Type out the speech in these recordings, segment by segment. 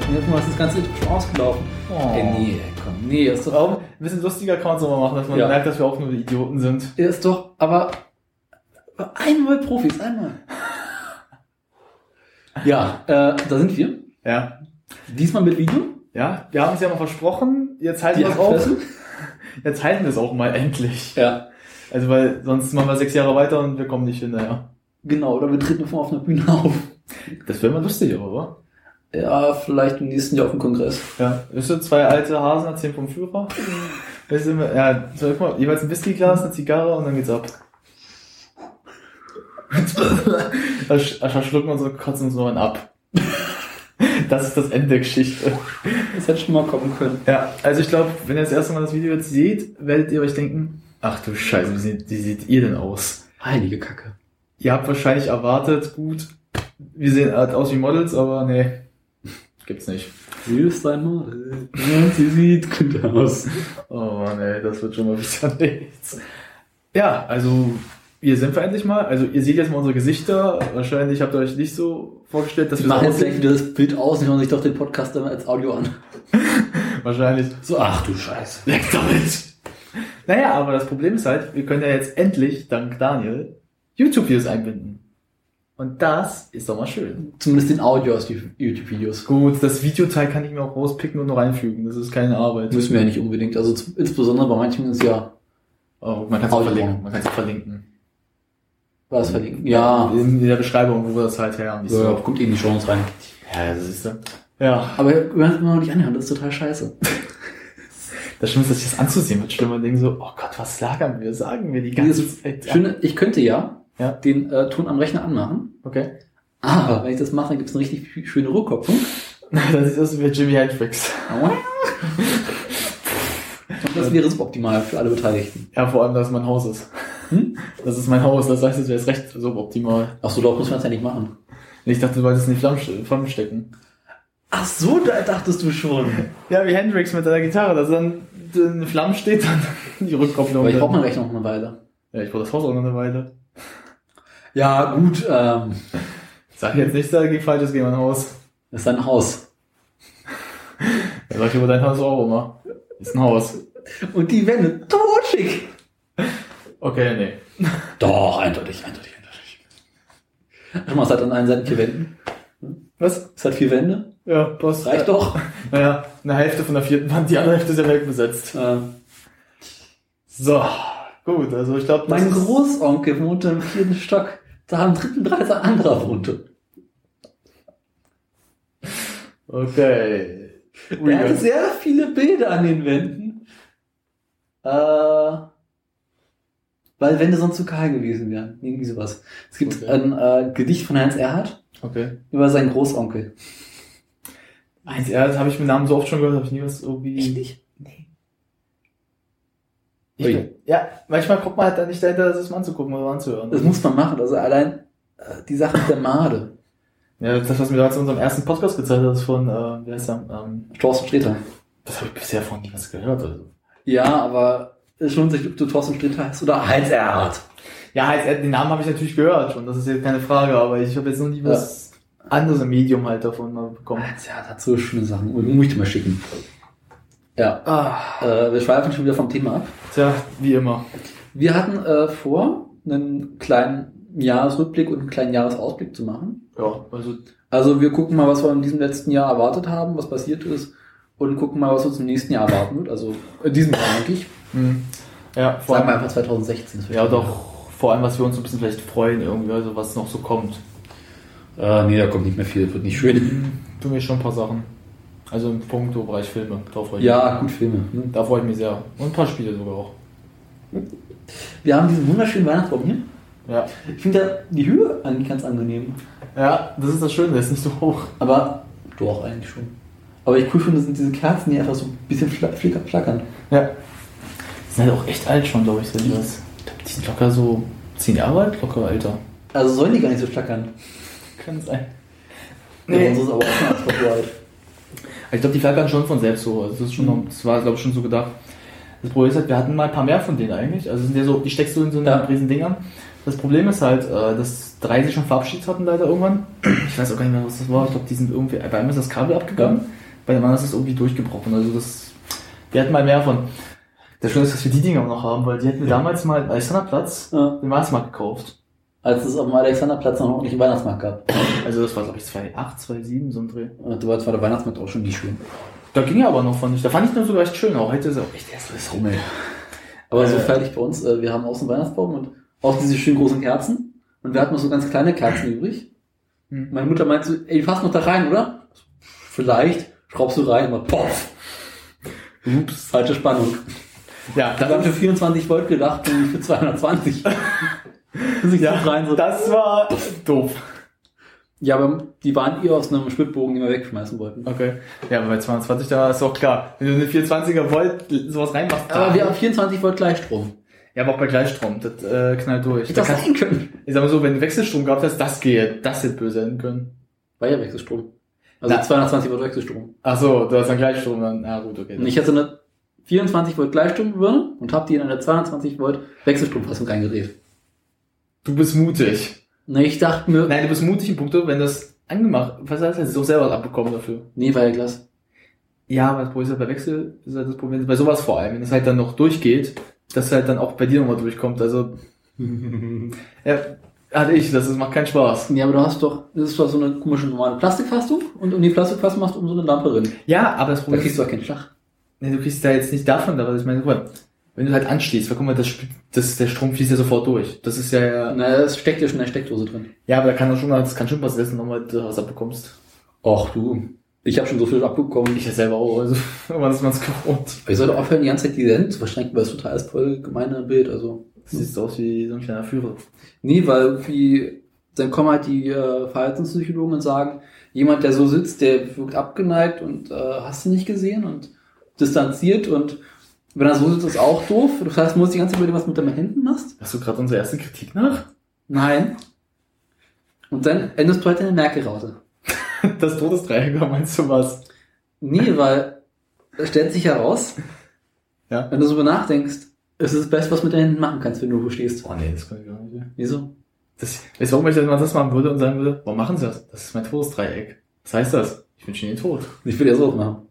vorher sagen können. Jetzt ist das ganze schon ausgelaufen. Oh. Ey, nee, komm, nee, ist doch, Warum? Ein bisschen lustiger kann man es mal machen, dass man Ja. merkt, dass wir auch nur Idioten sind. ist doch, aber einmal Profis, einmal. Ja, äh, da sind wir. Ja. Diesmal mit Video. Ja, wir haben es ja mal versprochen, jetzt halten wir es auch. Jetzt halten wir es auch mal endlich. Ja. Also weil sonst machen wir sechs Jahre weiter und wir kommen nicht hinterher. Genau, oder wir treten einfach auf einer Bühne auf. Das wäre mal lustig, aber, oder? Ja, vielleicht im nächsten Jahr auf dem Kongress. Ja. Wisst ihr, zwei alte Hasen erzählen vom Führer? Weißt du, ja, so, guck mal, jeweils ein Whiskyglas, eine Zigarre und dann geht's ab. Da sch- da verschlucken wir und kotzen uns noch einen ab. Das ist das Ende der Geschichte. Das hätte schon mal kommen können. Ja, also ich glaube, wenn ihr das erste Mal das Video jetzt seht, werdet ihr euch denken, ach du Scheiße, wie sieht, wie seht ihr denn aus? Heilige Kacke. Ihr habt wahrscheinlich erwartet, gut, wir sehen halt aus wie Models, aber nee, gibt's nicht. Sie ist ein Model. Und sie sieht gut aus. Oh Mann, ey, das wird schon mal wieder nichts. Ja, also, hier sind wir endlich mal. Also, ihr seht jetzt mal unsere Gesichter. Wahrscheinlich habt ihr euch nicht so vorgestellt, dass Wir wir machen jetzt gleich wieder das Bild aus und hören sich doch den Podcast dann als Audio an. Wahrscheinlich. So, ach du Scheiße. Weg damit! Naja, aber das Problem ist halt, wir können ja jetzt endlich, dank Daniel, YouTube-Videos einbinden. Und das ist doch mal schön. Zumindest den Audio aus YouTube-Videos. Gut, das Videoteil kann ich mir auch rauspicken und noch einfügen. Das ist keine Arbeit. Müssen wir ja nicht unbedingt. Also insbesondere bei manchen ist ja Oh, man kann es auch verlinken. Man kann es verlinken. was verlinken. Ja. In der Beschreibung, wo wir das halt her haben. ja. Story. Kommt in die Chance rein. Ja, das ist ja. Ja. Aber wir werden es immer noch nicht anhören. Das ist total scheiße. Das Schlimme ist, dass ich das anzusehen wird. Schlimm und denken so, oh Gott, was lagern wir? Sagen wir die ganze Zeit. Schöne, ich könnte ja, Ja. den äh, Ton am Rechner anmachen. Okay. Aber wenn ich das mache, dann gibt es eine richtig schöne Rückkopplung. Das sieht aus wie Jimi Hendrix. Und das wäre suboptimal für alle Beteiligten. Ja, vor allem, dass es mein Haus ist. Hm? Das ist mein Haus, das heißt, es wäre jetzt recht suboptimal. Ach so, doch muss man es ja nicht machen. Ich dachte, du wolltest in die Flammen, Flammen stecken. Ach so, da dachtest du schon. Ja, wie Hendrix mit seiner Gitarre, dass dann in Flammen steht, dann die Rückkopplung. Aber ich brauche mein Rechner noch eine Weile. Ja, ich brauche das Haus auch noch eine Weile. Ja, gut, ähm, Sag jetzt nicht, da geht falsches gegen mein Haus. das ist ein Haus. Da sag ich über dein Haus auch immer. Ist ein Haus. Und die Wände, totschick. Okay, nee. Doch, eindeutig, eindeutig, eindeutig. Schau mal, es hat an allen Seiten vier Wände. Was? Es hat vier Wände. Ja, passt. Reicht doch. Naja, eine Hälfte von der vierten Wand, die andere Hälfte ist ja wegbesetzt. Ähm, So, gut, also ich glaube, mein Großonkel wohnte im vierten Stock. Da am dritten Preis ein anderer wohnte. Okay. Er hatte sehr viele Bilder an den Wänden. Äh, weil Wände sonst zu kahl gewesen wären. Irgendwie sowas. Es gibt Okay. ein äh, Gedicht von Heinz Erhardt Okay. über seinen Großonkel. Ja, das habe ich mit Namen so oft schon gehört, habe ich nie was irgendwie. nicht? Bin, ja, manchmal kommt man halt da nicht dahinter, das ist mal anzugucken oder anzuhören. Das muss man machen. Also allein äh, die Sache mit der Made. ja, das, was mir damals in unserem ersten Podcast gezeigt hat, ist von, äh, wie heißt der? Ähm, Thorsten Sträter. das habe ich bisher von nie was gehört. Also. Ja, aber es lohnt sich, ob du Thorsten Sträter heißt oder Heinz Erhardt. Ja, halt, äh, den Namen habe ich natürlich gehört schon, das ist jetzt keine Frage, aber ich habe jetzt noch nie was anderes im Medium halt davon mal bekommen. Heinz Erhardt hat so schöne Sachen. Muss ich dir mal schicken. Ja. Ah, Äh, wir schweifen schon wieder vom Thema ab. tja, wie immer. Wir hatten äh, vor, einen kleinen Jahresrückblick und einen kleinen Jahresausblick zu machen. Ja, also Also wir gucken mal, was wir in diesem letzten Jahr erwartet haben, was passiert ist und gucken mal, was uns im nächsten Jahr erwarten wird. Also in diesem Jahr eigentlich. Hm. Ja, vor Sagen wir allem, einfach 2016. das wird ja doch, vor allem, was wir uns ein bisschen vielleicht freuen irgendwie, also was noch so kommt. Äh, nee, da kommt nicht mehr viel, wird nicht schön. Hm, Tun wir schon ein paar Sachen. Also im Punkto-Bereich Filme, darauf freue ich Ja, gut, Filme. ne? mich. Da freue ich mich sehr. Und ein paar Spiele sogar auch. Wir haben diesen wunderschönen Weihnachtsbaum hier. Ja. Ich finde die Höhe eigentlich ganz angenehm. Ja, das ist das Schöne, der ist nicht so hoch. Aber doch, eigentlich schon. Aber ich cool finde, sind diese Kerzen, die einfach so ein bisschen fla- flicker- flackern. Ja. Die sind halt auch echt alt schon, glaube ich, sind das. Ich Die sind locker so 10 Jahre alt, locker älter. Also sollen die gar nicht so flackern. Kann sein. Nee. Ja, unsere ist aber auch schon alt. Ich glaube, die flackern schon von selbst so. Also das, ist schon noch, das war, glaube ich, schon so gedacht. Das Problem ist halt, wir hatten mal ein paar mehr von denen eigentlich. Also sind ja so, die steckst du in so einen Ja. riesen Dingern. Das Problem ist halt, äh, dass drei sich schon verabschiedet hatten leider irgendwann. Ich weiß auch gar nicht mehr, was das war. Ich glaube, die sind irgendwie, bei einem ist das Kabel abgegangen, bei dem anderen ist es irgendwie durchgebrochen. Also das, wir hatten mal mehr von. Das Schöne ist, dass wir die Dinger auch noch haben, weil die hatten wir damals mal Alexanderplatz Ja. den Weihnachtsmarkt gekauft. Als es auf dem Alexanderplatz noch einen ordentlichen Weihnachtsmarkt gab. Also das war, glaube ich, 2008, 2007, so ein Dreh. Und da war der Weihnachtsmarkt auch schon nie schön. Da ging er aber noch, fand ich. Da fand ich nur sogar echt schön. Auch heute ist er auch echt Das Rummel. Aber so Äh. fertig bei uns, äh, wir haben außen Weihnachtsbaum und auch diese schönen großen Kerzen. Und wir hatten noch so ganz kleine Kerzen übrig. Hm. Meine Mutter meinte so, ey, die passt noch da rein, oder? Vielleicht. Schraubst du rein, aber poff. Ups, falsche Spannung. Ja, Da waren für 24 Volt gedacht und nicht für 220. Ja, rein, so. das war doof. Ja, aber die waren eher aus einem Schwibbogen, den wir wegschmeißen wollten. Okay. Ja, aber bei 220 da ist auch klar. Wenn du eine 420er Volt sowas reinmachst. Aber da- wir haben 24 Volt Gleichstrom. ja, aber auch bei Gleichstrom. Das äh, knallt durch. Hätte Da das sein können. ich sag mal so, wenn du Wechselstrom gehabt hast, das geht. Das hätte böse enden können. War ja Wechselstrom. Also Na. 220 Volt Wechselstrom. Ach so, du hast dann Gleichstrom dann. Na gut, okay. Und ich hatte eine 24 Volt Gleichstrombirne und habe die in eine 220 Volt Wechselstromfassung reingedreht. Du bist mutig. Ne, ich dachte mir, Nein, du bist mutig in Punkto, wenn das angemacht, was heißt das? Du auch selber abbekommen dafür. nee, war ja Glas. Ja, aber das Problem ist halt bei Wechsel, ist halt das Problem, bei sowas vor allem, wenn es halt dann noch durchgeht, dass es halt dann auch bei dir nochmal durchkommt. Also, ja, hatte ich, das, macht keinen Spaß. Nee, aber du hast doch, das ist doch so eine komische normale Plastikfassung und um die Plastikfassung machst du um so eine Lampe drin. Ja, aber das Da Problem kriegst ist, du auch keinen Schlag. nee, du kriegst da jetzt nicht davon, aber ich meine, guck mal, wenn du halt anschließt, weil guck mal, das, das, der Strom fließt ja sofort durch. Das ist ja, ja, Na, das steckt ja schon in der Steckdose drin. ja, aber da kann doch schon, das kann schon passieren, dass du nochmal was abbekommst. Och du. Ich habe schon so viel abbekommen. Ich ja selber auch, also, irgendwann ist man es gewohnt. Ich sollte aufhören, die ganze Zeit die Hände zu verschränken, weil es total ist voll gemeine Bild. Also. Das sieht aus wie so ein kleiner Führer. Nee, weil irgendwie, dann kommen halt die äh, Verhaltenspsychologen und sagen, jemand, der so sitzt, der wirkt abgeneigt und äh, hast du nicht gesehen und distanziert und wenn er so sitzt, ist auch doof. Das heißt, du musst die ganze Zeit überlegen, was du mit deinen Händen machst. Hast du gerade unsere erste Kritik nach? Nein. Und dann endest du halt in der Merkel-Raute. Das Todesdreieck, meinst du was? Nee, weil es stellt sich heraus, Ja. wenn du so über nachdenkst, es ist das Beste, was du mit deinen Händen machen kannst, wenn du wo stehst. Oh nee, das kann ich gar nicht. Wieso? Das, weißt du, warum ich das das machen würde und sagen würde, warum machen sie das? Das ist mein Todesdreieck. Was heißt das? Ich ihnen den Tod. Ich will ja so machen.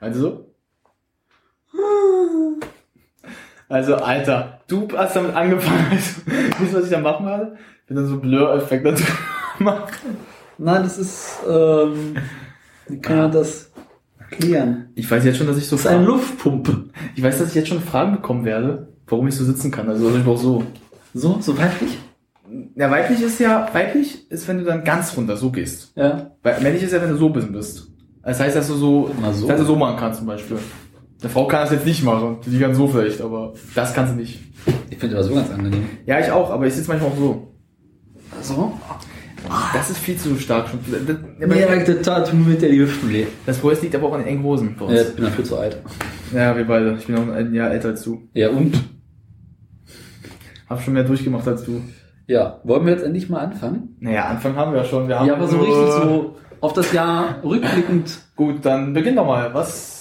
Meinst du so? Also, Alter, du hast damit angefangen. Also, wisst ihr, was ich da machen werde? Ich will dann so Blur-Effekte drüber machen. Nein, das ist, ähm, wie kann man das erklären? Ich weiß jetzt schon, dass ich so Das ist eine Luftpumpe. ich weiß, dass ich jetzt schon Fragen bekommen werde, warum ich so sitzen kann. Also, ich auch so. So, so weiblich? Ja, weiblich ist ja, weiblich ist, wenn du dann ganz runter so gehst. Ja. Weil männlich ist ja, wenn du so bist. Das heißt, dass du so, so. dass du so machen kannst zum Beispiel. Eine Frau kann das jetzt nicht machen, die kann so vielleicht, aber das kannst du nicht. Ich finde das so ganz angenehm. Ja, ich auch, aber ich sitze manchmal auch so. So? Das ist viel zu stark schon. Aber total tun mit der Hüften das Problem liegt aber auch an den engen Hosen bei Ja, ich bin dafür zu alt. Ja, wir beide. Ich bin auch ein Jahr älter als du. Ja, und? Hab schon mehr durchgemacht als du. Ja, wollen wir jetzt endlich mal anfangen? Naja, Anfang haben wir ja schon. Wir haben Ja, aber so nur- richtig so auf das Jahr rückblickend Gut, dann beginn doch mal. Was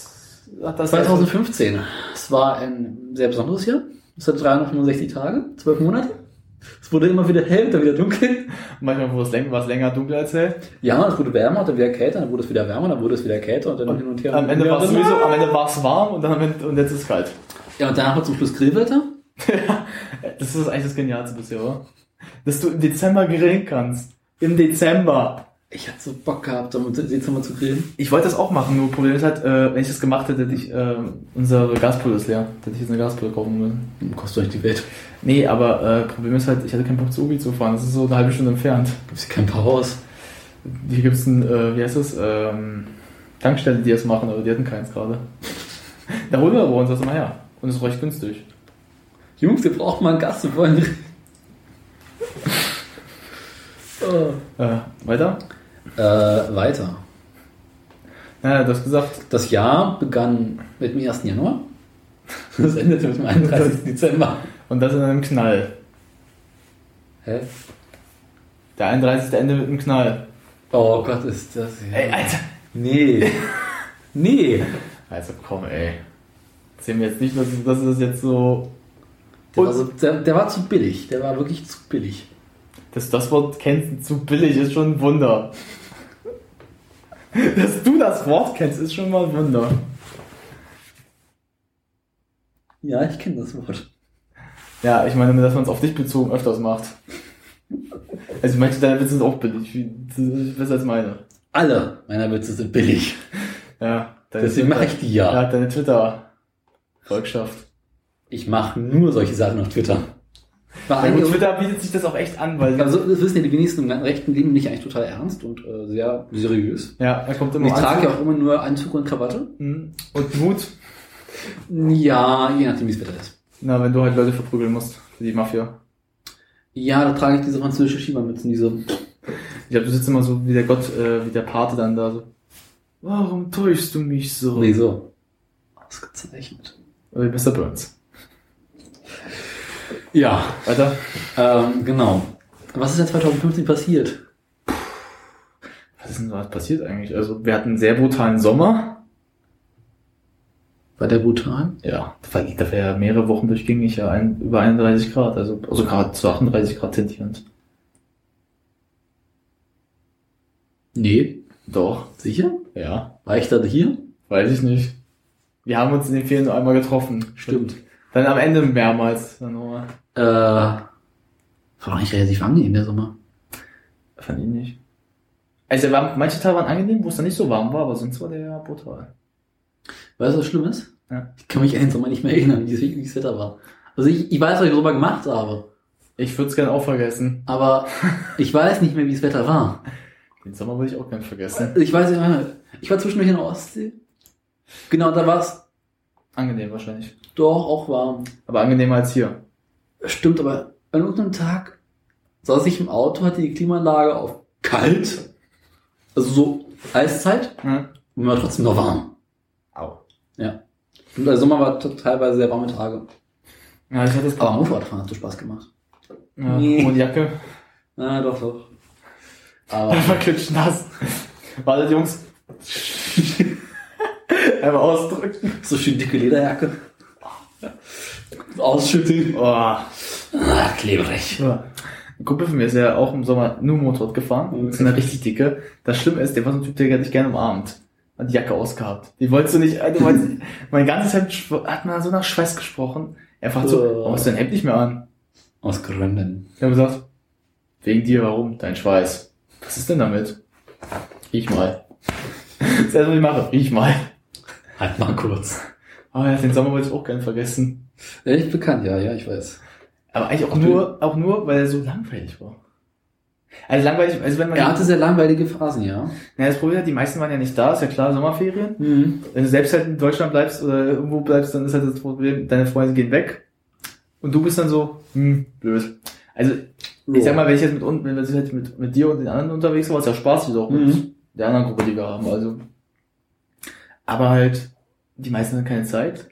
hat das 2015. Es war ein sehr besonderes Jahr. Es hat 365 Tage, 12 Monate. Es wurde immer wieder hell, dann wieder dunkel. Manchmal wurde es länger, war es länger dunkel als hell. Ja, es wurde wärmer, dann wieder kälter, dann wurde es wieder wärmer, dann wurde es wieder kälter und dann hin und her. Am Ende Ja, war es sowieso, am Ende war es warm und dann am Ende, und jetzt ist es kalt. Ja, und danach war zum Schluss Grillwetter. Das ist eigentlich das Genialste bisher, oder? Dass du im Dezember grillen kannst. Im Dezember. Ich hatte so Bock gehabt, um im Dezember zu grillen. Ich wollte das auch machen, nur Problem ist halt, äh, wenn ich das gemacht hätte, hätte ich, äh, unsere Gaspulle ist leer. Hätte ich jetzt eine Gaspulle kaufen müssen. Kostet euch die Welt. Nee, aber äh, Problem ist halt, ich hatte keinen Bock zu Ubi zu fahren. Das ist so eine halbe Stunde entfernt. Gibt's hier kein Powerhaus? Hier gibt's ein, äh, wie heißt das, ähm, Tankstelle, die das machen, aber die hatten keins gerade. Da holen wir aber uns das mal her. Und es ist recht günstig. Jungs, ihr braucht mal einen Gast, wir wollen. oh. Äh, weiter? Äh, weiter. Ja, du hast gesagt, Das Jahr begann mit dem 1. Januar. Das endete mit dem 31. Dezember. und das in einem Knall. Hä? Der 31. Ende mit einem Knall. Oh Gott, ist das. Ey, Alter! Nee. Nee. Also komm, ey. Erzähl mir jetzt nicht, dass, dass das jetzt so. Der, war, so, der, der war zu billig. Der war wirklich zu billig. Dass das Wort kennst, zu billig, ist schon ein Wunder. Dass du das Wort kennst, ist schon mal ein Wunder. Ja, ich kenne das Wort. Ja, ich meine, dass man es auf dich bezogen öfters macht. Also manche deiner Witze sind auch billig, besser als meine. Alle meiner Witze sind billig. Ja, Deswegen mache ich die ja. Ja, deine Twitter-Volkschaft. Ich mache nur solche Sachen auf Twitter. War Ja, Twitter bietet sich das auch echt an, weil Also, das wissen ja die wenigsten im rechten Leben nicht eigentlich total ernst und äh, sehr seriös. ja, er kommt immer ich trage ja auch immer nur Anzug und Krawatte. Mhm. Und Mut, Ja, je nachdem, wie es Wetter ist. na, wenn du halt Leute verprügeln musst, für die Mafia. Ja, da trage ich diese französische Schiebermützen, diese. Ich glaube, du sitzt immer so wie der Gott, äh, wie der Pate dann da so. Warum täuschst du mich so? Nee, so. Ausgezeichnet. Mr. Burns. Ja, Weiter. ähm, genau. Was ist denn 2015 passiert? Was ist denn da passiert eigentlich? Also, wir hatten einen sehr brutalen Sommer. War der brutal? Ja, da war, da war ja mehrere Wochen durchgängig ja ein, über 31 Grad, also, also gerade zu 38 Grad tendierend. Nee. Doch. Sicher? Ja. War ich da hier? Weiß ich nicht. Wir haben uns in den Ferien nur einmal getroffen. Stimmt. Dann am Ende mehrmals. Dann nochmal. Äh, war doch nicht relativ angenehm der Sommer. Fand ich nicht. Also, war, manche Tage waren angenehm, wo es dann nicht so warm war, aber sonst war der ja brutal. Weißt du, was schlimm ist? Ja. Ich kann mich an den Sommer nicht mehr erinnern, wie es- das Wetter war. Also ich, ich weiß, was ich darüber gemacht habe, Ich würde es gerne auch vergessen. aber ich weiß nicht mehr, wie das Wetter war. Den Sommer würde ich auch gerne vergessen. Ich weiß nicht mehr. Ich war zwischendurch in der Ostsee. Genau, da war es Angenehm wahrscheinlich. doch auch warm. Aber angenehmer als hier. Stimmt, aber an irgendeinem Tag saß ich im Auto, hatte die Klimaanlage auf kalt. Also so Eiszeit. Hm? Und war trotzdem noch warm. Au. Ja. Und der Sommer war teilweise sehr warme Tage. Ja, ich hatte das Aber Motorradfahren hat so Spaß gemacht. Ja, Nee. Und Jacke. Ah, doch, doch. Aber Einfach klitschnass. Warte, Jungs. Einmal ausdrücken. so schön dicke Lederjacke. Ausschütteln. Oh. Ah, klebrig. Ja. Ein Kumpel von mir ist ja auch im Sommer nur Motorrad gefahren. Das ist eine richtig dicke. Das Schlimme ist, der war so ein Typ, der hat dich gerne umarmt. Hat die Jacke ausgehabt. Die wolltest du nicht, du wolltest, mein ganzes Hemd hat man so nach Schweiß gesprochen. Einfach so, Oh. warum hast du dein Hemd nicht mehr an? Aus Gründen. Ich habe gesagt, wegen dir, warum? Dein Schweiß. Was ist denn damit? Riech mal. Das erste, was ich mache, riech mal. Halt mal kurz. Aber ja, den Sommer wollte ich auch gerne vergessen. Echt bekannt, ja, ja, ich weiß. Aber eigentlich auch nur, auch nur, weil er so langweilig war. Also langweilig, also wenn man, Er hatte sehr langweilige Phasen, ja. ja, das Problem ist, die meisten waren ja nicht da, ist ja klar, Sommerferien. Mhm. Wenn du selbst halt in Deutschland bleibst oder irgendwo bleibst, dann ist halt das Problem, deine Freunde gehen weg. Und du bist dann so, hm, blöd. Also, ich sag mal, wenn ich jetzt mit, un- wenn wir halt mit, mit dir und den anderen unterwegs war, ist ja spaßig auch mit Mhm. der anderen Gruppe, die wir haben, also. Aber halt, die meisten haben keine Zeit.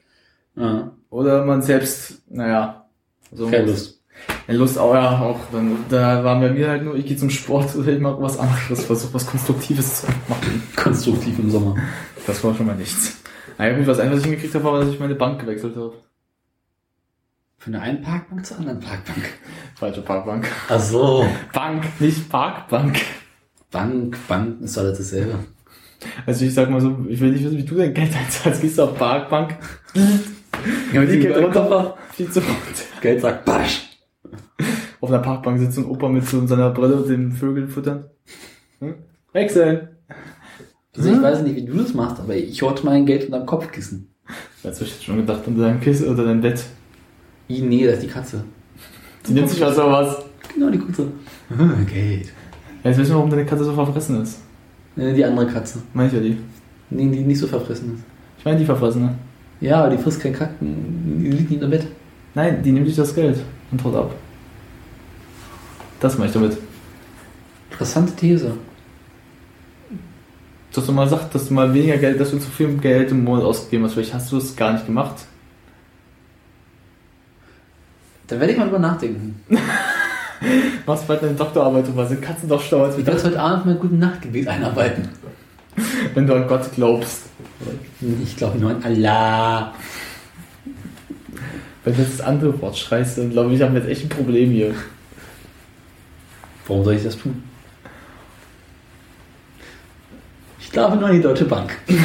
Ja. Oder man selbst, naja, so. Keine Lust. Ja, Lust auch, ja, auch. Dann, da waren bei mir halt nur, ich gehe zum Sport oder ich mache was anderes, versuche was Konstruktives zu machen. Konstruktiv im Sommer. Das war schon mal nichts. Gut, was einfach was ich hingekriegt habe, war, dass ich meine Bank gewechselt habe. Von der einen Parkbank zur anderen Parkbank. Falsche Parkbank. Ach so. Bank, nicht Parkbank. Bank, Bank ist alles dasselbe. Also ich sag mal so, ich will nicht wissen, wie du dein Geld einzahlst. Gehst du auf Parkbank, Ja, die geht runter, viel zu. Geld sagt Basch. Auf einer Parkbank sitzt ein Opa mit so seiner Brille und den Vögeln füttern. Hm? Wechseln. Also ich weiß nicht, wie du das machst, aber ich horte mein Geld unterm Kopfkissen. Jetzt hab ich jetzt schon gedacht, unter deinem Kissen oder deinem Bett. I, nee, das ist die Katze. Die nimmt sich was sowas. Genau, die Katze. Geld. Jetzt wissen wir, warum deine Katze so verfressen ist. Nee, die andere Katze. Meine ich ja die. Nee, die nicht so verfressen ist. Ich meine die verfressene. Ja, aber die frisst kein Kacken. Die liegt nicht im Bett. Nein, die nimmt sich das Geld und haut ab. Das meine ich damit. Interessante These. Dass du mal sagst, dass du mal weniger Geld, dass du zu viel Geld im Monat ausgegeben hast. Vielleicht hast du es gar nicht gemacht. Da werde ich mal drüber nachdenken. Machst bald deine Doktorarbeit drüber. Sind Katzen doch schlauer als Ich wir werde heute Abend mein guten Nachtgebet einarbeiten. wenn du an Gott glaubst. Ich glaube nur an Allah. Wenn du das andere Wort schreist, dann glaube ich, haben wir jetzt echt ein Problem hier. Warum soll ich das tun? Ich glaube nur an die Deutsche Bank.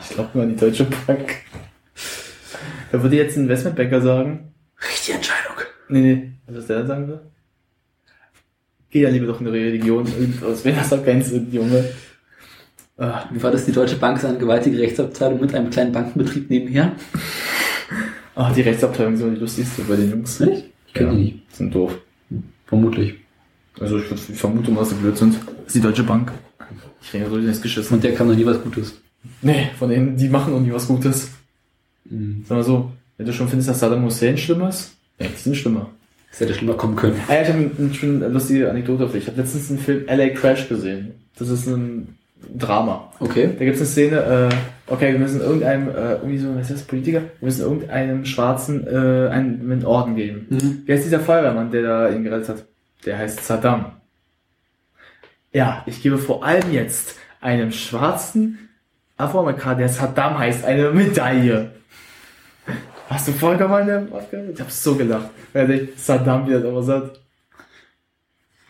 Ich glaube nur an die Deutsche Bank. Da würde jetzt ein Investmentbanker sagen, Richtige Entscheidung. nee, nee, was der dann sagen will? Geh ja lieber doch in die Religion und aus Grenze sind, Junge. Ah, Wie war das? Die Deutsche Bank ist eine gewaltige Rechtsabteilung mit einem kleinen Bankenbetrieb nebenher. ah, die Rechtsabteilung ist immer die lustigste bei den Jungs. Nicht? Ich kenne die nicht. Sind doof. Vermutlich. Also ich, vermute mal, dass sie blöd sind. Das ist die Deutsche Bank. Ich rede so nicht geschissen. Und der kann noch nie was Gutes. Nee, von denen, die machen auch nie was Gutes. Sag mal so, wenn du schon findest, dass Saddam Hussein schlimm ist, ja, die sind schlimmer. Das hätte schlimmer kommen können. Ah ja, ich habe eine schöne lustige Anekdote auf dich. Ich habe letztens einen Film LA Crash gesehen. Das ist ein Drama. Okay. Da gibt es eine Szene, äh, okay, wir müssen irgendeinem, äh, irgendwie so, was ist das, Politiker? Wir müssen irgendeinem Schwarzen äh, einen, einen Orden geben. Mhm. Wer ist dieser Feuerwehrmann, der da ihn gerettet hat? Der heißt Saddam. Ja, ich gebe vor allem jetzt einem schwarzen Afroamerikaner, der Saddam heißt, eine Medaille. Hast du vollkommen eine Aufgabe? Ich hab so gelacht. Weil denkt, Saddam wird aber satt.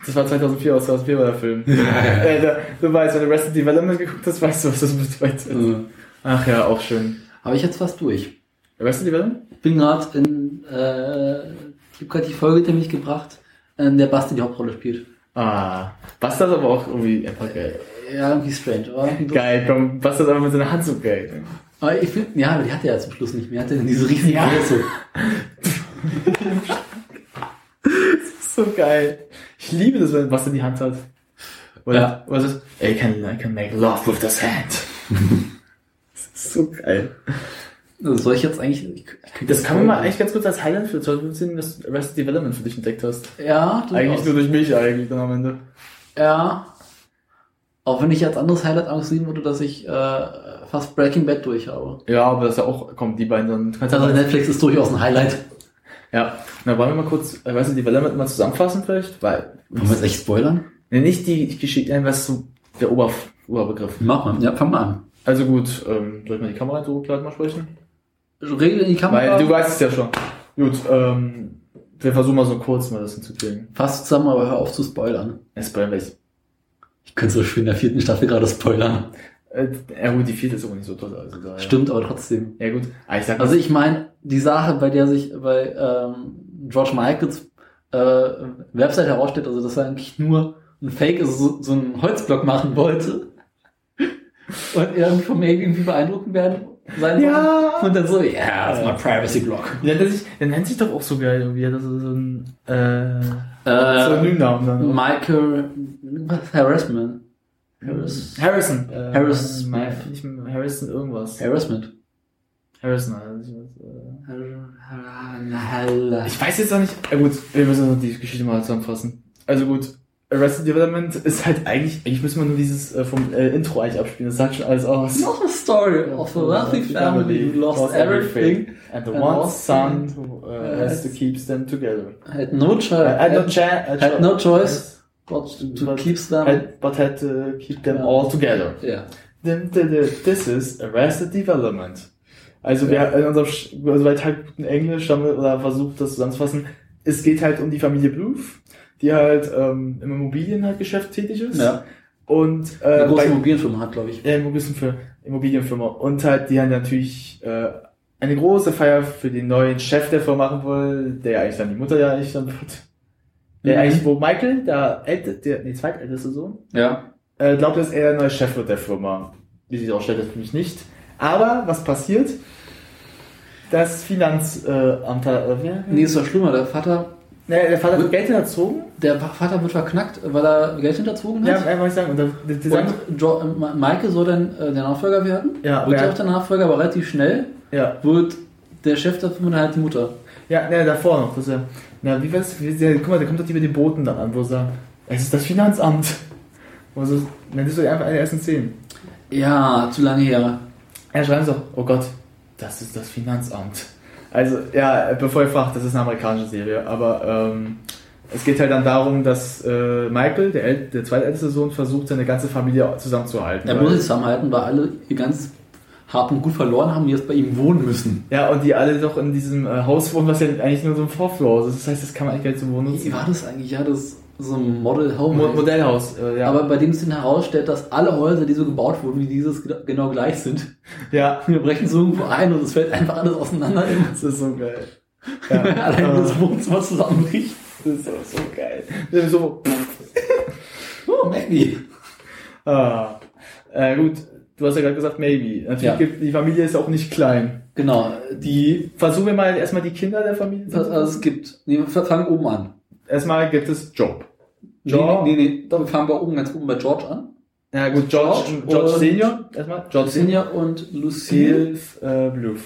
Das war 2004 aus 2004 war der Film. äh, da, du weißt, wenn du Arrested Development geguckt hast, weißt du, was das bedeutet. Also, Ach ja, auch schön. habe ich jetzt fast durch. Arrested Development? Ich bin gerade in, äh, ich habe gerade die Folge hinter mich gebracht, in der Basti die Hauptrolle spielt. Ah, Bastard aber auch irgendwie einfach geil. Ja, irgendwie strange, doof. Geil, komm, Bastard aber mit seiner Hand so geil. Aber ich finde, ja, aber die hat er ja zum Schluss nicht mehr. Hatte diese riesige Ja. Größe. So geil. Ich liebe das, wenn Bastard die Hand hat. Oder, Ja. was ist? I can, I can make love with this hand. das ist so geil. Also soll ich jetzt eigentlich, ich, könnte Das kann man mal eigentlich ganz kurz als Highlight für 2015, dass du Arrested Development für dich entdeckt hast. Ja, Eigentlich durchaus. nur durch mich eigentlich dann am Ende. Ja. Auch wenn ich als anderes Highlight angesehen wurde, dass ich äh, fast Breaking Bad durch habe. Ja, aber das ist ja auch, komm, die beiden dann. Kannst Also ja, Netflix ist durchaus ein Highlight. ja, na wollen wir mal kurz, äh, weißt du, Development mal zusammenfassen vielleicht? Weil, Wollen wir jetzt echt spoilern? ne, nicht die Geschichte, nein, was so der Ober, Oberbegriff. Mach mal. Ja, fang mal an. Also gut, ähm, soll ich mal die Kamera so gleich mal sprechen? Regel in die Kamera. Weil du weißt es ja schon. Gut, ähm, wir versuchen mal so kurz mal das hinzukriegen. Fass zusammen, aber hör auf zu spoilern. Es spoilern wir Ich könnte so schön in der vierten Staffel gerade spoilern. Äh, Ja gut, die vierte ist auch nicht so toll. Also da, Stimmt, aber trotzdem. Ja, ja gut. Ah, ich sag Also ich meine, die Sache, bei der sich bei ähm, George Michaels äh, Website herausstellt, also dass er eigentlich nur ein Fake, also so, so einen Holzblock machen wollte und irgendwie vom irgendwie beeindrucken werden sein Ja. wollte. und dann so, ja, das ist mein Privacy Block. Der nennt sich, der nennt sich doch auch so geil irgendwie. Das ist so ein äh, Äh, Synonymnamen dann. Michael was? Harassment. Harris, Harrison. Äh, Harris- äh, nicht mehr Harrison irgendwas. Harassment. Harrison. also ich weiß, äh, Ich weiß jetzt auch nicht. Ja gut, wir müssen noch die Geschichte mal zusammenfassen. Also gut. Arrested Development ist halt eigentlich, eigentlich müssen wir nur dieses äh, vom äh, Intro eigentlich abspielen. Das sagt schon alles aus. Not a story of a wealthy family who lost everything, And the and one son who uh, has to keep them together. had no choice, I had no, cha- had no choice but to But keep them. had, but had to keep them Ja. all together. yeah. This is Arrested Development. Also wir in unserem also bei Tag guten Englisch haben wir oder versucht das zusammenzufassen. Es geht halt um die Familie Bluth, die halt ähm, im Immobiliengeschäft tätig ist. Ja. Und Eine äh, große bei, Immobilienfirma hat, glaube ich. ja, Immobilien für Immobilienfirma. Und halt, die haben natürlich äh, eine große Feier für den neuen Chef der Firma machen wollen, der eigentlich dann die Mutter ja eigentlich dann wird. Der Mhm. eigentlich, wo Michael, der älte, der, nee, zweitälteste Sohn, Ja. äh, glaubt, dass er der neue Chef wird der Firma. Wie sich ausstellt, das finde ich nicht. Aber was passiert? Das Finanzamt, äh, äh, wer? Nee, ist doch schlimmer. Der Vater, Nee, der Vater wird Geld hinterzogen. der Vater wird verknackt, weil er Geld hinterzogen Ja, hat. einfach ich sagen. Und dann, die, die sagen, und Maike soll dann äh, der Nachfolger werden. Ja, wird ja auch der Nachfolger, aber relativ schnell ja, wird der Chef der Firma dann halt die Mutter. Ja, ne, davor noch. Das ist ja, na, wie war's? Wie, der, guck mal, der kommt doch die mit den Booten dann an, wo er sagt, es ist das Finanzamt. Wo so, dann ist so einfach eine der ersten Szenen. Ja, zu lange her. Er schreibt so, oh Gott, das ist das Finanzamt. Also, ja, bevor ihr fragt, das ist eine amerikanische Serie, aber ähm, es geht halt dann darum, dass äh, Michael, der, El der zweitälteste Sohn, versucht, seine ganze Familie zusammenzuhalten. Er muss sich zusammenhalten, weil alle ihr ganzes Hab und Gut verloren haben, die jetzt bei ihm wohnen müssen. Ja, und die alle doch in diesem äh, Haus wohnen, was ja eigentlich nur so ein Vorflurhaus ist. Das heißt, das kann man eigentlich gar nicht zum Wohnen Wie war das eigentlich? Ja, das so ein Model Home. Mo Modellhaus, äh, ja. Aber bei dem es dann herausstellt, dass alle Häuser, die so gebaut wurden, wie dieses ge- genau gleich sind. ja, Wir brechen so irgendwo ein und es fällt einfach alles auseinander. das ist so geil. Allein äh, das Wohnzimmer zusammenbricht. Das ist so, so geil. So, Oh, Maggie. ah. äh, gut, du hast ja gerade gesagt, maybe. Natürlich Ja. gibt, die Familie ist auch nicht klein. Genau, die, Versuchen wir mal erstmal die Kinder der Familie also es gibt. Nee, wir fangen oben an. Erstmal gibt es Job. Nee, George? nee, nee, nee, wir fangen bei oben ganz oben bei George an. Ja gut, George, George George, Senior, erstmal. George Senior. Und Lucille, äh, Bluth.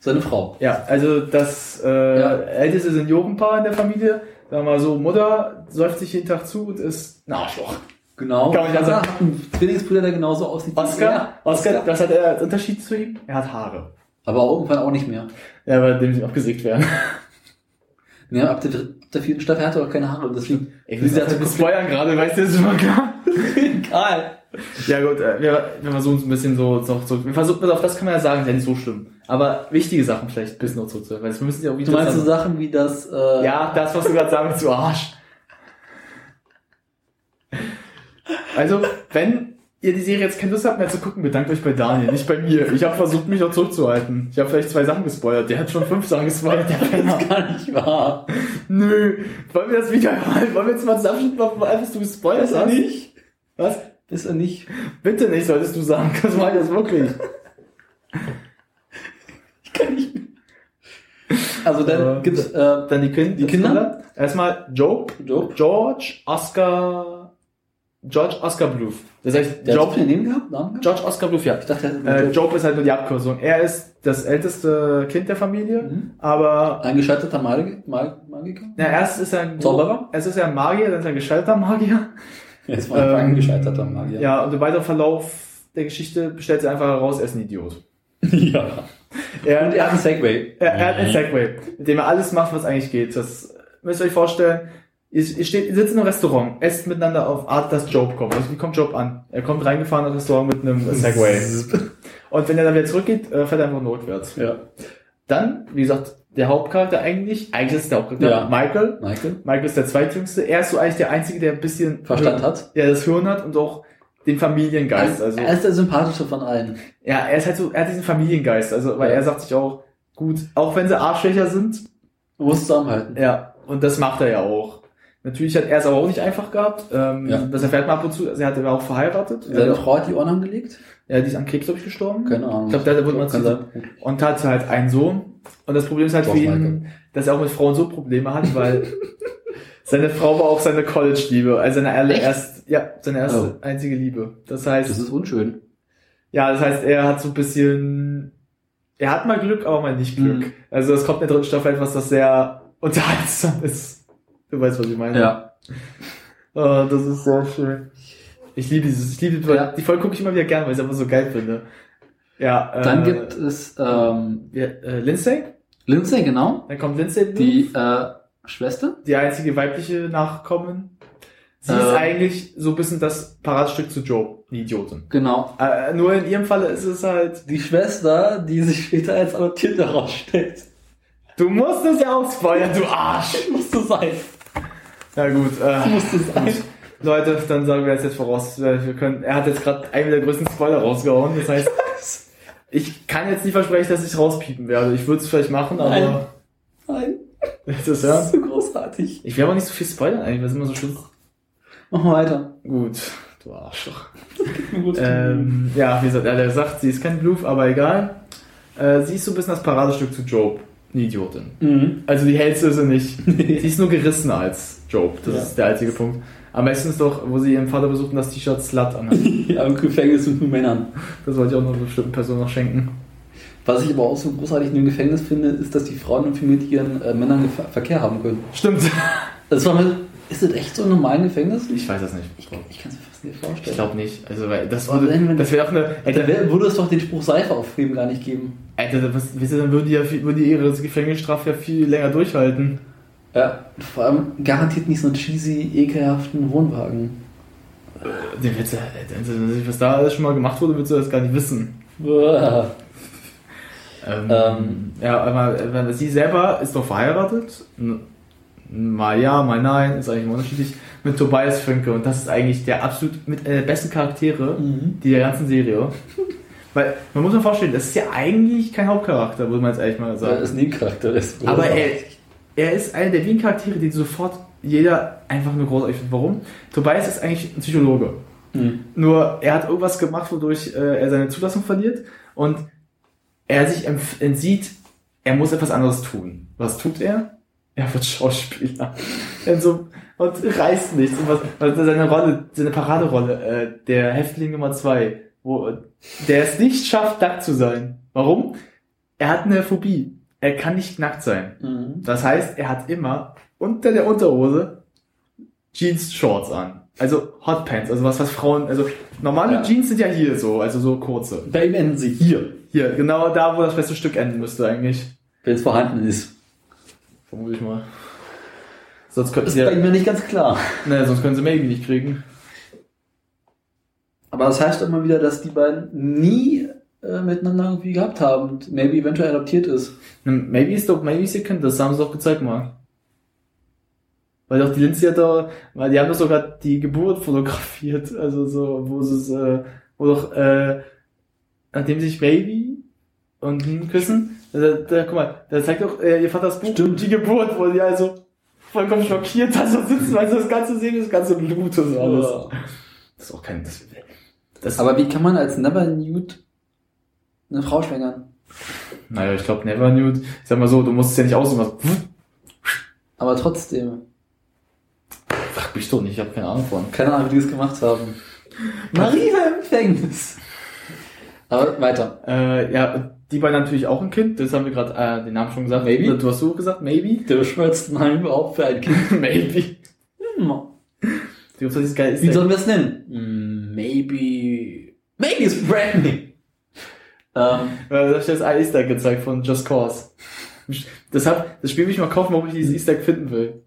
seine Frau. Ja, also das äh, Ja. älteste Seniorenpaar in der Familie, sagen wir mal so, Mutter säuft sich jeden Tag zu und ist ein Arschloch. Genau. Kann man ja Vater sagen. hat einen Zwillingsbruder, der genauso aussieht wie Oscar, er. Oscar, was hat er als Unterschied zu ihm? Er hat Haare. Aber irgendwann auch nicht mehr. Ja, bei dem sie abgesägt werden. Nee, ab der, dritten- ab der vierten Staffel hat er auch keine Haare. und Deswegen, Ich Wie will sie das hat nicht so- spoilern gerade, weißt du, das ist schon mal klar. egal. Ja gut, äh, wir, wir versuchen es ein bisschen so, so, so wir versuchen, auf das kann man ja sagen, ist ja nicht so schlimm. Aber wichtige Sachen vielleicht ein bisschen noch zurückzuhören, weil wir müssen ja auch wieder... Du meinst so Sachen wie das, äh, Ja, das, was du gerade willst, du Arsch. Also, wenn ihr die Serie jetzt keine Lust habt mehr zu gucken, bedankt euch bei Daniel, nicht bei mir. Ich habe versucht, mich noch zurückzuhalten. Ich habe vielleicht zwei Sachen gespoilert. Der hat schon fünf Sachen gespoilert, der Penner. gar nicht wahr. Nö, wollen wir das wieder mal, wollen wir jetzt mal wo alles du gespoilert Ist er hast? nicht? Was? Ist er nicht? Bitte nicht, solltest du sagen. Das war das wirklich. Ich kann nicht mehr. Also dann Äh, gibt's, äh, Dann die, kind, Die Kinder? Erstmal Job, Job. George, Oscar, George Oscar Bluth. Das heißt, Der hat Job, Namen gehabt? Namen gehabt? George Oscar Bluth, ja. Ich dachte, er Äh, Job ist halt nur die Abkürzung. Er ist das älteste Kind der Familie, Mhm. aber ein gescheiterter Mag Mag Magiker? na, erst ist er ein Zauberer? Es ist ja ein Magier, dann ist er ein gescheiterter Magier. Jetzt war ähm, Ähm, ein gescheiterter Magier. Ja, und im weiteren Verlauf der Geschichte stellt sich einfach heraus, er ist ein Idiot. ja. Er, Und er hat einen Segway. er, er hat einen Segway, mit dem er alles macht, was eigentlich geht. Das müsst ihr euch vorstellen. Ihr, steht, ihr sitzt in einem Restaurant, esst miteinander auf Art, dass Job kommt. Also wie kommt Job an? Er kommt reingefahren in das Restaurant mit einem Segway. Und wenn er dann wieder zurückgeht, äh, fährt er einfach notwärts. Ja. Dann, wie gesagt, der Hauptcharakter eigentlich, eigentlich ist der Hauptcharakter, Ja. Michael. Michael. Michael ist der zweitjüngste. Er ist so eigentlich der Einzige, der ein bisschen Verstand hat. Ja, das Hirn hat und auch den Familiengeist. Also, er ist der sympathische von allen. ja, er ist halt so, er hat diesen Familiengeist. Also, weil Ja. er sagt sich auch, gut, auch wenn sie Arschlöcher sind, Du musst zusammenhalten. ja, und das macht er ja auch. Natürlich hat er es aber auch nicht einfach gehabt. Ähm, Ja. Das erfährt man ab und zu. Also er hat aber auch verheiratet. Seine Frau hat die Ohren angelegt? ja, die ist an Krebs, glaube ich, gestorben. Keine Ahnung. Ich glaube, da wurde man zu, und hat halt einen Sohn. Und das Problem ist halt für George ihn, Michael. dass er auch mit Frauen so Probleme hat, weil seine Frau war auch seine College-Liebe, also seine allererst, ja, seine erste Oh. einzige Liebe. Das heißt, Das ist unschön. ja, das heißt, er hat so ein bisschen, er hat mal Glück, aber mal nicht Glück. Mhm. Also es kommt in der dritten Staffel etwas, das sehr unterhaltsam ist. Du weißt, was ich meine. Ja. Oh, das ist sehr schön. Ich liebe dieses, ich liebe die, Ja. die Folge gucke ich immer wieder gern, weil ich es einfach so geil finde. Ja, Dann äh, gibt es ähm, ja, äh, Lindsay, Lindsay, genau. dann kommt Lindsay, Die äh, Schwester. die einzige weibliche Nachkommen. Sie Ähm. ist eigentlich so ein bisschen das Paradestück zu Joe, die Idiotin. Genau. Äh, nur in ihrem Falle ist es halt, Die Schwester, die sich später als adoptiert herausstellt. du musst es ja auch spoilern, du Arsch. Musste sein. Na gut, äh, Musste sein. Leute, dann sagen wir das jetzt voraus. äh, Wir können, er hat jetzt gerade einen der größten Spoiler rausgehauen. Das heißt, ich kann jetzt nicht versprechen, dass ich rauspiepen werde. Ich würde es vielleicht machen, aber Nein. Nein. ist das Das ja? ist so großartig. Ich will aber nicht so viel spoilern eigentlich, weil es immer so schlimm. Machen wir weiter. Gut, du Arschloch. Ähm, ja, wie gesagt, er gesagt, sie ist kein Bluff, aber egal. Äh, sie ist so ein bisschen das Paradestück zu Job. Eine Idiotin. Mhm. Also die hellste ist sie nicht. sie ist nur gerissener als Job. Das Ja. ist der einzige Punkt. Am besten ist doch, wo sie ihren Vater besuchten, das T-Shirt Slut anhat. Ja, im Gefängnis mit nur Männern. Das wollte ich auch noch einer bestimmten Person noch schenken. Was ich aber auch so großartig in dem Gefängnis finde, ist, dass die Frauen irgendwie mit ihren äh, Männern Ver Verkehr haben können. Stimmt. Das war mal, ist das echt so im normalen Gefängnis? Ich weiß das nicht. Ich, ich kann es mir fast nicht Ich vorstellen. glaube nicht. Also, weil das, Aber wenn- wenn- würde, das wäre auch eine. Alter, wär, würde es doch den Spruch Seife aufheben gar nicht geben. Alter was, wisst ihr, dann würden die, ja viel, würden die ihre Gefängnisstrafe ja viel länger durchhalten. Ja. Vor allem garantiert nicht so einen cheesy, ekelhaften Wohnwagen. Den willst du, Alter, was da alles schon mal gemacht wurde, willst du das gar nicht wissen. Ähm, Ähm. ja, aber äh, sie selber ist doch verheiratet. Mal ja, mal nein, ist eigentlich immer unterschiedlich. Mit Tobias Fünke und das ist eigentlich der absolut mit äh, der besten Charaktere Mhm. die der ganzen Serie. Weil man muss sich vorstellen, das ist ja eigentlich kein Hauptcharakter, muss man jetzt ehrlich mal sagen. es nie ein Charakter ist. Aber er, er ist einer der wenigen Charaktere, die sofort jeder einfach nur großartig findet. Warum? Tobias ist eigentlich ein Psychologe. Mhm. Nur er hat irgendwas gemacht, wodurch äh, er seine Zulassung verliert und er sich entsieht, er muss etwas anderes tun. Was tut er? Er wird Schauspieler. Und, so, und reißt nichts. Und was, also seine Rolle, seine Paraderolle, äh, der Häftling Nummer zwei, wo der es nicht schafft, nackt zu sein. Warum? Er hat eine Phobie. Er kann nicht nackt sein. Mhm. Das heißt, er hat immer unter der Unterhose Jeans Shorts an. Also Hotpants, also was, was Frauen, also normale Ja. Jeans sind ja hier so, also so kurze. Bei ihm enden sie hier, Hier, genau da, wo das beste Stück enden müsste eigentlich. wenn es vorhanden ist. Vermute ich mal. Sonst könnten Das sie ist bei ja, ja nicht ganz klar. ne, sonst können sie Maybe nicht kriegen. Aber das heißt immer wieder, dass die beiden nie äh, miteinander irgendwie gehabt haben und maybe eventuell adoptiert ist. Ne, Maybe ist doch, Maybe ihr Kind, das haben sie doch gezeigt mal. Weil doch die Lindsay hat da, weil die haben doch sogar die Geburt fotografiert, also so, wo sie es, äh, wo doch, äh, nachdem sich Baby und ihn küssen, da, da, guck mal, da zeigt doch äh, ihr Vaters Buch Stimmt. die Geburt, wo die also vollkommen schockiert da so sitzen, weil sie das ganze sehen, das ganze Blut und so alles. Das ist auch kein, das, das Aber wie kann man als Never Nude eine Frau schwängern? naja, ich glaube Never Nude, ich sag mal so, du musst es ja nicht aussehen, was, Aber trotzdem, frag mich doch nicht, ich habe keine Ahnung von. keine Ahnung, wie die es gemacht haben. Maria im Gefängnis. Aber weiter. Äh, ja, die beiden natürlich auch ein Kind, das haben wir gerade äh, den Namen schon gesagt. Maybe? Du hast so gesagt, maybe? Der Name überhaupt für ein Kind. maybe. Hm. Du hast dieses geile Wie Easter sollen wir es nennen? Hm, Maybe. Maybe it's Brandy. Ähm, Äh, Da das ein Easter Egg gezeigt von Just Cause. Deshalb, das Spiel will ich mal kaufen, warum ich dieses Easter Egg finden will.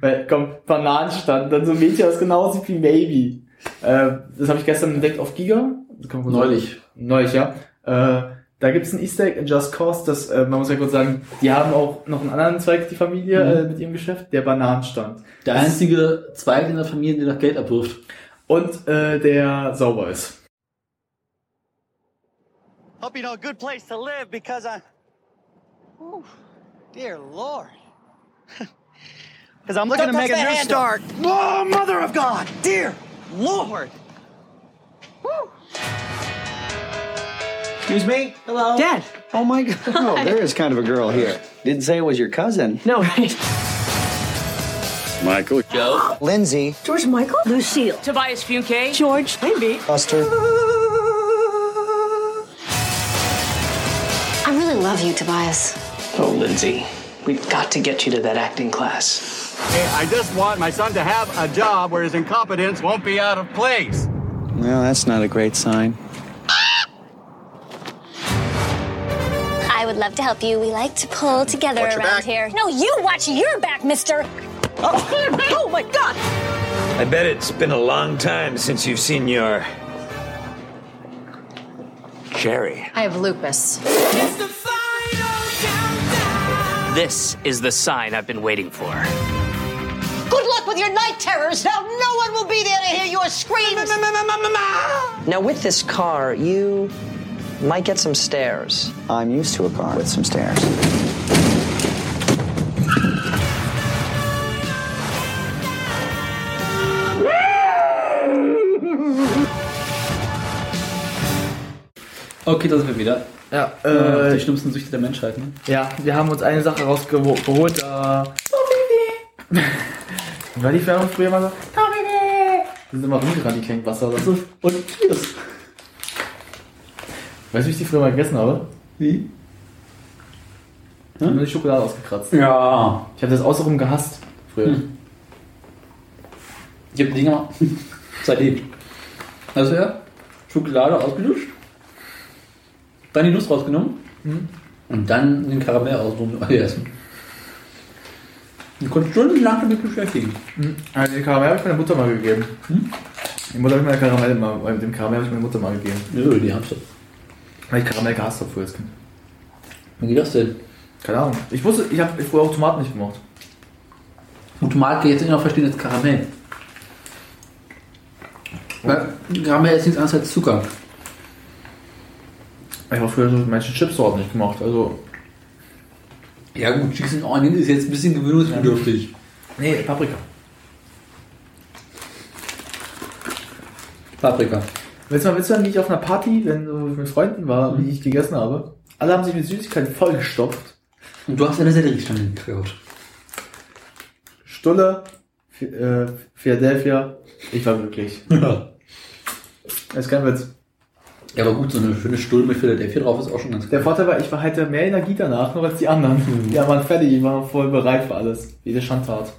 Weil, komm, Bananenstand, dann so ein Mädchen, das genau aussieht wie Maybe. Äh, das habe ich gestern entdeckt auf Giga. Neulich. Neulich, ja. Äh, da gibt's ein Easter Egg in Just Cause, das, äh, man muss ja kurz sagen, die haben auch noch einen anderen Zweig, die Familie, Mhm. äh, mit ihrem Geschäft, der Bananenstand. der einzige Zweig in der Familie, der noch Geld abwirft. Und äh, der sauber ist. Hope you know a good place to live because I. Ooh, dear Lord. Because I'm looking Don't to make a new handle. start. Oh, Mother of God! Dear Lord! Woo. Excuse me? Hello? Dad! Oh my god. Oh, there is kind of a girl here. Didn't say it was your cousin. No, right? Michael. Joe? Lindsay. George Michael? Lucille. Tobias Funke. George? Maybe. Buster. I really love you, Tobias. Oh, Lindsay, we've got to get you to that acting class. Hey, I just want my son to have a job where his incompetence won't be out of place. Well, that's not a great sign. I would love to help you. We like to pull together Watch around here. No, you watch your back, mister. Oh my god! I bet it's been a long time since you've seen your. Sherry. I have lupus. This is the sign I've been waiting for. Good luck with your night terrors. Now no one will be there to hear your screams. Now, with this car, you might get some stares. I'm used to a car with some stairs. Okay, da sind wir wieder. Ja, Äh, die schlimmsten Süchte der Menschheit, ne? ja, wir haben uns eine Sache rausgeholt. Äh, war die Werbung früher mal so? Die sind immer rumgerannt, die kleinen Wasser. Also, und Cheers. Weißt du, wie ich die früher mal gegessen habe? Wie? Ich habe nur die Schokolade ausgekratzt. Ja. Ich habe das außenrum gehasst früher. Hm. Ich hab die gemacht. Seitdem. Also ja, Schokolade ausgelöscht, dann die Nuss rausgenommen und dann den Karamell ausgegessen. Ich konnte stundenlang damit beschäftigen. Also den Karamell habe ich meiner Mutter mal gegeben. Die Mutter habe ich meine Karamell mal, äh, den Karamell habe ich meiner Mutter mal gegeben. Nö, die haben schon. Weil ich Karamell gehasst habe früher als Kind. Wie geht das denn? Keine Ahnung. Ich wusste, ich habe früher auch Tomaten nicht gemocht. Und Tomat kann ich jetzt immer noch verstehen als Karamell. Weil Karamell ist nichts anderes als Zucker. Ich habe früher so manche Chipsorten nicht gemacht. Also, Ja gut, Cheese and Onion ist jetzt ein bisschen gewöhnungsbedürftig. nee, Paprika. Paprika. Willst du mal wissen, wie ich auf einer Party, wenn du mit Freunden war, wie ich gegessen habe? Alle haben sich mit Süßigkeiten vollgestopft. Und du hast eine Selleriestange geklaut. Stulle, Phi- äh, Philadelphia. Ich war glücklich. Ja. Das ist kein Witz. Ja, aber gut, so eine schöne Stulle mit Philadelphia drauf ist auch schon ganz Der geil. Vorteil war, ich war halt mehr Energie danach, noch als die anderen. Die waren fertig, die waren voll bereit für alles. Jede Schandtat.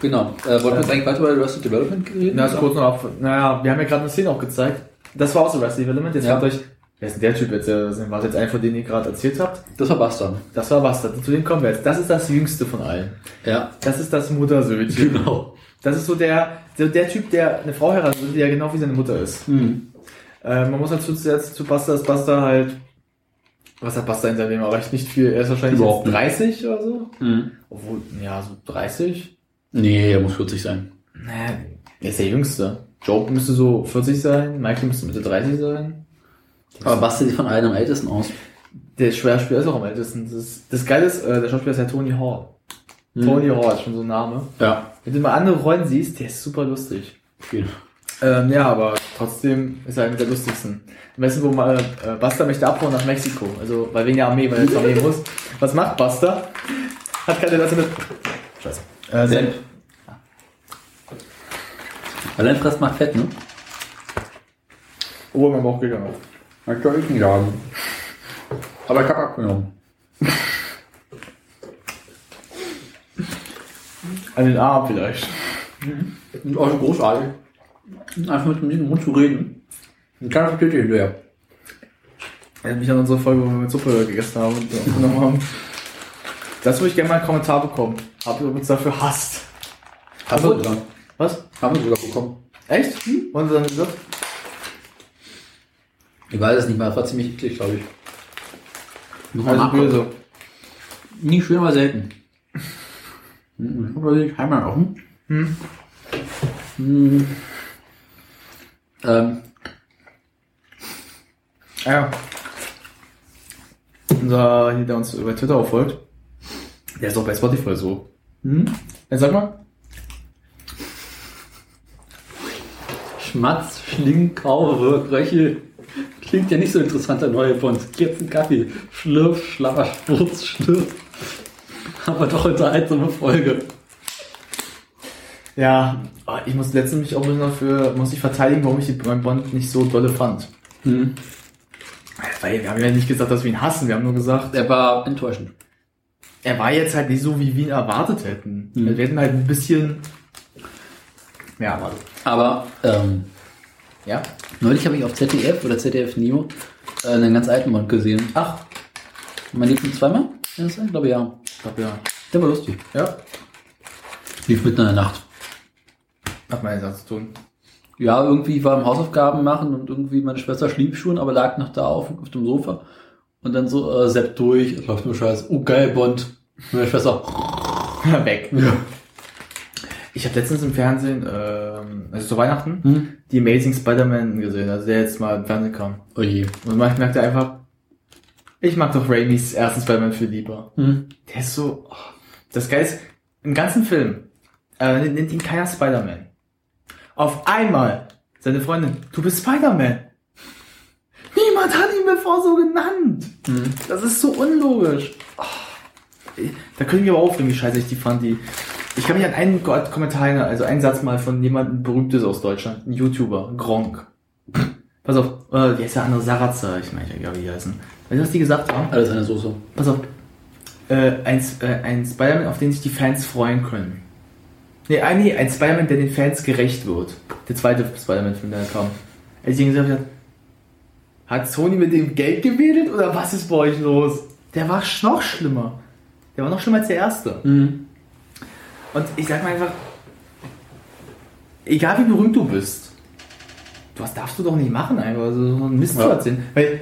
Genau. Äh, wollen wir jetzt eigentlich weiter über Arrested Development reden? Na, ist kurz noch auf, naja, wir haben ja gerade eine Szene auch gezeigt. Das war auch so Arrested Development. Jetzt Ja. fragt euch, wer ist denn der Typ jetzt? War das jetzt einer von denen ihr gerade erzählt habt? Das war Bastard. Das war Bastard. Zu dem kommen wir jetzt. Das ist das jüngste von allen. Ja. Das ist das Muttersöhnchen. Genau. Das ist so der, so der Typ, der eine Frau heiratet, die ja genau wie seine Mutter ist. Hm. Äh, man muss dazu jetzt zu Basta, dass Basta halt, was hat Basta in seinem Leben erreicht? Nicht viel. Er ist wahrscheinlich Überhaupt jetzt nicht. 30 oder so. Hm. Obwohl, ja, so 30. Nee, er muss 40 sein. Naja, er ist der Jüngste. Joe müsste so 40 sein, Michael müsste Mitte 30 sein. Aber Bastard sieht von allen am ältesten aus. Der Schauspieler ist auch am ältesten. Das, ist, das Geile ist, äh, der Schauspieler ist ja Tony Hall. Tony Hall ist schon so ein Name. Ja. Wenn du mal andere Rollen siehst, der ist super lustig. Viel. Ähm, ja, aber trotzdem ist er einer der lustigsten. Am besten, wo mal äh, Buster möchte abhauen nach Mexiko. Also, weil wegen der Armee, weil er zur Armee muss. Was macht Buster? Hat keine Lasse mit. Scheiße. Äh, Senf. Allein frisst macht Fett, ne? Oh, mein Bauch gegangen. Das soll ich nicht sagen. Aber ich hab abgenommen. An den Arm vielleicht. Und auch großartig. Einfach mit dem Mund zu reden. Ein kleiner Tüte hinterher. Erinnert mich an unsere Folge, wo wir mit Suppe gegessen haben und aufgenommen haben. Das würde ich gerne mal einen Kommentar bekommen. Habt ihr uns dafür hasst? Haben wir sogar. Was? Haben wir sogar bekommen. Echt? Und dann gesagt? Ich weiß es nicht mehr, das war ziemlich eklig, glaube ich. Muss man Also nachgucken. böse. Nie schön, aber selten. Hm, Ich habe die Timer offen. Hm. Hm. Ähm, Ah Ja. Unser, hier, der uns über Twitter auch folgt, der ist auch bei Spotify so. Hm? Ja, sag mal. Schmatz, Schling, Kaure, Röchel. Klingt ja nicht so interessant, der neue Bond. Jetzt ein Kaffee. Schlürf, Schlapper, Spurz, Schlürf. Aber doch unterhaltsame Folge. Ja, ah, ich muss letztens mich auch dafür, muss ich verteidigen, warum ich die- Bond nicht so dolle fand. Hm. Weil wir haben ja nicht gesagt, dass wir ihn hassen, wir haben nur gesagt, Er war enttäuschend. er war jetzt halt nicht so, wie wir ihn erwartet hätten. Mhm. Wir hätten halt ein bisschen mehr erwartet. Aber ähm, Ja? neulich habe ich auf ZDF oder ZDF Neo äh, einen ganz alten Bond gesehen. Ach, Man lief ihn zweimal? Kann das? Ich glaube ja. ich glaube ja. Der war lustig. Ja? Lief mitten in der Nacht. Hat meine Sache zu tun. Ja, irgendwie war im Hausaufgaben machen und irgendwie meine Schwester schlief schon, aber lag noch da auf, auf dem Sofa. Und dann so äh, Sepp durch, es läuft nur Scheiß. Oh geil, Bond. Und meine Schwester. Weg. Ja. Ich habe letztens im Fernsehen, ähm, also zu Weihnachten, Hm? die Amazing Spider-Man gesehen, also der jetzt mal im Fernsehen kam. Oh je. Und man merkte einfach, ich mag doch Raimis ersten Spider-Man viel lieber. Hm? Der ist so, oh, das Geil ist, im ganzen Film, äh, nennt ihn keiner Spider-Man. Auf einmal, seine Freundin, du bist Spider-Man. Niemand hat ihn bevor so genannt. Hm. Das ist so unlogisch. Oh, da können wir aber aufregen, wie scheiße ich die fand. Die. Ich kann mich an einen Ko- Kommentar erinnern, also einen Satz mal von jemandem Berühmtes aus Deutschland, ein YouTuber, Gronk. Pass auf, äh, wie heißt der andere? Sarazza, ich meine, ich glaube, wie die heißen. Weißt du, was die gesagt haben? Alles eine Soße. Pass auf. Äh, ein, äh, ein Spider-Man, auf den sich die Fans freuen können. Nee, ein, nee, ein Spider-Man, der den Fans gerecht wird. Der zweite Spider-Man-Film, der kam. Als ich gesagt habe, hat Sony mit dem Geld gewedelt oder was ist bei euch los? Der war noch schlimmer. Der war noch schlimmer als der erste. Mhm. Und ich sag mal einfach, egal wie berühmt du bist, du was darfst du doch nicht machen, einfach so einen Mist zu Ja. erzählen. Weil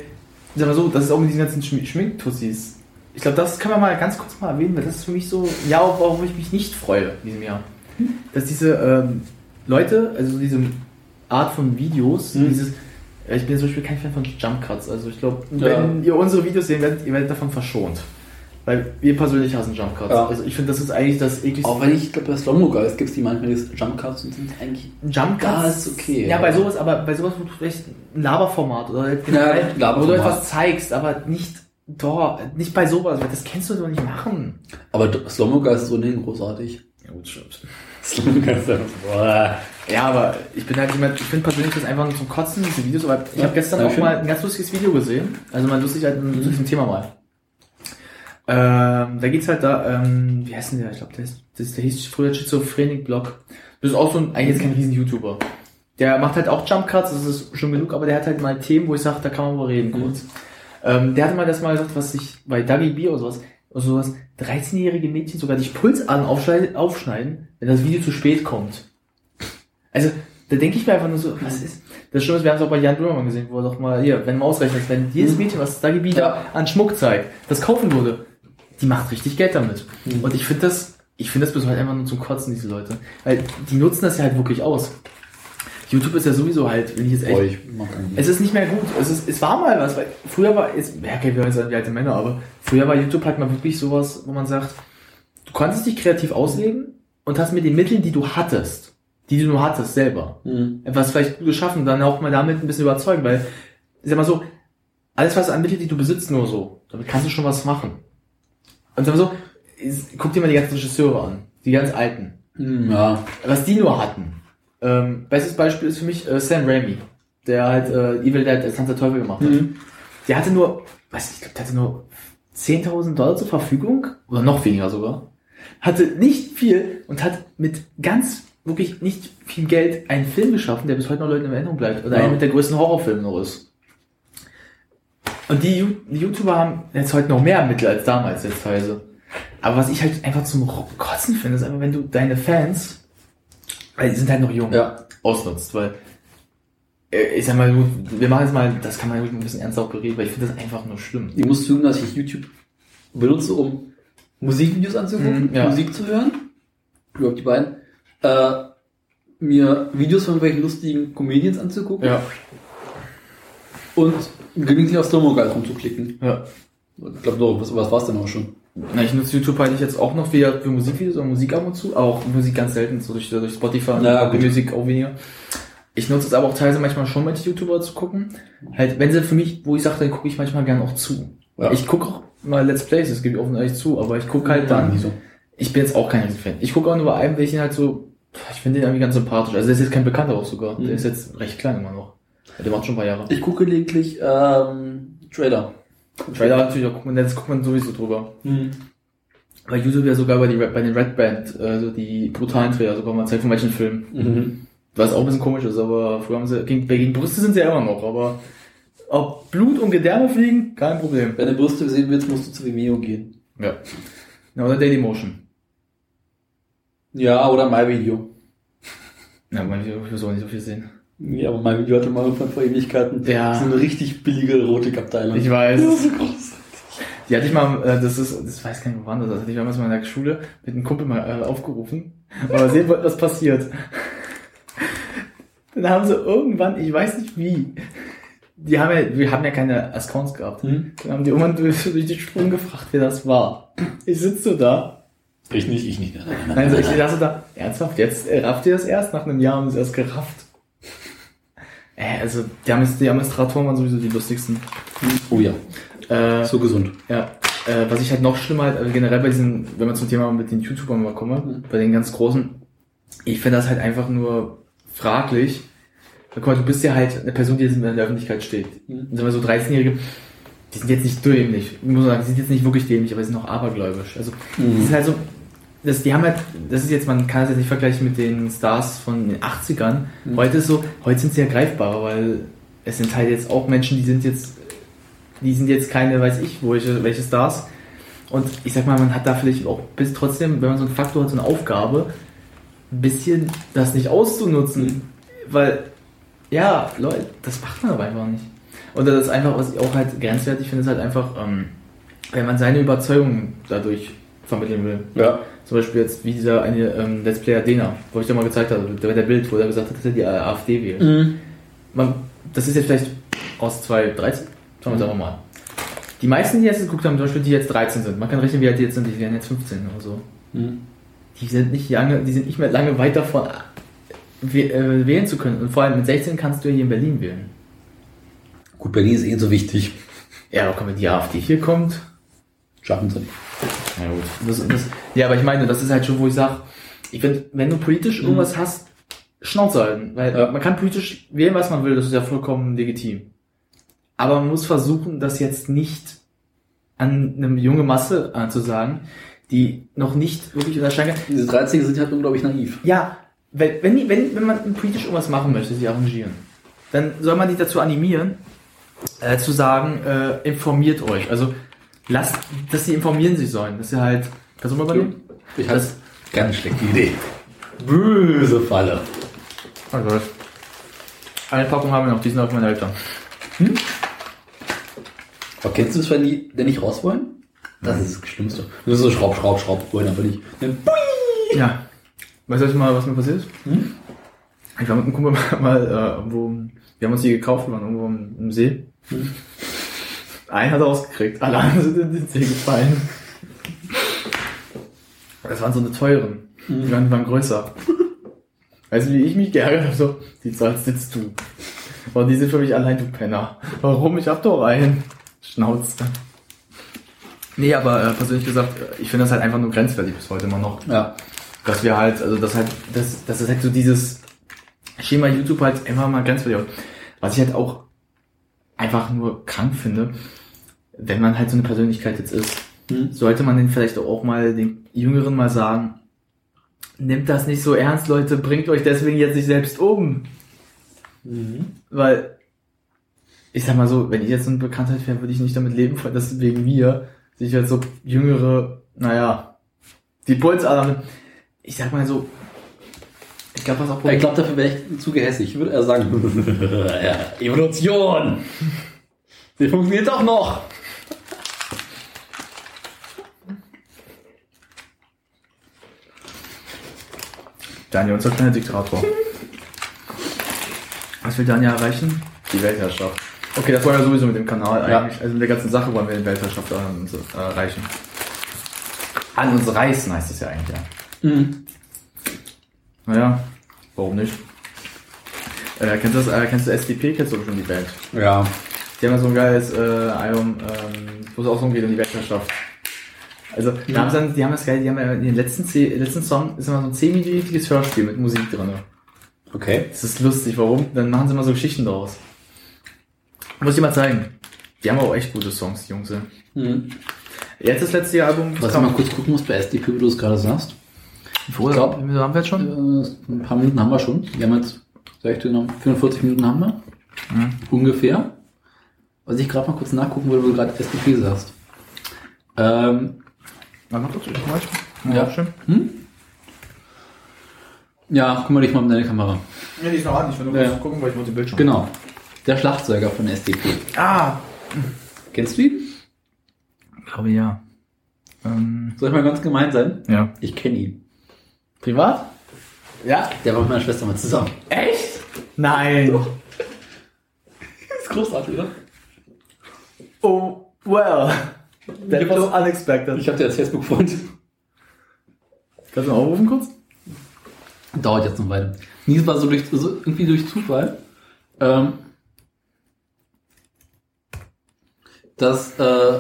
sag mal so, das ist auch mit diesen ganzen Schm- Schminktussis. Ich glaube, das kann man mal ganz kurz mal erwähnen, weil das ist für mich so, ja, worauf ich mich nicht freue in diesem Jahr. Dass diese ähm, Leute, also so diese Art von Videos, Mhm. dieses, ich bin zum Beispiel kein Fan von Jump Cuts, also ich glaube, Ja. wenn ihr unsere Videos sehen werdet, ihr werdet davon verschont. Weil wir persönlich hassen Jump Cuts. Ja. Also ich finde, das ist eigentlich das ekligste. Auch wenn ich, ich glaube, bei Slow-Mo Guys gibt es die manchmal diese Jump Cuts und sind eigentlich. Jump Ja, Cuts ist okay. Ja, bei sowas, aber bei sowas, wo du vielleicht ein Laberformat oder halt Ja, generell, wo du Laberformat. etwas zeigst, aber nicht dort, nicht bei sowas, weil das kannst du doch nicht machen. Aber Slow-Mo Guys ist ohnehin großartig. Ja, gut, stimmt. Slow-Mo Guys boah. Ja, aber ich bin halt jemand, ich finde persönlich das einfach nur zum Kotzen, diese Videos, aber ich habe gestern Ja, auch schön. mal ein ganz lustiges Video gesehen, also mal lustig halt Mhm. zu diesem Thema mal. Ähm, da geht's halt da, ähm, wie heißt denn der? Ich glaube, der, ist- der hieß früher Schizophrenic-Blog. Das ist auch so ein, eigentlich jetzt kein riesen YouTuber. Der macht halt auch Jump Cuts, das ist schon genug, aber der hat halt mal Themen, wo ich sage, da kann man mal reden kurz. Ähm, der hatte mal das mal gesagt, was sich bei Dougie B oder sowas, oder sowas, 13-jährige Mädchen sogar die Pulsadern aufschneiden, aufschneiden, wenn das Video zu spät kommt. Also, da denke ich mir einfach nur so, was ist. Das Schlimme ist, wir haben es auch bei Jan Böhmermann gesehen, wo er doch mal, hier, wenn du mal ausrechnest, wenn jedes Mädchen, was Dougie B da an Schmuck zeigt, das kaufen würde, die macht richtig Geld damit. Und ich finde das, ich finde das bis heute einfach nur zum Kotzen, diese Leute. Weil die nutzen das ja halt wirklich aus. YouTube ist ja sowieso halt, wenn ich jetzt echt. Boah, ich. Es ist nicht mehr gut. Es, ist, es war mal was, weil früher war, jetzt, ja, okay, wir wie alte Männer, aber früher war YouTube halt mal wirklich sowas, wo man sagt, du konntest dich kreativ ausleben und hast mit den Mitteln, die du hattest, die du nur hattest selber, Mhm. etwas vielleicht gut geschaffen, dann auch mal damit ein bisschen überzeugen, weil, sag mal so, alles was an Mitteln, die du besitzt, nur so, damit kannst du schon was machen. Und sag mal so, ist- guck dir mal die ganzen Regisseure an, die ganz alten Hm, Ja. was die nur hatten. Ähm, bestes Beispiel ist für mich äh, Sam Raimi, der halt äh, Evil Dead als Tanz der Teufel gemacht hat. Mhm. Der hatte nur, weiß ich, ich glaube, der hatte nur 10.000 Dollar zur Verfügung oder noch weniger sogar. Hatte nicht viel und hat mit ganz wirklich nicht viel Geld einen Film geschaffen, der bis heute noch Leuten in Erinnerung bleibt. Oder Ja. einer mit der größten Horrorfilme noch ist. Und die, YouTuber haben jetzt heute noch mehr Mittel als damals jetzt teilweise. Aber was ich halt einfach zum Kotzen finde, ist einfach, wenn du deine Fans, weil die sind halt noch jung, Ja. ausnutzt, weil äh, ich sag mal, wir machen jetzt mal, das kann man ruhig ein bisschen ernst auch bereden, weil ich finde das einfach nur schlimm. Ich muss zugeben, dass ich YouTube benutze, um Musikvideos anzugucken, Mhm, ja. Musik zu hören. Überhaupt die beiden. Äh, mir Videos von irgendwelchen lustigen Comedians anzugucken Ja, und gelegentlich auf Slow-Mo Guys rumzuklicken. ja. Ich glaube, doch, was, was war's denn auch schon? Na, ich nutze YouTube halt jetzt auch noch wieder für Musikvideos und Musik ab und zu, aber auch Musik ganz selten, so durch, durch Spotify, Ja, Apple gut. Music auch weniger. Ich nutze es aber auch teilweise manchmal schon, manche YouTuber zu gucken. Halt, wenn sie für mich, wo ich sage, dann gucke ich manchmal gern auch zu. Ja. Ich gucke auch mal Let's Plays, das gebe ich offen ehrlich zu, aber ich gucke halt dann. Wieso? Ich bin jetzt auch kein Riesenfan. Ich gucke auch nur bei einem, welchen halt so, ich finde den irgendwie ganz sympathisch. Also der ist jetzt kein Bekannter auch sogar. Mhm. Der ist jetzt recht klein immer noch. Der macht schon ein paar Jahre. Ich gucke gelegentlich ähm, Trailer. Trailer natürlich auch, guckt man, das guckt man sowieso drüber. Mhm. Weil YouTube ja sogar bei, die, bei den Red Band, äh, so die brutalen Trailer sogar mal zeigt von manchen Filmen. Mhm. Was auch ein bisschen komisch ist, aber früher haben sie, gegen, gegen Brüste sind sie ja immer noch, aber ob Blut und Gedärme fliegen, kein Problem. Wenn du Brüste gesehen willst, musst du zu Vimeo gehen. Ja. ja oder Dailymotion. Ja, oder MyVideo. Ja, mein Video, ich will so nicht so viel sehen. Ja, aber MyVideo hatte mal irgendwann vor Ewigkeiten Ja. so eine richtig billige Erotikabteilung. Ich weiß. Das ist so groß. Die hatte ich mal, äh, das ist, das weiß gar nicht, war das, hatte ich damals mal in der Schule mit einem Kumpel mal äh, aufgerufen. Aber sehen wollten, was passiert. Dann haben sie irgendwann, ich weiß nicht wie, die haben ja, wir haben ja keine Accounts gehabt. Hm? Dann haben die irgendwann durch, durch die Sprung gefragt, wer das war. Ich sitze so da. Ich nicht, ich nicht. Nein, so, ich saß so da, ernsthaft, jetzt rafft ihr das erst? Nach einem Jahr haben sie es erst gerafft. Äh, also, die, die Administratoren waren sowieso die lustigsten. Oh ja, Äh, so gesund. ja, äh, was ich halt noch schlimmer halt, also generell bei diesen, wenn man zum Thema mit den YouTubern mal komme, bei den ganz großen, ich finde das halt einfach nur fraglich. Guck mal, du bist ja halt eine Person, die jetzt in der Öffentlichkeit steht. Und sagen wir so 13-Jährige, die sind jetzt nicht dämlich. Ich muss sagen, die sind jetzt nicht wirklich dämlich, aber sie sind auch abergläubisch. Also, die sind halt so, das, die haben halt, das ist jetzt, man kann das jetzt nicht vergleichen mit den Stars von den 80ern. Heute ist so, heute sind sie ja greifbarer, weil es sind halt jetzt auch Menschen, die sind jetzt die sind jetzt keine, weiß ich, wo welche, welche Stars. Und ich sag mal, man hat da vielleicht auch bis trotzdem, wenn man so einen Faktor hat, so eine Aufgabe, ein bisschen das nicht auszunutzen. Weil, ja, Leute, das macht man aber einfach nicht. Und das ist einfach, was ich auch halt grenzwertig finde, ist halt einfach, ähm, wenn man seine Überzeugungen dadurch vermitteln will. Ja. Zum Beispiel jetzt wie dieser eine ähm, Let's Player Dena, wo ich dir mal gezeigt habe, der, der Bild, wo er gesagt hat, dass er die AfD wählt. Mhm. Man, das ist jetzt vielleicht aus 2013, schauen wir uns einfach mal an. Die meisten, die jetzt geguckt haben, zum Beispiel, die jetzt 13 sind, man kann rechnen, wie alt die jetzt sind, die werden jetzt 15 oder so. Mhm. Die sind nicht lange, die sind nicht mehr lange weit davon, wäh- äh, wählen zu können. Und vor allem mit 16 kannst du ja hier in Berlin wählen. Gut, Berlin ist eh so wichtig. Ja, aber komm, wenn die AfD hier kommt, Schaffen sie nicht. Ja gut. Das, das, ja, aber ich meine, das ist halt schon, wo ich sage, ich finde, wenn du politisch irgendwas hast, Schnauze halten. Weil Ja. man kann politisch wählen, was man will, das ist ja vollkommen legitim. Aber man muss versuchen, das jetzt nicht an eine junge Masse anzusagen, die noch nicht wirklich unterscheiden kann. Diese 13 sind halt unglaublich naiv. Ja, wenn, wenn, wenn, wenn man politisch irgendwas machen möchte, sich arrangieren, dann soll man die dazu animieren, äh, zu sagen, äh, informiert euch. Also lasst, dass sie informieren sich sollen. Dass sie halt. Kannst du mal übernehmen? Ich halte ganz schlechte Idee. Böse Falle. Also, eine Packung haben wir noch, die sind auf meine Eltern. Aber kennst du es, wenn die denn nicht raus wollen? Das ist das Schlimmste. Das ist so Schraub, Schraub, Schraub, wollen aber nicht. Dann Ja. Weißt du mal, was mir passiert ist? Ich war mit einem Kumpel mal, mal äh, irgendwo, wir haben uns die gekauft, wir waren irgendwo im, im See. Einen hat er rausgekriegt, alle anderen sind in den See gefallen. Das waren so eine teuren. Die waren, waren größer. Weißt du, wie ich mich geärgert habe? So, die zahlst jetzt du. Und die sind für mich allein, du Penner. Warum? Ich hab doch einen. Schnauze. Nee, aber äh, persönlich gesagt, äh, ich finde das halt einfach nur grenzwertig bis heute immer noch Ja. dass wir halt, also das halt, das, das ist halt so dieses Schema YouTube halt immer mal grenzwertig. Was ich halt auch einfach nur krank finde, wenn man halt so eine Persönlichkeit jetzt ist, Hm. sollte man den vielleicht auch mal den Jüngeren mal sagen, nimmt das nicht so ernst, Leute, bringt euch deswegen jetzt nicht selbst um. Weil, ich sag mal so, wenn ich jetzt so eine Bekanntheit wäre, würde ich nicht damit leben, dass wegen mir sich halt so jüngere, naja, die Pulsadern, ich sag mal so, ich glaube, was auch Ich glaube, dafür wäre ich zu gehässig. Ich würde eher sagen, Evolution. Die funktioniert doch noch. Daniel, unser kleiner Diktator. Was will Daniel erreichen? Die Weltherrschaft. Okay, das wollen wir sowieso mit dem Kanal Ja. eigentlich. Also mit der ganzen Sache wollen wir die Weltherrschaft uns, äh, erreichen. An uns reißen heißt es ja eigentlich, ja. Mhm. Naja, warum nicht? Äh, kennst du das, äh, kennst du SDP? Kennst du schon die Band? Ja. Die haben ja so ein geiles äh, Album, ähm, wo es auch so umgeht um die Weltherrschaft. Also, da haben sie dann, die haben das geil, die haben ja in den letzten, letzten Song ist immer so ein 10-minütiges Hörspiel mit Musik drin. Okay. Das ist lustig, warum? Dann machen sie immer so Geschichten draus. Muss ich mal zeigen. Die haben auch echt gute Songs, die Jungs. ja. Mhm. Jetzt das letzte Album. Was ich mal kurz gucken muss bei SDP, wie du es gerade sagst. Wo Ich glaub- haben wir jetzt schon? Äh, ein paar Minuten haben wir schon. Wir haben jetzt, sag ich dir noch, 45 Minuten haben wir. Mhm. Ungefähr. Was ich gerade mal kurz nachgucken wollte, wo du gerade SDP sagst. Ähm, Warte mal kurz, ich mal. Ja. schön. ja, guck mal dich mal um deine Kamera. Ja, die ist noch an, ich will nur Ja. kurz gucken, weil ich wollte den Bildschirm. Genau. Der Schlagzeuger von SDP. Ah, Kennst du ihn? glaube ja. Ähm, Soll ich mal ganz gemein sein? ja. Ich kenne ihn. Privat? Ja? Der war mit meiner Schwester mal zusammen. Echt? Nein. Das ist großartig, oder? Oh, well. That Ich was hab- unexpected. Ich habe dir als Facebook-Freund. Kannst du mal aufrufen kurz? Dauert jetzt noch weiter. Nee, es war so, durch, so irgendwie durch Zufall, ähm, dass, äh,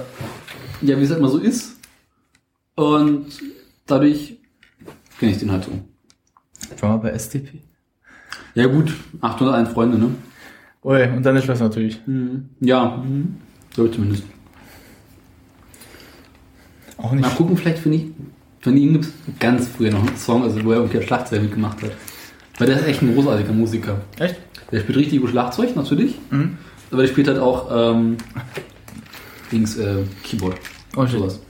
ja, wie es halt immer so ist. Und dadurch kenne ich den halt so. Ich war mal bei SDP. Ja gut, 801 Freunde, ne? Ui, und deine Schwester natürlich. Ja, so zumindest. Auch Mal gucken, vielleicht finde ich, von ihm gibt es ganz früher noch einen Song, also wo er irgendwie Schlagzeug mitgemacht hat. Weil der ist echt ein großartiger Musiker. Echt? Der spielt richtig gut Schlagzeug, natürlich. Mhm. Aber der spielt halt auch ähm, Dings, äh, Keyboard. Oh, sowas.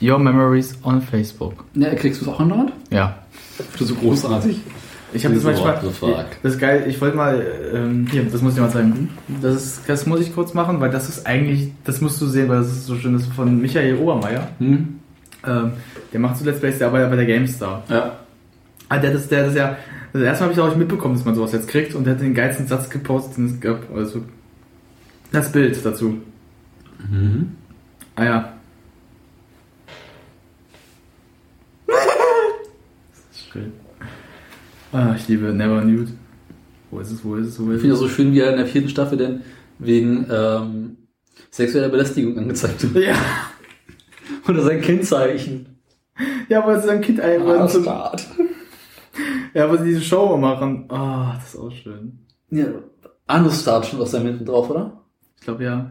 Your Memories on Facebook. Ja, kriegst du es auch andauernd? Ja. Das ist so großartig. Ich habe das manchmal. Fuck? Das ist geil. Ich wollte mal. Ähm, hier, das muss ich mal zeigen. Das, ist, das muss ich kurz machen, weil das ist eigentlich. Das musst du sehen, weil das ist so schön. Das ist von Michael Obermeier. Hm? Ähm, der macht Let's Plays, der arbeitet bei der GameStar. Ja. Ah, der, das, der, das ja. Das erste Mal habe ich auch nicht mitbekommen, dass man sowas jetzt kriegt und der hat den geilsten Satz gepostet, den es gab. Also. Das Bild dazu. Mhm. Ah ja. das ist schön. Ah, ich liebe Never Nude. Wo ist es, wo ist es, wo Ich ist finde es? so schön, wie er in der vierten Staffel denn wegen ähm, sexueller Belästigung angezeigt wird. Ja, Oder sein Kennzeichen. ja, aber es ist ein Kind einwand. Start. ja, aber sie diese Show machen. Ah, das ist auch schön. Ja, Anus Start schon aus seinem hinten drauf, oder? Ich glaube ja.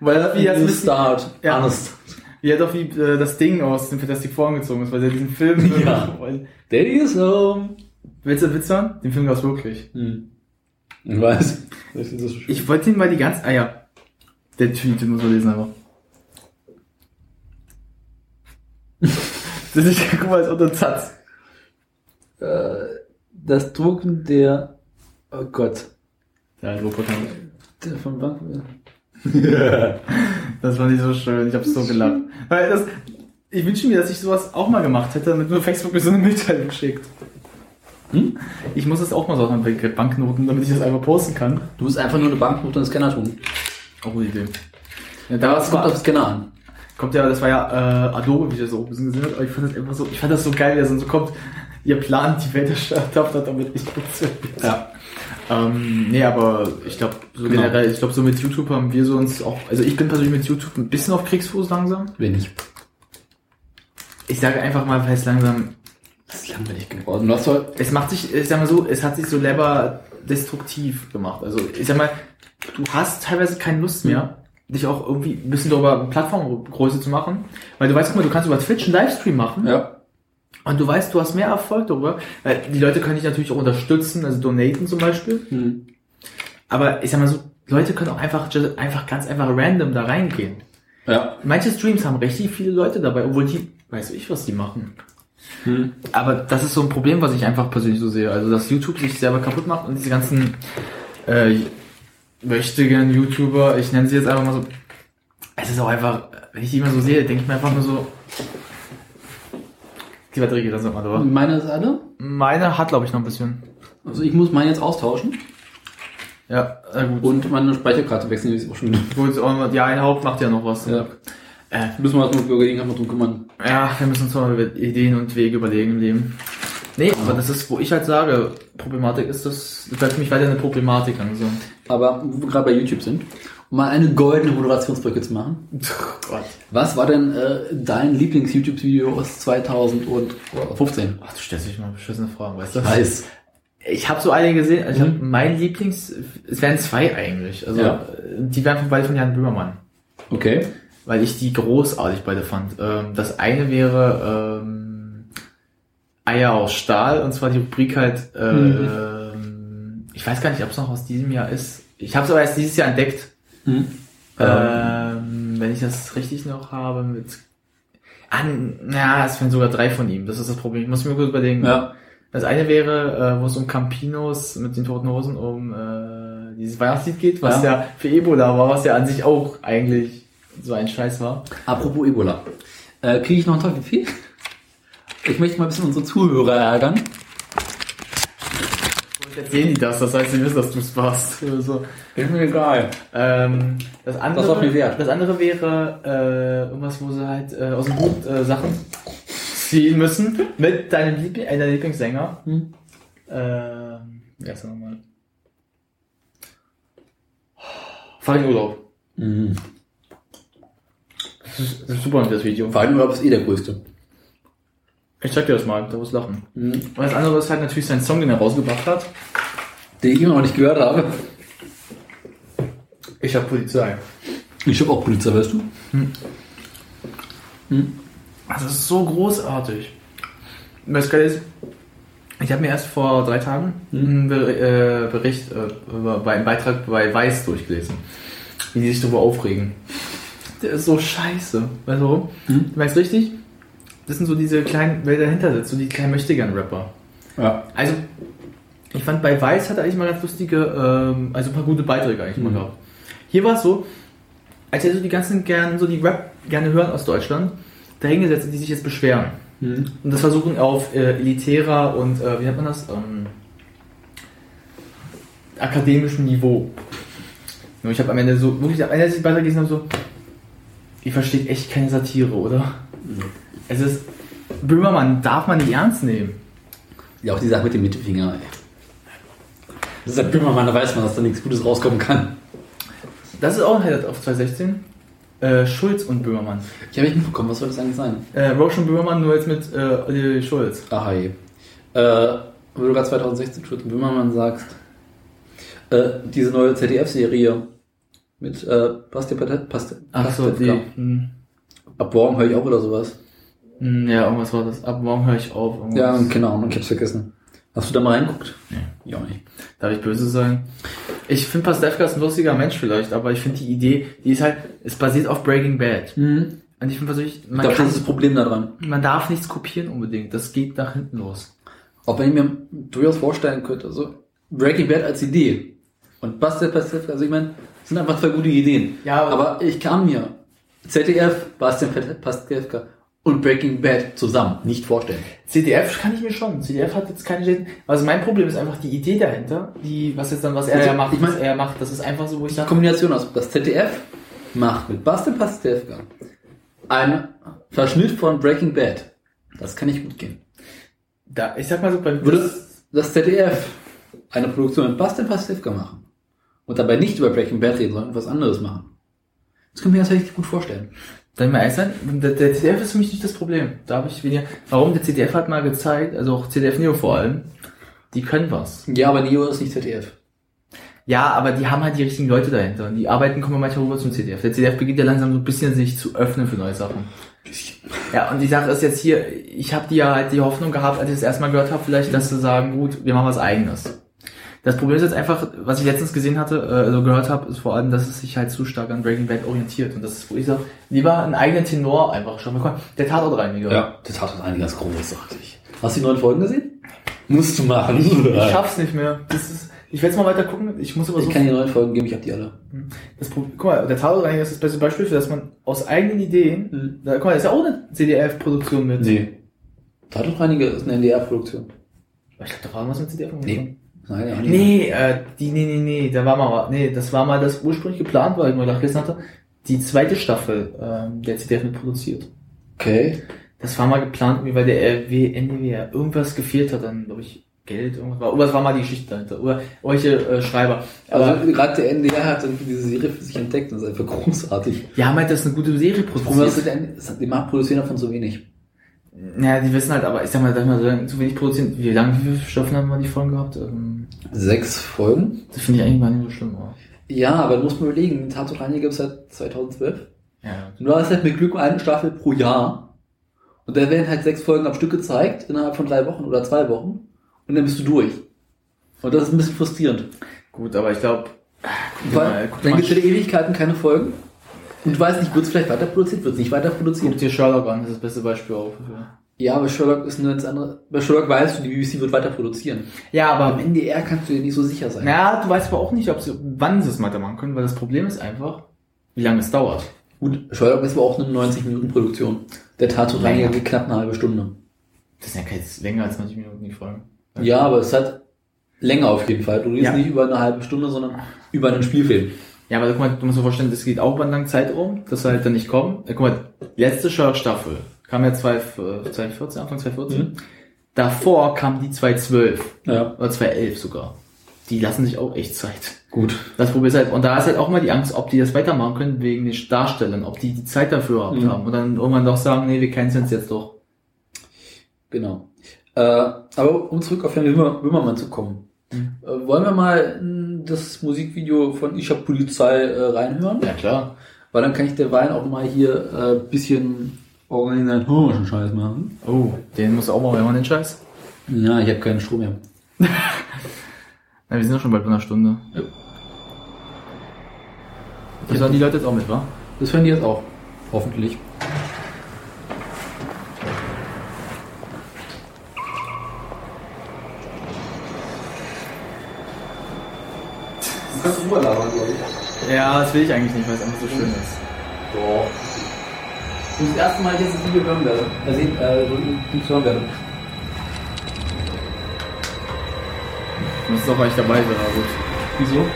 Weil er wie, Anus Start. Ja. Anus wie er doch wie äh, das Ding aus dem Fantastic Four angezogen ist, weil er diesen Film. Ja. Daddy is home. Willst du Witz hören? Den Film gab's wirklich. Hm. Ich weiß. Ich so. Ich wollte ihn mal die ganze. Ah ja. Der Tweet, den muss man lesen einfach. das ist guck mal als Untersatz. äh, das Drucken der, oh Gott, Ja, Roboter. der von Bank. Das fand ich so schön. Ich habe so gelacht. Weil das, ich wünsche mir, dass ich sowas auch mal gemacht hätte, damit nur Facebook mir so eine Mitteilung schickt. Hm? Ich muss das auch mal so bei Banknoten, damit ich das einfach posten kann. Du musst einfach nur eine Banknote und einen Scanner tun. Auch gute Idee. Ja, Da das kommt auf den Scanner an. kommt ja, das war ja äh, Adobe, wie ich das so ein bisschen gesehen habe. Aber ich fand das einfach so, ich fand das so geil, wie das dann so kommt. Ihr plant die Welt erschafft hat, damit nicht funktioniert. Ja. Ähm, nee, aber ich glaube, so Genau. generell, ich glaube, so mit YouTube haben wir so uns auch, also ich bin persönlich mit YouTube ein bisschen auf Kriegsfuß langsam. Nicht. Ich sage einfach mal, weil es langsam, Das ist langweilig geworden. Hast halt, es macht sich, ich sag mal so, es hat sich so leber destruktiv gemacht. Also ich sag mal, du hast teilweise keine Lust mehr, dich auch irgendwie ein bisschen darüber Plattformgröße zu machen, weil du weißt, guck mal, du kannst über Twitch einen Livestream machen. ja. Und du weißt, du hast mehr Erfolg darüber. Weil die Leute können dich natürlich auch unterstützen, also donaten zum Beispiel. Hm. Aber ich sag mal so, Leute können auch einfach, einfach ganz einfach random da reingehen. Ja. Manche Streams haben richtig viele Leute dabei, obwohl die, weiß ich, was die machen. Hm. Aber das ist so ein Problem, was ich einfach persönlich so sehe. Also, dass YouTube sich selber kaputt macht und diese ganzen, äh, möchtigen YouTuber, ich nenne sie jetzt einfach mal so, es ist auch einfach, wenn ich die immer so sehe, denke ich mir einfach nur so, die Batterie geht langsam an, oder? Meine ist alle. Meine hat, glaube ich, noch ein bisschen. Also ich muss meine jetzt austauschen. Ja, äh, gut. Und meine Speicherkarte wechseln, die ist auch schon. Gut, und ja, ein Haupt macht ja noch was. Ja. Äh, Müssen wir uns mit Bürgerlichen mal drum kümmern. Ja, wir müssen uns mal über Ideen und Wege überlegen im Leben. Nee, aber das ist, wo ich halt sage, Problematik ist das, das bleibt für mich weiter eine Problematik an. So. Aber wo wir gerade bei YouTube sind, um mal eine goldene Moderationsbrücke zu machen. Gott. Was war denn äh, dein Lieblings-YouTube-Video aus 2015? Ach, du stellst dich mal beschissene Fragen, weißt du? Ich weiß. Ich habe so einige gesehen, also ich Mhm. hab mein Lieblings, es wären zwei eigentlich. Also Ja. die wären von beide von Jan Böhmermann. Okay. Weil ich die großartig beide fand. Ähm, das eine wäre ähm, Eier aus Stahl, und zwar die Rubrik halt, äh, Mhm. ähm, ich weiß gar nicht, ob es noch aus diesem Jahr ist. Ich habe es aber erst dieses Jahr entdeckt. Hm. Ähm, wenn ich das richtig noch habe mit. Ah, na, es wären sogar drei von ihm. Das ist das Problem. Ich muss mir kurz überlegen. Ja. Das eine wäre, äh, wo es um Campinos mit den Toten Hosen um äh, dieses Weihnachtslied geht, was Ja. ja. für Ebola war, was ja an sich auch eigentlich so ein Scheiß war. Apropos Ebola. Äh, Kriege ich noch einen Toffee? Ich möchte mal ein bisschen unsere Zuhörer ärgern. Jetzt sehen die das, das heißt, sie wissen, dass du es warst. So. Ist mir egal. Ähm, das andere, Das mir wert. das andere wäre äh, irgendwas, wo sie halt äh, aus dem Hut äh, Sachen ziehen müssen mit deinem Liebling, äh, deinem Lieblingssänger. Hm. Ähm, wie heißt er nochmal? Farin Urlaub. Mhm. Das ist, super das Video. Weidenurlaub ist eh der größte. Ich zeig dir das mal, da muss lachen. Mhm. Und das andere ist halt natürlich sein Song, den er rausgebracht hat. Den ich immer noch nicht gehört habe. Ich hab Polizei. Ich habe auch Polizei, weißt du? Also das ist so großartig. Und Das Geile ist, ich habe mir erst vor drei Tagen einen Ber äh, Bericht äh, einem Beitrag bei Weiß durchgelesen, wie die sich darüber aufregen. Der ist so scheiße. Weißt du warum? Mhm. Du merkst richtig? Das sind so diese kleinen, wer dahinter sitzt, so die kleinen Möchtegern-Rapper. Ja. Also, fand bei Weiß hat er eigentlich mal ganz lustige, ähm, also ein paar gute Beiträge eigentlich mal gehabt. Hier war es so, als er so die ganzen gern, so die Rap gerne hören aus Deutschland, da hingesetzt, die sich jetzt beschweren. Und das versuchen auf äh, elitärer und, äh, wie nennt man das? Ähm, akademischem Niveau. Nur ich habe am Ende so, wirklich, am Ende, als ich die Beiträge gelesen habe, so, ihr versteht echt keine Satire, oder? Es ist, Böhmermann darf man nicht ernst nehmen. Ja, auch die Sache mit dem Mittelfinger, ey. Das ist der Böhmermann, da weiß man, dass da nichts Gutes rauskommen kann. Das ist auch ein Highlight auf 2016. Äh, Schulz und Böhmermann. Ich habe nicht mitbekommen, was soll das eigentlich sein? Äh, Roche und Böhmermann nur jetzt mit äh, Schulz. Aha, je. Äh, wo du gerade 2016 Schulz und Böhmermann sagst, äh, diese neue ZDF-Serie mit äh, Pasti Patet, Pasti, Ach so, die. Hm, Ab morgen höre ich auch oder sowas. hm, ja, irgendwas war das. Ab morgen höre ich auf. Irgendwas. Ja, keine Ahnung, ich hab's vergessen. Hast du da mal reinguckt? Nee. Ja, nicht. Darf ich böse sein? Ich finde Pastewka ist ein lustiger Mensch vielleicht, aber ich finde die Idee, die ist halt, es basiert auf Breaking Bad. Und ich finde persönlich, Ich man, glaube, kann, das ist das Problem daran. man darf nichts kopieren unbedingt. Das geht nach hinten los. Auch wenn ich mir durchaus vorstellen könnte, also Breaking Bad als Idee und Bastel Pastewka, also ich meine, das sind einfach zwei gute Ideen. Ja, aber- aber ich kann mir ZDF, Bastian Pastewka und Breaking Bad zusammen nicht vorstellen. CDF kann ich mir schon. CDF hat jetzt keine Schäden. Also mein Problem ist einfach die Idee dahinter, die, was jetzt dann, was er Also, ja macht, ich mein- was er macht, das ist einfach so, wo ich Die sage, Kombination aus, das ZDF macht mit Bastian Pastewka einen Verschnitt von Breaking Bad. Das kann nicht gut gehen. da, ich sag mal so, bei, Würde das ZDF eine Produktion mit Bastian Pastewka machen und dabei nicht über Breaking Bad reden, sondern was anderes machen. Das kann ich mir tatsächlich gut vorstellen. Ich mal sein? Der, der CDF ist für mich nicht das Problem. Da habe ich weniger. Warum? Der CDF hat mal gezeigt, also auch CDF Neo vor allem, die können was. Ja, aber Neo ist nicht ZDF. Ja, aber die haben halt die richtigen Leute dahinter. Und die arbeiten kommen manchmal rüber zum CDF. Der CDF beginnt ja langsam so ein bisschen sich zu öffnen für neue Sachen. Ja, und die Sache ist jetzt hier, ich habe die ja halt die Hoffnung gehabt, als ich das erstmal gehört habe, vielleicht, dass sie sagen, gut, wir machen was eigenes. Das Problem ist jetzt einfach, was ich letztens gesehen hatte, äh, also gehört habe, ist vor allem, dass es sich halt zu stark an Breaking Bad orientiert. Und das ist, wo ich sage, lieber einen eigenen Tenor einfach schon. Mal, Der Tatort reiniger. der tat uns einiges großartig. Hast du die neuen Folgen gesehen? Musst du machen. Ich schaff's nicht mehr. Das ist, ich werde jetzt mal weiter gucken. Ich muss aber so Ich kann die neuen Folgen geben, ich hab die alle. Das Problem, guck mal, der Tatortreiniger ist das beste Beispiel für, dass man aus eigenen Ideen, Mhm. da, guck mal, das ist ja auch eine CDF-Produktion mit. Nee. Tatortreiniger ist eine NDR-Produktion. Ich glaube, da war was mit CDF. Nee. Nein, ja. Nee, äh, die, nee, nee, nee, da war mal, nee, das war mal das ursprünglich geplant, weil ich mal nachgelesen hatte, die zweite Staffel, ähm, der CDF mit produziert. Okay. Das war mal geplant, weil der RW, NWR irgendwas gefehlt hat, dann, glaube ich, Geld, irgendwas war, irgendwas war mal die Geschichte dahinter, oder irgendwelche äh, Schreiber. Aber Also gerade der NDR hat irgendwie diese Serie für sich entdeckt und das ist einfach großartig. haben halt das eine gute Serie Das Problem ist, produziert. die Markt produzieren davon so wenig. Ja, die wissen halt, aber ich sag mal, sag mal so, zu wenig produzieren. Wie lange, wie viele Staffeln haben wir die Folgen gehabt? Ähm, Sechs Folgen? das finde ich eigentlich gar nicht so schlimm, aber. Ja, aber du musst mal überlegen, Tatortreiniger gibt es seit 2012. Ja. Und du hast halt mit Glück eine Staffel pro Jahr. Und da werden halt sechs Folgen am Stück gezeigt, innerhalb von drei Wochen oder zwei Wochen. Und dann bist du durch. Und das ist ein bisschen frustrierend. Gut, aber ich glaube, dann gibt es Ewigkeiten keine Folgen. Und du weißt nicht, wird es vielleicht weiter produziert, wird es nicht weiter produziert. guck dir Sherlock an, das ist das beste Beispiel auch. Für. Ja, aber Sherlock ist eine ganz andere. Bei Sherlock weißt du, die BBC wird weiter produzieren. Ja, Aber am NDR kannst du dir nicht so sicher sein. Ja, du weißt aber auch nicht, ob sie, wann sie es weitermachen können, weil das Problem ist einfach, wie lange es dauert. Gut, Sherlock ist aber auch eine 90-Minuten-Produktion. Der Tatortreiniger Naja. geht knapp eine halbe Stunde. Das ist ja kein länger als 90 Minuten die Folgen. Ja, aber es hat länger auf jeden Fall. Du redest Ja. nicht über eine halbe Stunde, sondern über einen Spielfilm. Ja, aber guck mal, du musst dir vorstellen, das geht auch über einen langen Zeitraum, dass sie halt dann nicht kommen. Ja, guck mal, letzte Sherlock-Staffel kam ja 2014, Anfang 2014. Mhm. Davor kam die 2012 Ja. oder 2011 sogar. Die lassen sich auch echt Zeit. Gut. Das Problem ist halt, und da ist halt auch mal die Angst, ob die das weitermachen können wegen den Darstellern, ob die die Zeit dafür haben Mhm. haben und dann irgendwann doch sagen, nee, wir kennen es jetzt doch. Genau. Äh, aber um zurück auf Wimmer, Wimmermann zu kommen. Mhm. Äh, wollen wir mal mh, das Musikvideo von Ich hab Polizei äh, reinhören? Ja, klar. Weil dann kann ich derweil auch mal hier ein äh, bisschen organisatorischen Scheiß machen. Oh, den muss auch mal wenn man den Scheiß. Ja, ich habe keinen Strom mehr. Na, wir sind doch schon bald bei einer Stunde. Ja. Die sollen die Leute jetzt auch mit, wa? Das hören die jetzt auch. Hoffentlich. Kannst du rüberlabern, glaube ich. Ja, das will ich eigentlich nicht, weil es einfach so schön ist. Doch. Das ist das erste Mal, dass ich jetzt das Video hören werde. Äh, sehen, äh, nicht hören werde. Du musst doch eigentlich dabei sein, aber gut. Wieso?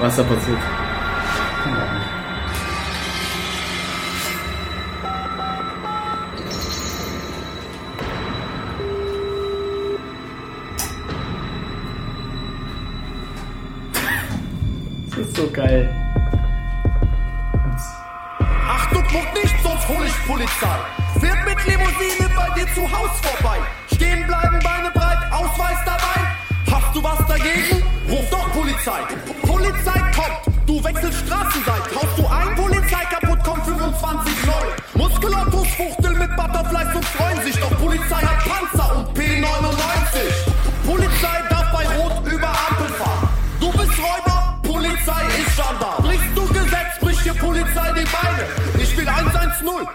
Was ist da passiert?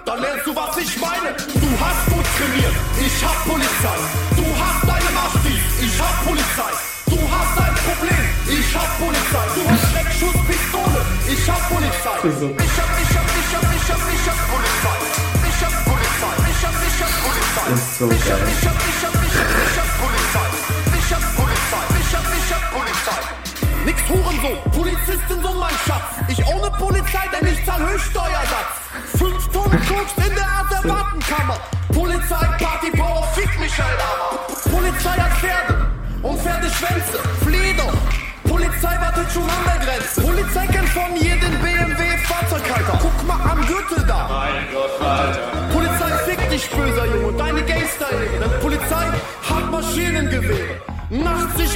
Dann lernst du, was ich meine. Du hast gut trainiert, ich hab Polizei. Du hast deine Maschis, ich hab Polizei. Du hast ein Problem, ich hab Polizei. Du hast Schreckschusspistole, ich hab Polizei. Ich hab, ich hab, ich hab, ich hab, ich hab Polizei. Ich hab Polizei, ich hab, ich hab Polizei. Ist so Ich hab, geil. ich hab, ich hab, ich hab, ich hab Polizei. Ich hab Polizei, ich hab, ich hab Polizei. Nix Hurensohn, Polizisten so mein Schatz. Ich ohne Polizei, denn ich zahl Höchststeuersatz.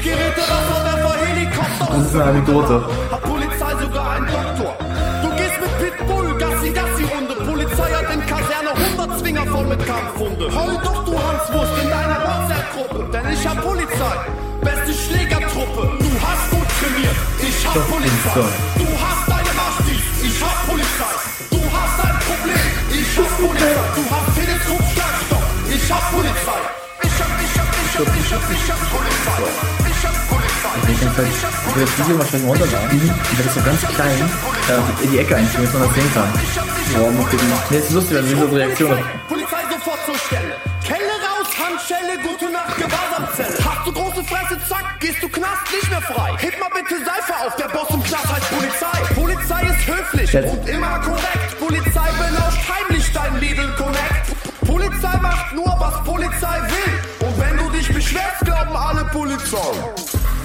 Nachtsichtgeräte, Wasserwerfer, Helikopter. Das ist eine Anekdote. Hat Polizei sogar einen Doktor. Du gehst mit Pitbull, Gassi, Gassi-Runde. Polizei hat in Kaserne 100 Zwinger voll mit Kampfhunde. Heul doch, du Hanswurst, in deiner WhatsApp-Gruppe. Denn ich hab Polizei, beste Schlägertruppe. Du hast gut trainiert, ich hab Polizei. Du hast deine Maschis, ich hab Polizei. Du hast ein Problem, ich hab Polizei. Du hast Teleskop, Schlagstock, ich hab Polizei. Ich hab, ich hab, ich ich ich. Ich. Ich ich will das Video wahrscheinlich runterladen. Und das ist so ganz klein äh, in die Ecke einschieben, dass man das sehen kann. Ja, mal gucken. Nee, ist lustig, wenn wir so Reaktion haben. Polizei sofort zur Stelle. Kelle raus, Handschelle, gute Nacht, Gewahrsamzelle. Hast du große Fresse, zack, gehst du Knast nicht mehr frei. Heb mal bitte Seife auf, der Boss im Knast heißt Polizei. Polizei ist höflich Jetzt. und immer korrekt. Polizei belauscht heimlich dein Lidl Connect. Polizei macht nur, was Polizei will. Beschwerst, glauben alle Polizei.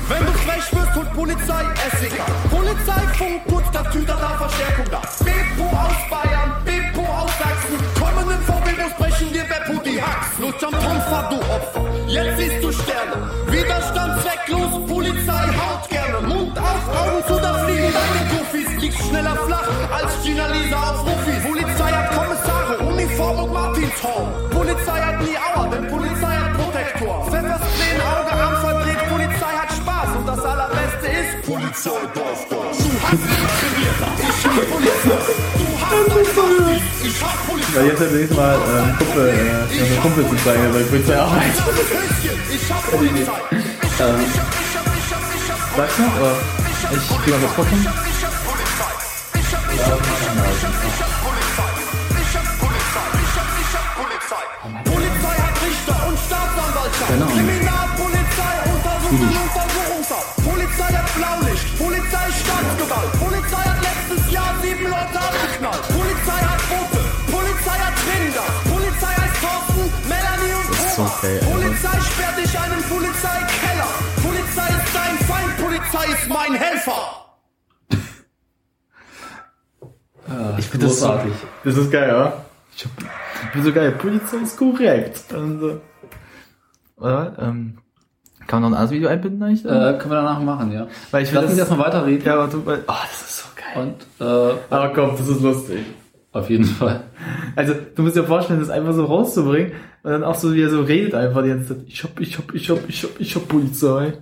Wenn du frech wirst, holt Polizei SEK. Polizeifunk, kurz da Tüter da Verstärkung da. Bepo aus Bayern, Bepo aus Sachsen. Kommen im VW-Bus, brechen dir Beppo die Hacks. Lutsch am Trumpfer, du Opfer. Jetzt siehst du Sterne. Widerstand zwecklos, Polizei haut gerne. Mund auf, Augen zu, da fliegen deine Goofies. Liegst schneller flach als Gina Lisa auf Rufis. Polizei hat Kommissare, Uniform und Martinshorn. Polizei hat nie Auer, denn Polizei hat Protektor. Pfefferspray Auge, Arm verdreht, Polizei hat Spaß. Und das allerbeste ist, Polizei darf das. Du hast mich trainiert, ich hab Polizei. Du hast ich hab Polizei. Weil jetzt nächstes Mal äh, einen Kumpel, äh, ja, so einen Kumpel zu zeigen, weil ich Polizei arbeitet. Ich hab Polizei. Ich hab, ich hab, ich hab, ich hab, ich hab Sagst du? Oder ich geh mal was gucken. Polizei Untersuchung und Versuchungshaft. Polizei hat Blaulicht. Polizei Staatsgewalt. Polizei hat letztes Jahr sieben Leute abgeknallt. Polizei hat Boote. Polizei hat Tränengas. Polizei heißt Thorsten, Melanie und Thomas. Alter. Polizei sperrt dich einen Polizeikeller. Polizei ist dein Feind. Polizei ist mein Helfer. Ich finde das so, Großartig. das ist geil, oder? Ich, hab, ich bin so geil. Polizei ist korrekt. Und, so. Oder? Ähm, kann man noch ein anderes Video einbinden eigentlich? Äh, können wir danach machen, ja. Weil ich will Lass uns das- erstmal weiterreden. ja, aber du, weil, oh, das ist so geil. Und äh, Aber komm, das ist lustig. auf jeden Fall. Also, du musst dir vorstellen, das einfach so rauszubringen und dann auch so, wie er so redet einfach die ganze Zeit. Ich hab, ich hab, ich hab, ich hab, ich hab Polizei.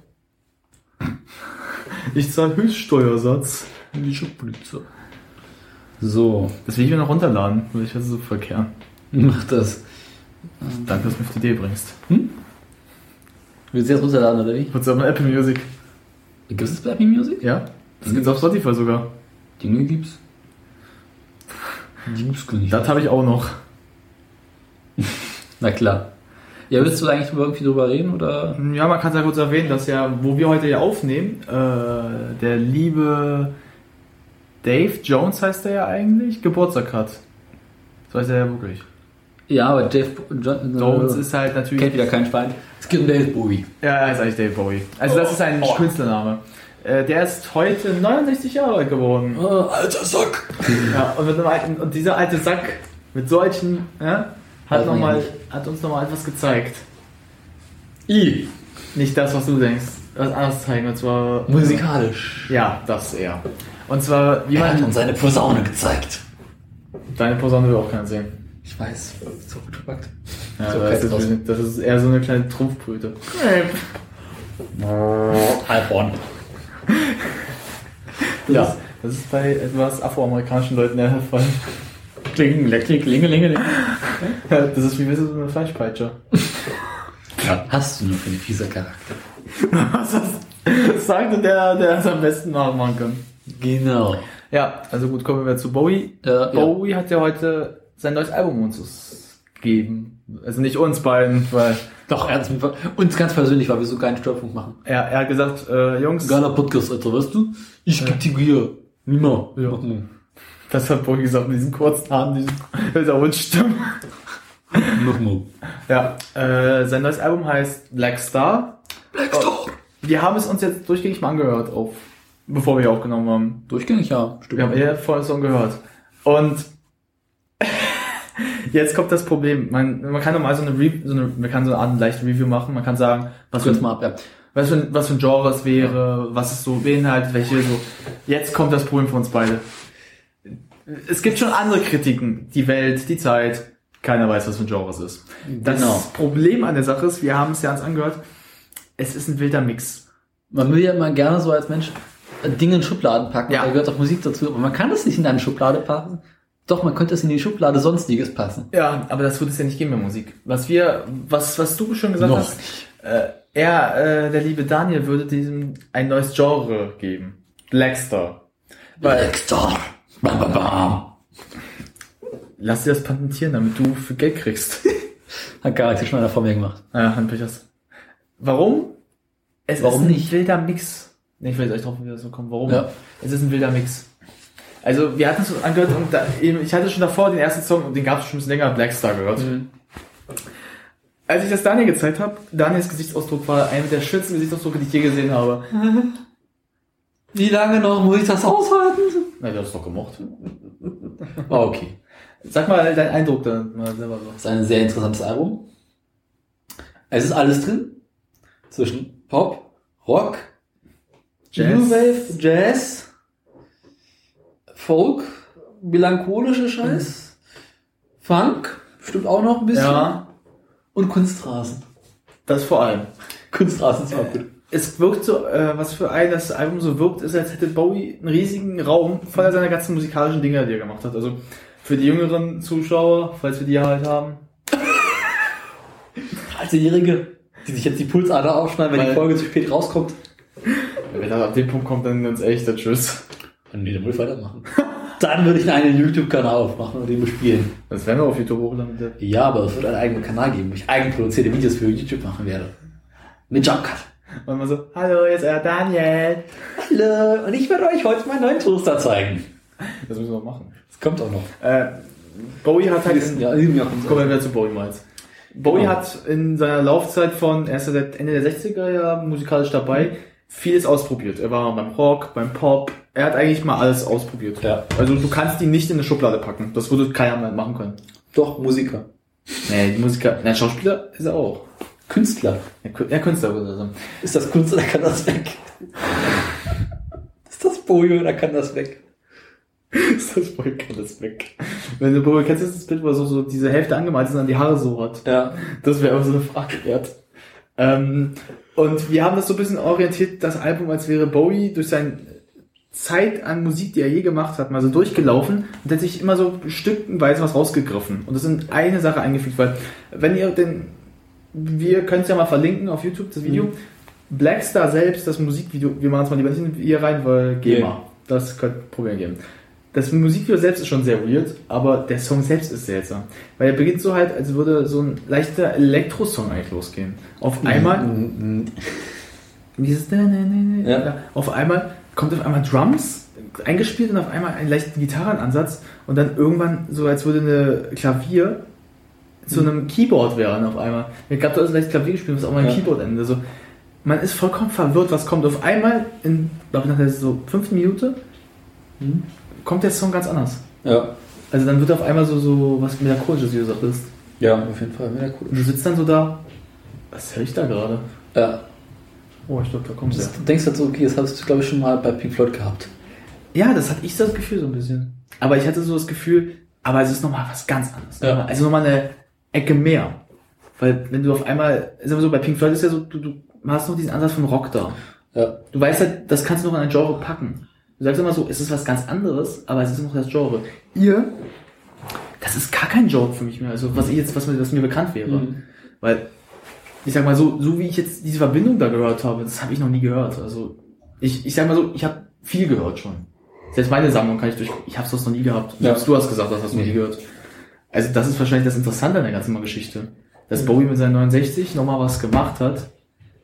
Ich zahle Höchststeuersatz. Ich hab Polizei. So, Das will ich mir noch runterladen, weil ich das so verkehr. mach das. Danke, dass du mich auf die Idee bringst. Willst du jetzt runterladen, oder wie? What's up mit Apple Music? Gibt es das bei Apple Music? Ja? Das gibt's auf Spotify sogar. Dinge gibt's. Die gibt's gar nicht. Das habe ich auch noch. Na klar. Ja, willst du eigentlich irgendwie drüber reden oder? Ja, man kann es ja kurz erwähnen, dass ja, wo wir heute ja aufnehmen, äh, der liebe Dave Jones heißt er ja eigentlich, Geburtstag hat. Das weiß er ja wirklich. Ja, aber Dave John, Jones ist halt natürlich. kennt wieder kein Schwein. Es geht um Dave Bowie. Ja, er ist eigentlich Dave Bowie. Also das ist ein Oh. Künstlername. Äh, der ist heute 69 Jahre alt geworden. Oh, alter Sack. Ja, und, alten, und dieser alte Sack mit solchen, ja, hat, noch mal, hat uns nochmal etwas gezeigt. I. Nicht das, was du denkst. Was anderes zeigen, und zwar. Musikalisch. Ja, das eher. Und zwar, wie Er hat man. uns seine Posaune gezeigt. Deine Posaune will auch keiner sehen. Ich weiß, so gut verpackt. Ja, So das, ist, das ist eher so eine kleine Trumpfbrüte. Halbhorn. Das, Ja. ist, das ist bei etwas afroamerikanischen Leuten der Fall. Kling, kling, klingelingeling. Ja, das ist wie wissen so eine Fleischpeitsche. Ja, hast du nur für den fieser Charakter. Was das sagte der, der es am besten nachmachen kann. Genau. Ja, also gut, kommen wir zu Bowie. Ja, Bowie hat ja heute sein neues Album uns gegeben. Also nicht uns beiden, weil Doch, er hat uns ganz persönlich, weil wir so keinen Störfunk machen. er, er hat gesagt, äh, Jungs, Geiler Podcast, Alter, weißt du? Ich geb dir hier. Nimmer. Ja. Mach mal. das hat Bowie gesagt mit diesen kurzen Haaren, diesen, dieser Wunschstimme. Mach mal. Ja, äh, sein neues Album heißt Black Star. Black Star. Wir haben es uns jetzt durchgängig mal angehört, auf, bevor wir aufgenommen haben. Durchgängig, ja. Stimmt. Wir haben eher vorher Song gehört. Und jetzt kommt das Problem. Man, man kann normal so eine, Re so eine, man kann so eine Art leichte Review machen. Man kann sagen, was für, Kurz mal ab, ja. was für, ein- was für ein Genre es wäre, was es so beinhaltet, welche so. Jetzt kommt das Problem für uns beide. Es gibt schon andere Kritiken. Die Welt, die Zeit. Keiner weiß, was für ein Genre es ist. Das Genau. Problem an der Sache ist, wir haben es ja uns angehört, es ist ein wilder Mix. Man will ja immer gerne so als Mensch Dinge in Schubladen packen. Ja. Da gehört auch Musik dazu. Aber man kann das nicht in eine Schublade packen. Doch, man könnte es in die Schublade Sonstiges passen. Ja, aber das wird es ja nicht geben bei Musik. Was wir, was, was du schon gesagt Noch hast, äh, er, äh, der liebe Daniel würde diesem ein neues Genre geben. Blackstar. Blackstar. Bam, bam, bam. lass dir das patentieren, damit du für Geld kriegst. Hat Galaxy schon einer vor mir gemacht. ja, Hand Pechers. Warum? Es Warum ist ein nicht? wilder Mix. Nee, ich will jetzt euch drauf wieder so kommen. Warum? Ja. Es ist ein wilder Mix. Also, wir hatten es angehört und da, eben, ich hatte schon davor den ersten Song und den gab es schon ein bisschen länger, Blackstar gehört. Mhm. Als ich das Daniel gezeigt habe, Daniels Gesichtsausdruck war einer der schönsten Gesichtsausdrücke, die ich je gesehen habe. Wie lange noch muss ich das aushalten? Na, du hast es doch gemocht. Oh, okay. Sag mal deinen Eindruck dann mal selber so. Das ist ein sehr interessantes Album. Es ist alles drin. Zwischen Pop, Rock, Jazz. New Wave, Jazz, Folk, melancholische Scheiß, Funk, bestimmt auch noch ein bisschen. Ja, Und Kunstrasen. das vor allem. Kunstrasen ist auch gut. Es wirkt so, äh, was für ein das Album so wirkt, ist, als hätte Bowie einen riesigen Raum voller seiner ganzen musikalischen Dinge, die er gemacht hat. Also für die jüngeren Zuschauer, falls wir die halt haben. 13-Jährige, die sich jetzt die Pulsader aufschneiden, wenn Weil- die Folge zu spät rauskommt. Wenn er ab dem Punkt kommt, dann uns echt der Tschüss. Nee, dann würde ich weitermachen. Dann würde ich einen YouTube-Kanal aufmachen und den bespielen. Das werden wir auf YouTube hochladen. Ja, aber es wird einen eigenen Kanal geben, wo ich eigenproduzierte Videos für YouTube machen werde. Mit Jumpcut. Und man so, hallo, jetzt euer Daniel. Hallo, und ich werde euch heute meinen neuen Toaster zeigen. Das müssen wir machen. Das kommt auch noch. Äh, Bowie hat halt... Ja, irgendwie auch Kommen wir wieder zu Bowie mal jetzt. Bowie Genau. hat in seiner Laufzeit von, er ist ja seit Ende der 60er Jahre musikalisch dabei, vieles ausprobiert. Er war beim Rock, beim Pop, er hat eigentlich mal alles ausprobiert. Ja. Also du kannst ihn nicht in eine Schublade packen. Das würde keiner mehr machen können. Doch, Musiker. Nee, die Musiker, nein, Schauspieler ist er auch. Künstler. Ja, Kün- ja Künstler würde er sagen. Ist das Kunst oder kann das weg? Ist das Bojo oder kann das weg? ist das Bowie kann das weg. Wenn du Bowie kennst, ist das Bild, wo er so, so diese Hälfte angemalt ist und dann die Haare so hat. Ja. Das wäre aber so eine Frage wert. Ähm, und wir haben das so ein bisschen orientiert, das Album, als wäre Bowie durch seine Zeit an Musik, die er je gemacht hat, mal so durchgelaufen und hat sich immer so stückenweise was rausgegriffen. Und das in eine Sache eingefügt, weil wenn ihr den, wir können es ja mal verlinken auf YouTube, das Video, Blackstar selbst, das Musikvideo, wir machen es mal lieber nicht hier rein, weil GEMA. Ja. Das könnte Probleme geben. Das Musikvideo selbst ist schon sehr weird, aber der Song selbst ist seltsam. Weil er beginnt so halt, als würde so ein leichter Elektrosong eigentlich losgehen. Auf einmal, dieses, Ja. auf einmal kommt auf einmal Drums eingespielt und auf einmal ein leichter Gitarrenansatz und dann irgendwann so, als würde eine Klavier zu einem Keyboard werden auf einmal. Ich glaube, da ist leicht Klavier gespielt, was auch mal ein Ja. Keyboard endet. Also, man ist vollkommen verwirrt, was kommt. Auf einmal, in, glaube ich, nach der so fünften Minute, kommt der Song ganz anders. Ja. Also dann wird auf einmal so, so was melancholisches, wie du sagtest. Ja, auf jeden Fall. Cool. Und du sitzt dann so da, was höre ich da gerade? Ja. Oh, ich glaube, da kommt Du denkst halt so, okay, das hast du, glaube ich, schon mal bei Pink Floyd gehabt. Ja, das hatte ich so das Gefühl so ein bisschen. Aber ich hatte so das Gefühl, aber es ist nochmal was ganz anderes. Ja. Also nochmal eine Ecke mehr. Weil wenn du auf einmal, sagen wir so, bei Pink Floyd ist ja so, du, du hast noch diesen Ansatz von Rock da. Ja. Du weißt halt, das kannst du noch in ein Genre packen. Du sagst immer so, es ist was ganz anderes, aber es ist noch das Genre. Ihr, das ist gar kein Genre für mich mehr. Also was ich jetzt, was mir, was mir bekannt wäre. Mhm. Weil, ich sag mal so, so wie ich jetzt diese Verbindung da gehört habe, das habe ich noch nie gehört. Also ich, ich sag mal so, ich habe viel gehört schon. Selbst meine Sammlung kann ich durch, ich habe das noch nie gehabt. Ja. Selbst du hast gesagt, das hast du noch nie gehört. Also das ist wahrscheinlich das Interessante an der ganzen Geschichte. Dass Bowie mit seinen 69 nochmal was gemacht hat,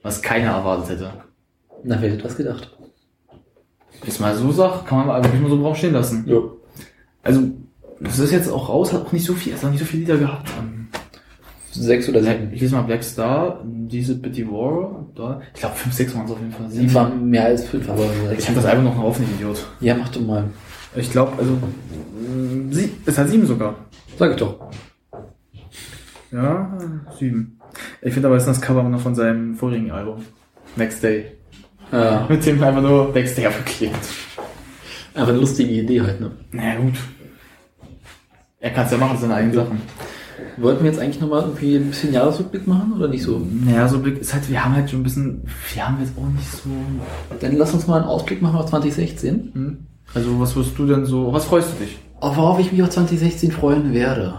was keiner erwartet hätte. Na, wer hätte das gedacht? Jetzt mal so sag, kann man mal wirklich mal so drauf stehen lassen. Ja. Also, das ist jetzt auch raus, hat auch nicht so viel, es hat nicht so viele Lieder gehabt. Ähm, Sechs oder sieben. Hier ist mal Black Star, diese Bitty War, da, ich glaube fünf, sechs waren es auf jeden Fall. Die Sieben. waren mehr als fünf, aber Ich habe das Album noch auf, nicht Idiot. Ja, mach doch mal. Ich glaube, also, sie, es hat sieben sogar. Sag ich doch. Ja, sieben. Ich finde aber, es ist das Cover noch von seinem vorigen Album. Next Day. Ja. Mit dem einfach nur Day aufgeklebt. Einfach eine lustige Idee halt, ne? Na gut. Er kann es ja machen, seine eigenen Sachen. Wollten wir jetzt eigentlich nochmal irgendwie ein bisschen Jahresrückblick machen oder nicht so? Naja, so Blick ist halt, wir haben halt schon ein bisschen, wir haben jetzt auch nicht so. Dann lass uns mal einen Ausblick machen auf 2016. Hm? Also, was wirst du denn so, was freust du dich? Auf worauf ich mich auf 2016 freuen werde.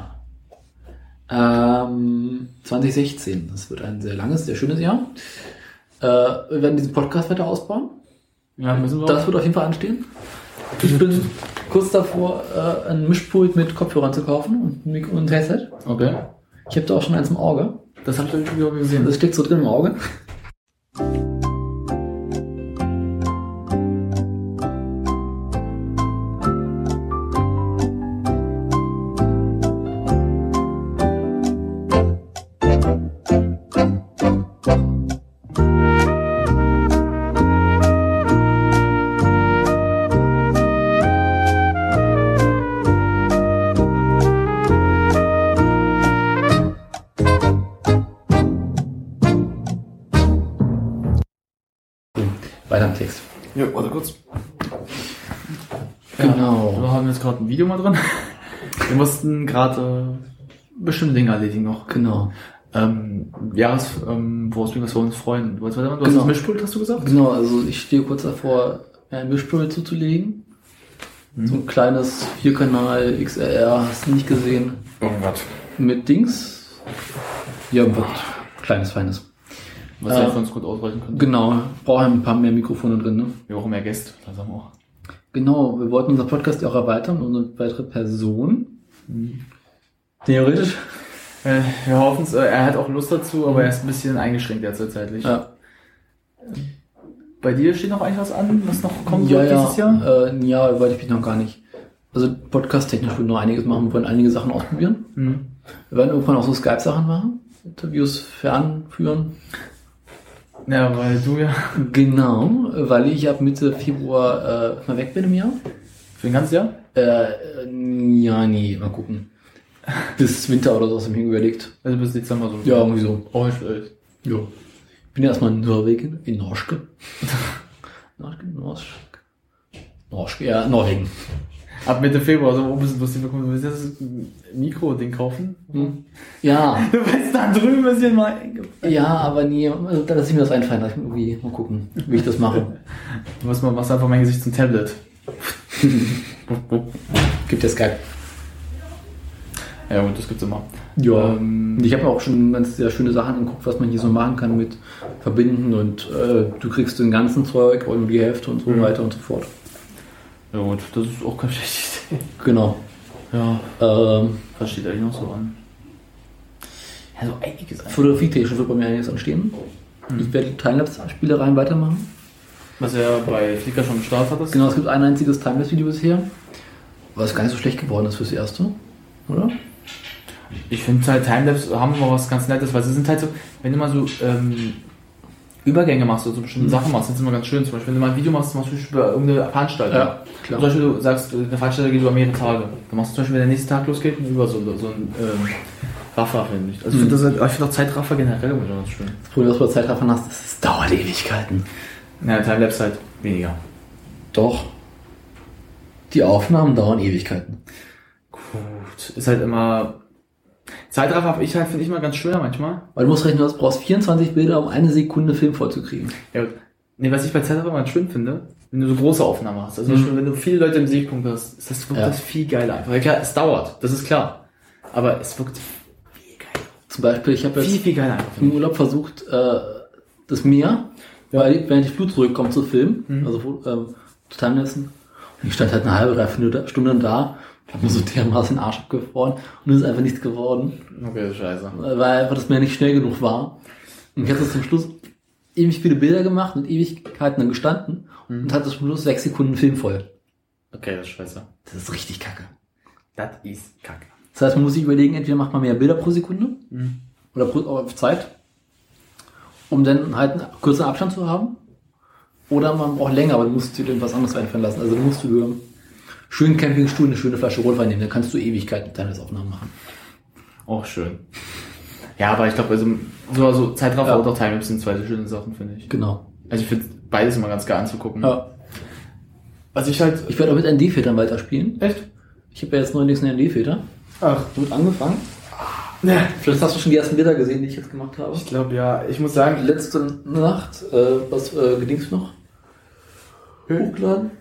Ähm, 2016, das wird ein sehr langes, sehr schönes Jahr. Äh, wir werden diesen Podcast weiter ausbauen. Ja, müssen wir Das wird auf jeden Fall anstehen. Ich bin kurz davor, äh, ein Mischpult mit Kopfhörern zu kaufen und ein und Headset. Okay. Ich habe da auch schon eins im Auge. Das habe ich im Video gesehen. Das steckt so drin im Auge. Video mal drin. Wir mussten gerade äh, bestimmte Dinge erledigen noch. Genau. Ähm, Jahres, ähm, woraus wir uns freuen. Du, hast, du hast Genau. das Mischpult, hast du gesagt? Genau, also ich stehe kurz davor, ein Mischpult zuzulegen. So ein kleines Vierkanal XLR, hast du nicht gesehen. Oh Gott. Mit Dings. Ja, wird kleines, feines. Was Äh, ja für uns gut ausreichen könnte. Genau, brauchen ein paar mehr Mikrofone drin, ne? Wir brauchen mehr Gäste, wir auch. Genau, wir wollten unseren Podcast ja auch erweitern um eine weitere Person. Theoretisch. Äh, wir hoffen es, äh, er hat auch Lust dazu, aber er ist ein bisschen eingeschränkt derzeit zeitlich. Ja, Bei dir steht noch eigentlich was an, was noch kommt ja, ja, dieses Jahr? Äh, ja, wollte ich mich noch gar nicht. Also podcast-technisch wir noch einiges machen, wir wollen einige Sachen ausprobieren. Mhm. Wir werden irgendwann auch so Skype-Sachen machen, Interviews fernführen. Ja, weil du ja Genau, weil ich ab Mitte Februar äh, mal weg bin im Jahr. für ein ganzes Jahr? Äh, äh, ja, nee, mal gucken. Bis Winter oder so hast du mir überlegt. Also bis Dezember so. Ja, irgendwie so. Oh, ich weiß. Ja. Ich bin ja erstmal in Norwegen, in Norske. Norske, Norske. Norske, ja, Norwegen. Ab Mitte Februar, so, bist du lustig bekommen? Du willst jetzt ein Mikro-Ding kaufen? Ja, Du willst da drüben ein bisschen mal. ja, aber nee, also, da lasse ich mir das einfallen. Lass ich irgendwie mal gucken, wie ich das mache. Du machst mal, machst einfach mein Gesicht zum Tablet. Gibt ja Skype. Ja, und das gibt's immer. Ja. Ähm, Und ich habe mir auch schon ganz sehr schöne Sachen angeguckt, was man hier so machen kann mit Verbinden und äh, du kriegst den ganzen Zeug nur die Hälfte und so Mhm. weiter und so fort. Ja gut, das ist auch keine schlechte Idee. Genau. Ja, Ähm, was steht eigentlich noch so an? Ja, so einiges. Fotografie-technisch wird bei mir einiges anstehen. Ich werde die Timelapse-Spielereien weitermachen. Was er bei Flickr schon gestartet hat. Genau, es gibt ein einziges Timelapse-Video bisher, was gar nicht so schlecht geworden ist fürs erste, oder? Ich finde halt Timelapse haben immer was ganz Nettes, weil sie sind halt so, wenn du mal so ähm, Übergänge machst oder so bestimmte Mhm. Sachen machst, sind sie immer ganz schön. Zum Beispiel, wenn du mal ein Video machst, machst du über irgendeine Veranstaltung. Ja, klar. Zum Beispiel, du sagst, eine Veranstaltung geht über mehrere Tage. Dann machst du zum Beispiel, wenn der nächste Tag losgeht, über so, so ein ähm, Raffer, finde ich. Also ich Mhm. finde das- ich find auch Zeitraffer generell immer ganz schön. Das Problem, was du bei Zeitraffern hast, ist, es dauert Ewigkeiten. Ja, Timelapse halt weniger. Doch. Die Aufnahmen dauern Ewigkeiten. Gut. Ist halt immer. Zeitraffer habe ich halt, finde ich mal ganz schwer manchmal. Weil du musst rechnen, du brauchst 24 Bilder, um eine Sekunde Film vollzukriegen. Ja, nee, was ich bei Zeitraffer mal schön finde, wenn du so große Aufnahmen hast. Also Mhm. Beispiel, wenn du viele Leute im Sichtpunkt hast, ist das, wirkt Ja. das viel geiler einfach. Ja, klar, es dauert, das ist klar. Aber es wirkt Zum Beispiel, ich habe viel, jetzt viel geiler einfach. im Urlaub versucht, äh, das Meer, weil, während die Flut zurückkommt, zu filmen, Mhm. also ähm, zu timelapsen. Und ich stand halt eine halbe, dreiviertel Stunde da, hab mir so dermaßen den Arsch abgefroren und es ist einfach nichts geworden, Okay, scheiße. weil einfach das Meer nicht schnell genug war. Und ich hatte zum Schluss ewig viele Bilder gemacht und Ewigkeiten dann gestanden Mhm. und hatte zum Schluss sechs Sekunden Film voll. Okay, das ist scheiße. Das ist richtig kacke. Das ist kacke. Das heißt, man muss sich überlegen, entweder macht man mehr Bilder pro Sekunde Mhm. oder pro auf Zeit, um dann halt einen kürzeren Abstand zu haben. Oder man braucht länger, aber du musst dir dann was anderes einfallen lassen. Also du musst über schönen Campingstuhl eine schöne Flasche Rotwein nehmen, dann kannst du Ewigkeiten Timelapse-Aufnahmen machen. Auch schön. Ja, aber ich glaube, also, so, also Zeitraffer Ja. auch Timelapse sind zwei schöne Sachen, finde ich. Genau. Also ich finde beides immer ganz geil anzugucken. Ja. Was ich halt. Ich werde auch mit ND-Filtern weiterspielen. Echt? Ich habe ja jetzt neulich einen ND-Filter. Ach. Gut angefangen. Ja. Vielleicht hast du schon die ersten Bilder gesehen, die ich jetzt gemacht habe. Ich glaube ja, ich muss sagen, Letzte Nacht, äh, was äh, gedings noch? Hochladen.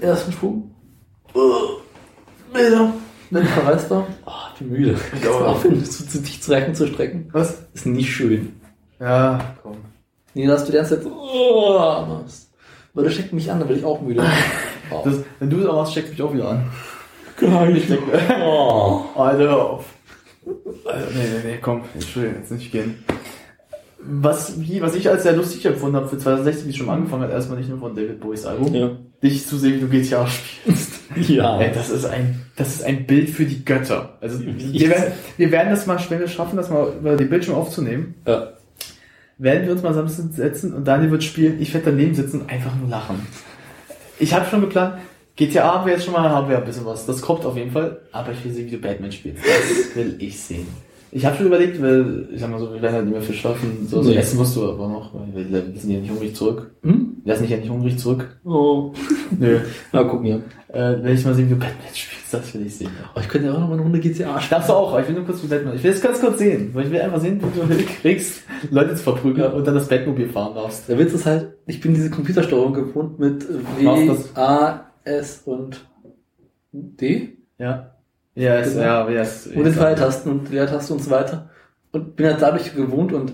Ersten Sprung. Bilder. Ich verreist war. Oh, ich bin müde. Ich auch. aufhören, zu, zu dich zu recken, zu strecken. was? Ist nicht schön. Ja, komm. Nee, dass du die ganze Zeit so oh, machst. Weil das steckt mich an, da bin ich auch müde. Oh. Das, wenn du es auch machst, steckt mich auch wieder an. Geil. Oh. Alter, hör auf. Also, nee, nee, nee, komm, Entschuldigung, jetzt nicht gehen. Was, wie, was ich als sehr lustig empfunden habe für 2016, wie es schon angefangen hat, erstmal nicht nur von David Bowies Album, Ja. dich zu sehen, wie du GTA spielst. Ja. Ey, das ist ein, das ist ein Bild für die Götter. Also, wir werden, wir werden das mal, wenn wir schaffen, das mal über den Bildschirm aufzunehmen, Ja. werden wir uns mal Samstag setzen und Daniel wird spielen, ich werde daneben sitzen und einfach nur lachen. Ich habe schon geplant, GTA haben wir jetzt schon mal, haben wir ein bisschen was. Das kommt auf jeden Fall, aber ich will sehen, wie du Batman spielst. Das will ich sehen. Ich habe schon überlegt, weil, ich sag mal so, wir werden halt nicht mehr viel schaffen. So, so Nee. essen musst du aber noch, weil wir sind ja nicht hungrig zurück. Hm? Wir lassen dich ja nicht hungrig zurück. Oh. Nö. Na, gucken wir. Äh, wenn ich mal sehen, wie du Batman spielst, das will ich sehen. Oh, ich könnte ja auch noch mal eine Runde GTA spielen. Darfst du auch, ich will nur kurz wie Batman. Ich will es ganz kurz sehen, weil ich will einfach sehen, wie du hinkriegst, Leute zu verprügeln und dann das Batmobil fahren darfst. Der Witz ist halt, ich bin diese Computersteuerung gewohnt mit W. A, S und D. Ja. Ja, es, Genau. ja, ja, es, Und den Pfeiltasten und Leertaste und so weiter. Und bin halt dadurch gewohnt und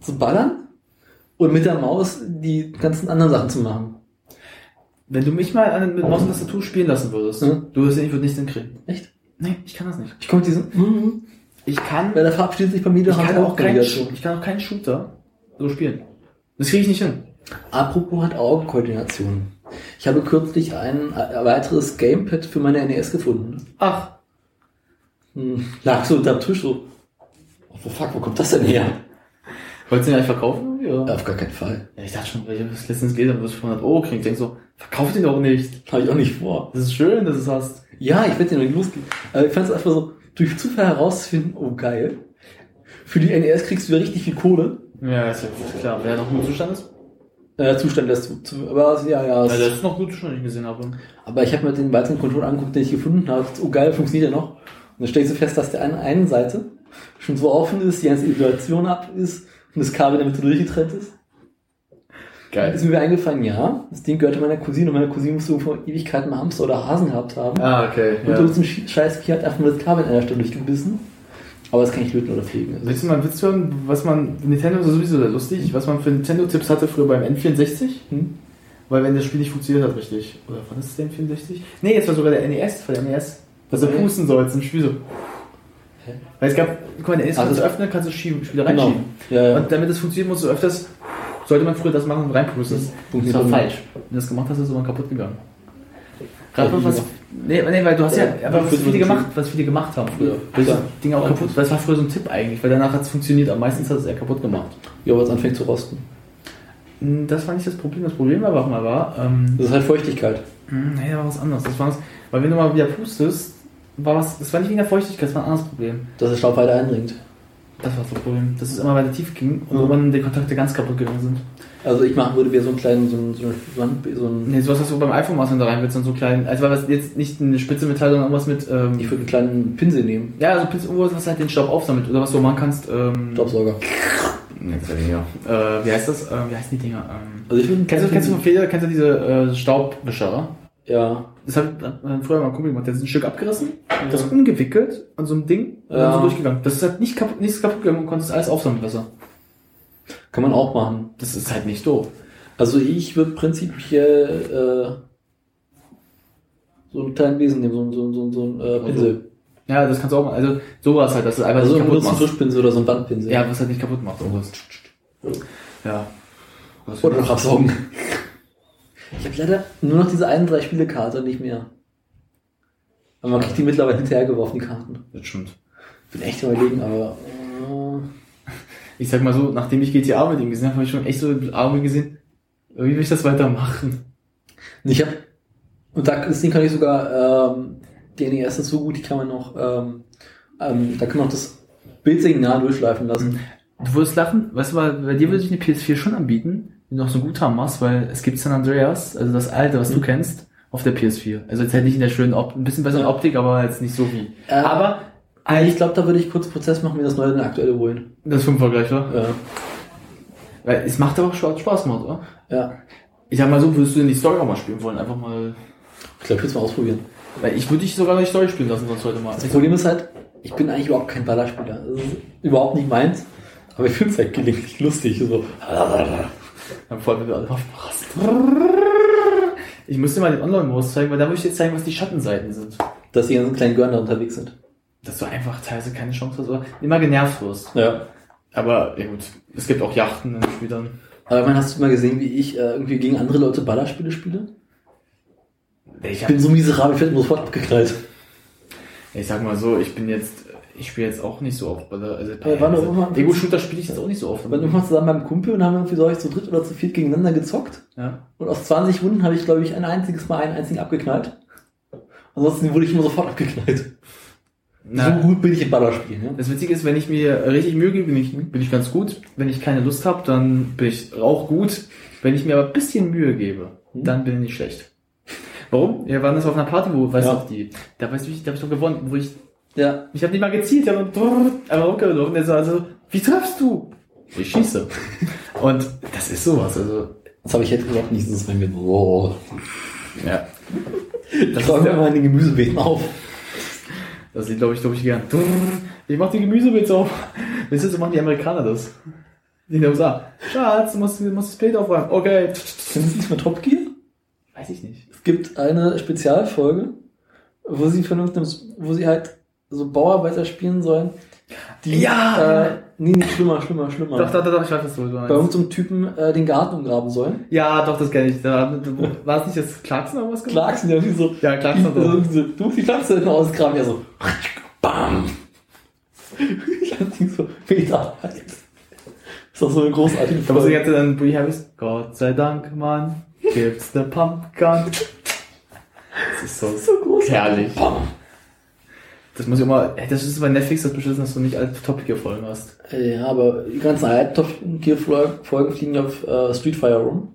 zu ballern und mit der Maus die ganzen anderen Sachen zu machen. Wenn du mich mal an, mit Maus und Tastatur spielen lassen würdest, Mhm. du wirst sehen, ich würde nichts hinkriegen. Echt? Nee, ich kann das nicht. Ich komme mit diesem, mhm. Ich kann, weil der verabschiedet sich bei mir, ich der kann Hand auch keinen, ich kann auch keinen Shooter so spielen. Das kriege ich nicht hin. Apropos hat Augenkoordination. Ich habe kürzlich ein äh, weiteres Gamepad für meine NES gefunden. Ach, Hm. Lag so unterm Tisch so. Oh, fuck, wo kommt das denn her? wolltest du den eigentlich verkaufen? Ja. Auf gar keinen Fall. ja ich dachte schon, weil ich das letztens gelesen habe, dass du 100 Euro kriegst. Ich denk so, verkauf den doch nicht. Habe ich auch nicht vor. Das ist schön, dass du es hast. Ja, ich werde den noch nicht losgehen. Aber ich fand es einfach so, durch Zufall herauszufinden, oh geil. Für die NES kriegst du ja richtig viel Kohle. Ja, ist ja klar. Wer noch gut Zustand ist? Äh, Zustand zu, aber ja, ja. Ja, es- das ist noch gut Zustand, den ich gesehen habe. aber ich habe mir den weiteren Controller angeguckt, den ich gefunden habe. Oh geil, funktioniert ja noch. Und dann stellst du fest, dass der an der einen Seite schon so offen ist, die ganze Isolation ab ist und das Kabel der Mitte durchgetrennt ist. Geil. Ist mir eingefallen, ja, das Ding gehörte meiner Cousine und meine Cousine musste vor Ewigkeiten mal Hamster oder Hasen gehabt haben. Ah, okay. Und Ja. du hast ein scheiß Vieh hat einfach nur das Kabel in einer Stelle durchgebissen. Aber das kann ich löten oder fliegen. Willst du mal einen Witz hören, was man, Nintendo ist sowieso sehr lustig, was man für Nintendo-Tipps hatte früher beim N64? Hm? Weil wenn das Spiel nicht funktioniert hat, richtig. Oder war das der N64? Nee, jetzt war sogar der NES, von der NES. Dass du Okay. pusten sollst im Spiel so. Weil es gab, guck mal, der NES Also- kannst du öffnen, kannst du schieben, Spieler Genau. reinschieben. Ja, ja. Und damit das funktioniert, musst du öfters, sollte man früher das machen und reinpusten. Das Funktioniert war falsch. Wenn du das gemacht hast, ist es immer kaputt gegangen. Gerade Ja, was, nee, nee, weil du hast ja, Ja, aber was viele gemacht, was viele gemacht haben früher. Weil das Ding auch kaputt, weil das war früher so ein Tipp eigentlich, weil danach hat es funktioniert, aber meistens hat es eher kaputt gemacht. Ja, aber es anfängt zu rosten. Hm, Das war nicht das Problem. Das Problem aber auch mal war, ähm, Das ist halt Feuchtigkeit. hm, nee, da war was anderes. Das war was, weil wenn du mal wieder pustest, war was, das war nicht wegen der Feuchtigkeit, das war ein anderes Problem. Dass der Staub weiter eindringt. Das war das Problem, dass es immer weiter tief ging und Mhm. irgendwann die Kontakte ganz kaputt gegangen sind. Also ich machen würde mir so einen kleinen, so einen, so einen, so einen Nee, sowas, was du beim iPhone machst, wenn du rein willst, dann so klein, also war das jetzt nicht eine spitze Metall, sondern irgendwas mit, ähm, ich würde einen kleinen Pinsel nehmen. ja, also Pinsel, irgendwas, was halt den Staub aufsammelt, oder was du machen kannst, ähm, Staubsauger. Nee, das ja. Äh, wie heißt das? Äh, wie heißen die Dinger? Ähm, Also ich kennst du, kleinen kennst du von Feder, kennst du diese äh, Staubwischer? Ja. Das hat äh, früher mal ein Kumpel gemacht, der hat ein Stück abgerissen, das umgewickelt an so einem Ding und Ja. dann so durchgegangen. Das ist halt nicht kaputt, nichts kaputt gegangen und konntest alles aufsammeln Wasser. Kann man auch machen. Das ist halt nicht doof. Also ich würde prinzipiell äh, so einen kleinen Besen nehmen, so, so, so, so einen äh, Pinsel. Ja, das kannst du auch mal. Also sowas halt, dass du einfach Also nicht ein kaputt machst. Tuschpinsel oder so ein Wandpinsel. Ja, was halt nicht kaputt macht. Irgendwas. Ja. Was Oder noch absaugen. Ich habe leider nur noch diese 31 Spielekarte, nicht mehr. Aber man kriegt die mittlerweile hinterhergeworfen, die Karten. Das stimmt. Bin echt überlegen, aber. Ich sag mal so, nachdem ich GTA mit ihm gesehen habe, habe ich schon echt so Arme gesehen. Wie will ich das weitermachen? Äh, ich habe und da, Ding kann ich sogar, ähm, die NES ist so gut, die kann man noch, ähm, ähm, da kann man auch das Bildsignal durchschleifen lassen. Du würdest lachen, weißt du, bei dir würde ich eine PS4 schon anbieten, du noch so ein Guthaben machst, weil es gibt San Andreas, also das alte, was du kennst, auf der PS4. Also jetzt halt nicht in der schönen Optik, ein bisschen besseren Optik, aber jetzt nicht so wie. Äh, aber äh, ich glaube, da würde ich kurz Prozess machen, mir das neue eine aktuelle holen. das Fünfergleich, oder? Ja. Weil es macht aber Spaß Spaß gemacht, oder? Ja. Ich sag mal so, würdest du denn die Story auch mal spielen wollen? Einfach mal. Ich glaube, ich will es mal ausprobieren. Weil ich würde dich sogar die Story spielen lassen, sonst heute mal. Das Problem ist halt, ich bin eigentlich überhaupt kein Ballerspieler. Das ist überhaupt nicht meins. Aber ich finde es halt gelegentlich lustig. So. Dann wenn wir alle aufpasst. Ich müsste mal den Online-Modus zeigen, weil da würde ich jetzt zeigen, was die Schattenseiten sind. Dass die ganzen kleinen Görner unterwegs sind. Dass du einfach teilweise keine Chance hast oder immer genervt wirst. Ja. Aber, ja gut, es gibt auch Yachten in den Spielern. Aber ich meine, hast du mal gesehen, wie ich äh, irgendwie gegen andere Leute Ballerspiele spiele? Ich bin so miserabel, ich werde sofort abgeknallt. Ich sag mal so, ich bin jetzt, ich spiele jetzt auch nicht so oft also, wann auch immer- Ego-Shooter spiele ich jetzt auch nicht so oft. Wir waren irgendwann zusammen beim Kumpel und haben irgendwie so, ich zu dritt oder zu viert gegeneinander gezockt. Ja. Und aus 20 Runden habe ich, glaube ich, ein einziges Mal einen einzigen abgeknallt. Ansonsten wurde ich immer sofort abgeknallt. Na, So gut bin ich im Ballerspielen. Ja? Das Witzige ist, wenn ich mir richtig Mühe gebe, bin ich, bin ich ganz gut. Wenn ich keine Lust habe, dann bin ich auch gut. Wenn ich mir aber ein bisschen Mühe gebe, dann bin ich schlecht. Warum? Wir waren das auf einer Party, wo, weißt Ja. du, die, da weißt du, da habe ich doch gewonnen, wo ich, Ja. ich habe nicht mal gezielt, ich habe einmal rumgelaufen, der so, also, wie triffst du? Ich schieße. Und das ist sowas, also, Das habe ich jetzt überhaupt nicht. Das ist bei mir so. ja. Ich räume immer meine Gemüsebeeten auf. Das sieht, glaube ich, glaube ich, gern. Ich mach die Gemüsewitze auf. Das ist, so machen die Amerikaner das. Die in den USA. Schatz, du musst, du musst das Bild aufräumen. Okay. Kennen Sie nicht mit Top Gear? Weiß ich nicht. Es gibt eine Spezialfolge, wo sie von wo sie halt so Bauarbeiter spielen sollen. Die, Ja! Äh, nee, nicht schlimmer, schlimmer, schlimmer. Doch, doch, doch, ich weiß, was du Bei meinst. irgendeinem Typen äh, den Garten umgraben sollen. Ja, doch, das kenne ich. Da, war es nicht das Clarkson oder was gemacht? Clarkson, ja, wie so. Ja, Clarkson hat so, so, du musst die Pflanze hinten ausgraben, ja so. Bam! Ich hab die so Meter weit. Ist doch so eine großartige Da muss ich jetzt dann Brie Harris. Gott sei Dank, Mann, gibt's ne Pumpgun. Das ist so, So großartig. herrlich. Bam! Das muss ich immer, ey, das ist bei Netflix das beschissen, dass du nicht alte Topic-Folgen hast. Ja, aber die ganzen alten Top Gear Folgen fliegen auf äh, Streetfire rum.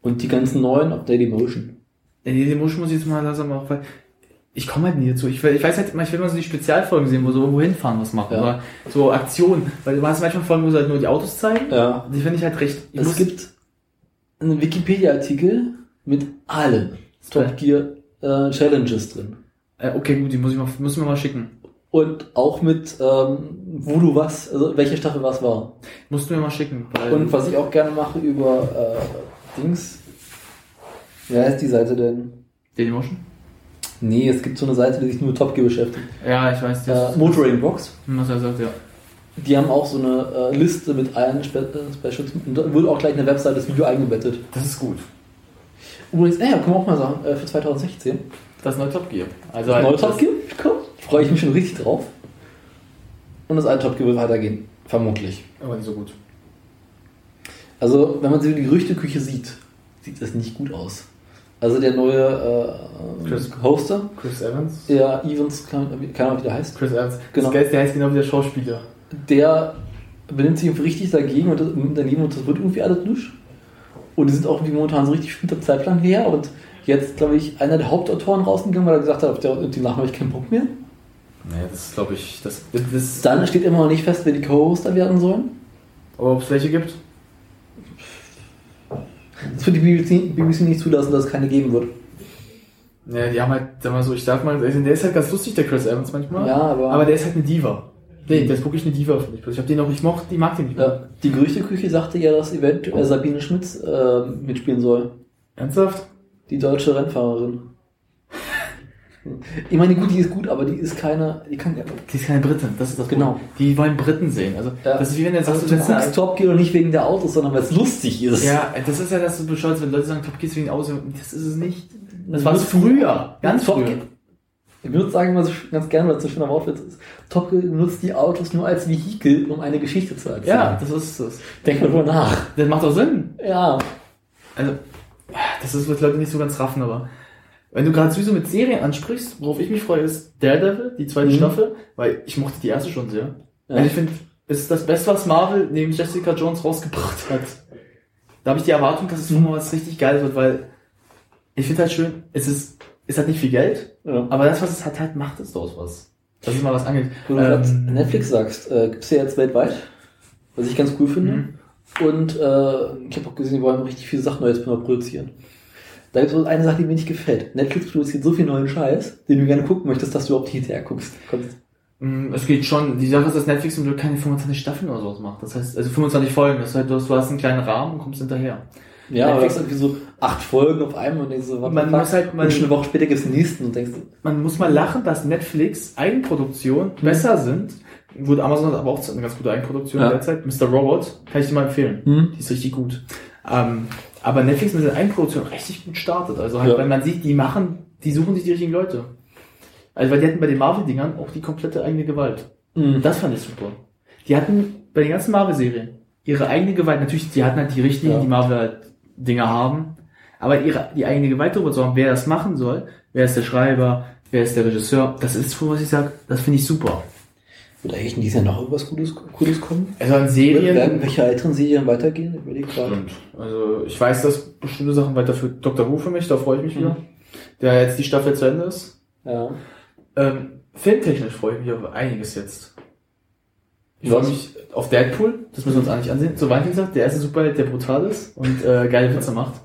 Und die ganzen neuen auf Dailymotion. Ja, die die Motion muss ich jetzt mal langsam auch, weil ich komme halt nie dazu. Ich, will- ich weiß halt ich will mal so die Spezialfolgen sehen, wo so irgendwo hinfahren was machen. Ja. Oder so Aktionen. Weil du hast manchmal Folgen, wo sie halt nur die Autos zeigen. Ja. Die finde ich halt recht. Ich Es muss- gibt einen Wikipedia-Artikel mit allen Top Gear äh, Challenges drin. Äh, okay, gut, die muss ich mal, müssen wir mal schicken. Und auch mit, ähm, wo du was, also welche Staffel was war. Musst du mir mal schicken. Und was ich auch gerne mache über äh, Dings. Wie heißt die Seite denn? Dailymotion? Nee, es gibt so eine Seite, die sich nur mit Top Gear beschäftigt. Ja, ich weiß das. Äh, Motoring Box. Was er sagt, ja. Die haben auch so eine äh, Liste mit allen Spe äh, Specials. Und da wurde auch gleich eine Webseite das Video eingebettet. Das ist gut. Übrigens, äh, können wir auch mal sagen, äh, für 2016. Das neue Top Gear. Also Das halt neue Top Gear kommt. Freue ich mich schon richtig drauf. Und das alte Top Gear wird weitergehen. Vermutlich. Aber nicht so gut. Also, wenn man sich die Gerüchteküche sieht, sieht das nicht gut aus. Also der neue äh, Chris- Hoster, Chris Evans? der Evans, keine Ahnung, wie der heißt, Chris Evans. Genau. Das Geilste, der heißt genau wie der Schauspieler. der benimmt sich irgendwie richtig dagegen und das, daneben und das wird irgendwie alles nicht. Und die sind auch irgendwie momentan so richtig fit am Zeitplan her und jetzt, glaube ich, einer der Hauptautoren rausgegangen, weil er gesagt hat, auf der, die Nachricht habe ich keinen Bock mehr. Naja, das ist, glaube ich, das, das Dann steht immer noch nicht fest, wer die Co-Hoster werden sollen. Aber ob es welche gibt? Das wird die BBC, BBC nicht zulassen, dass es keine geben wird. Ja, die haben halt, sag mal so, ich darf mal, also der ist halt ganz lustig, der Chris Evans manchmal. Ja, aber- Aber der ist halt eine Diva. Nee, der ist wirklich eine Diva, finde ich. Ich hab den auch, ich mochte, die mag den nicht. Ja, die Gerüchteküche sagte ja, dass eventuell Sabine Schmitz äh, mitspielen soll. Ernsthaft? Die deutsche Rennfahrerin. Ich meine, gut, die ist gut, aber die ist keine, die kann ja. Die ist keine Britin, das ist das Genau. Problem. Die wollen Briten sehen. Also, Ja. das ist wie wenn jetzt Also, du du guckst Top Gear und nicht wegen der Autos, sondern weil es lustig ist. Ja, das ist ja das so bescheuert, wenn Leute sagen, Top Gear ist wegen Aussehen. Das ist es nicht. Das Das war ist früher. Ganz Top früher. Gear. Ich würde sagen immer so ganz gerne, weil es so schön am Wortwitz ist. Top Gear nutzt die Autos nur als Vehikel, um eine Geschichte zu erzählen. Ja, das ist das. Denk mal drüber nach. Das macht auch Sinn. Ja. Also, das ist, was Leute nicht so ganz raffen, aber wenn du gerade sowieso mit Serien ansprichst, worauf ich mich freue, ist Daredevil, die zweite Mhm. Staffel, weil ich mochte die erste schon sehr. Ja. Also ich finde, es ist das Beste, was Marvel neben Jessica Jones rausgebracht hat. Da habe ich die Erwartung, dass es Mhm. mal was richtig Geiles wird, weil ich finde halt schön, es ist, es hat nicht viel Geld, Ja. aber das, was es hat, halt macht es daraus was. Das ist mal was angeht. Wo du gerade Ähm, Netflix sagst, äh, gibt's ja jetzt weltweit, was ich ganz cool finde. Mhm. Und äh, ich habe auch gesehen, die wollen richtig viele Sachen Neues produzieren. Da gibt es eine Sache, die mir nicht gefällt. Netflix produziert so viel neuen Scheiß, den du gerne gucken möchtest, dass du überhaupt nicht hinterher guckst. Kommst. Mm, Es geht schon. Die Sache ist, dass Netflix zum Glück keine 25 Staffeln oder sowas macht. Das heißt, also 25 Folgen. Das heißt, du hast, du hast einen kleinen Rahmen und kommst hinterher. Ja, aber Netflix- das ist irgendwie so acht Folgen auf einmal und denkst so, the Man muss halt- man- und schon eine Woche später gibt's den nächsten und denkst, Man muss mal lachen, dass Netflix Eigenproduktionen besser sind. Gut, Amazon hat aber auch eine ganz gute Eigenproduktion Ja. derzeit. Mr. Robot kann ich dir mal empfehlen. Hm. Die ist richtig gut. Ähm, aber Netflix mit der Eigenproduktion richtig gut startet. Also halt, Ja. wenn man sieht, die machen, die suchen sich die richtigen Leute. Also weil die hatten bei den Marvel-Dingern auch die komplette eigene Gewalt. Mhm. Das fand ich super. Die hatten bei den ganzen Marvel-Serien ihre eigene Gewalt. Natürlich, die hatten halt die Richtlinien, Ja. die Marvel halt haben. Aber ihre, die eigene Gewalt darüber zu haben, wer das machen soll, wer ist der Schreiber, wer ist der Regisseur, das ist so, was ich sage, das finde ich super. Wird eigentlich in diesem Jahr noch irgendwas Cooles, Cooles kommen? Also an Werden Serien. welche älteren Serien weitergehen? Ich überlege gerade. Also ich weiß, dass bestimmte Sachen weiterführt. Dr. Who für mich, da freue ich mich wieder. Mhm. Der jetzt die Staffel zu Ende ist. Ja. Ähm, filmtechnisch freue ich mich auf einiges jetzt. Ich freue mich auf Deadpool, das müssen wir uns eigentlich ansehen. So Valentinstag, der erste Superheld, der brutal ist und äh, geile Witze macht.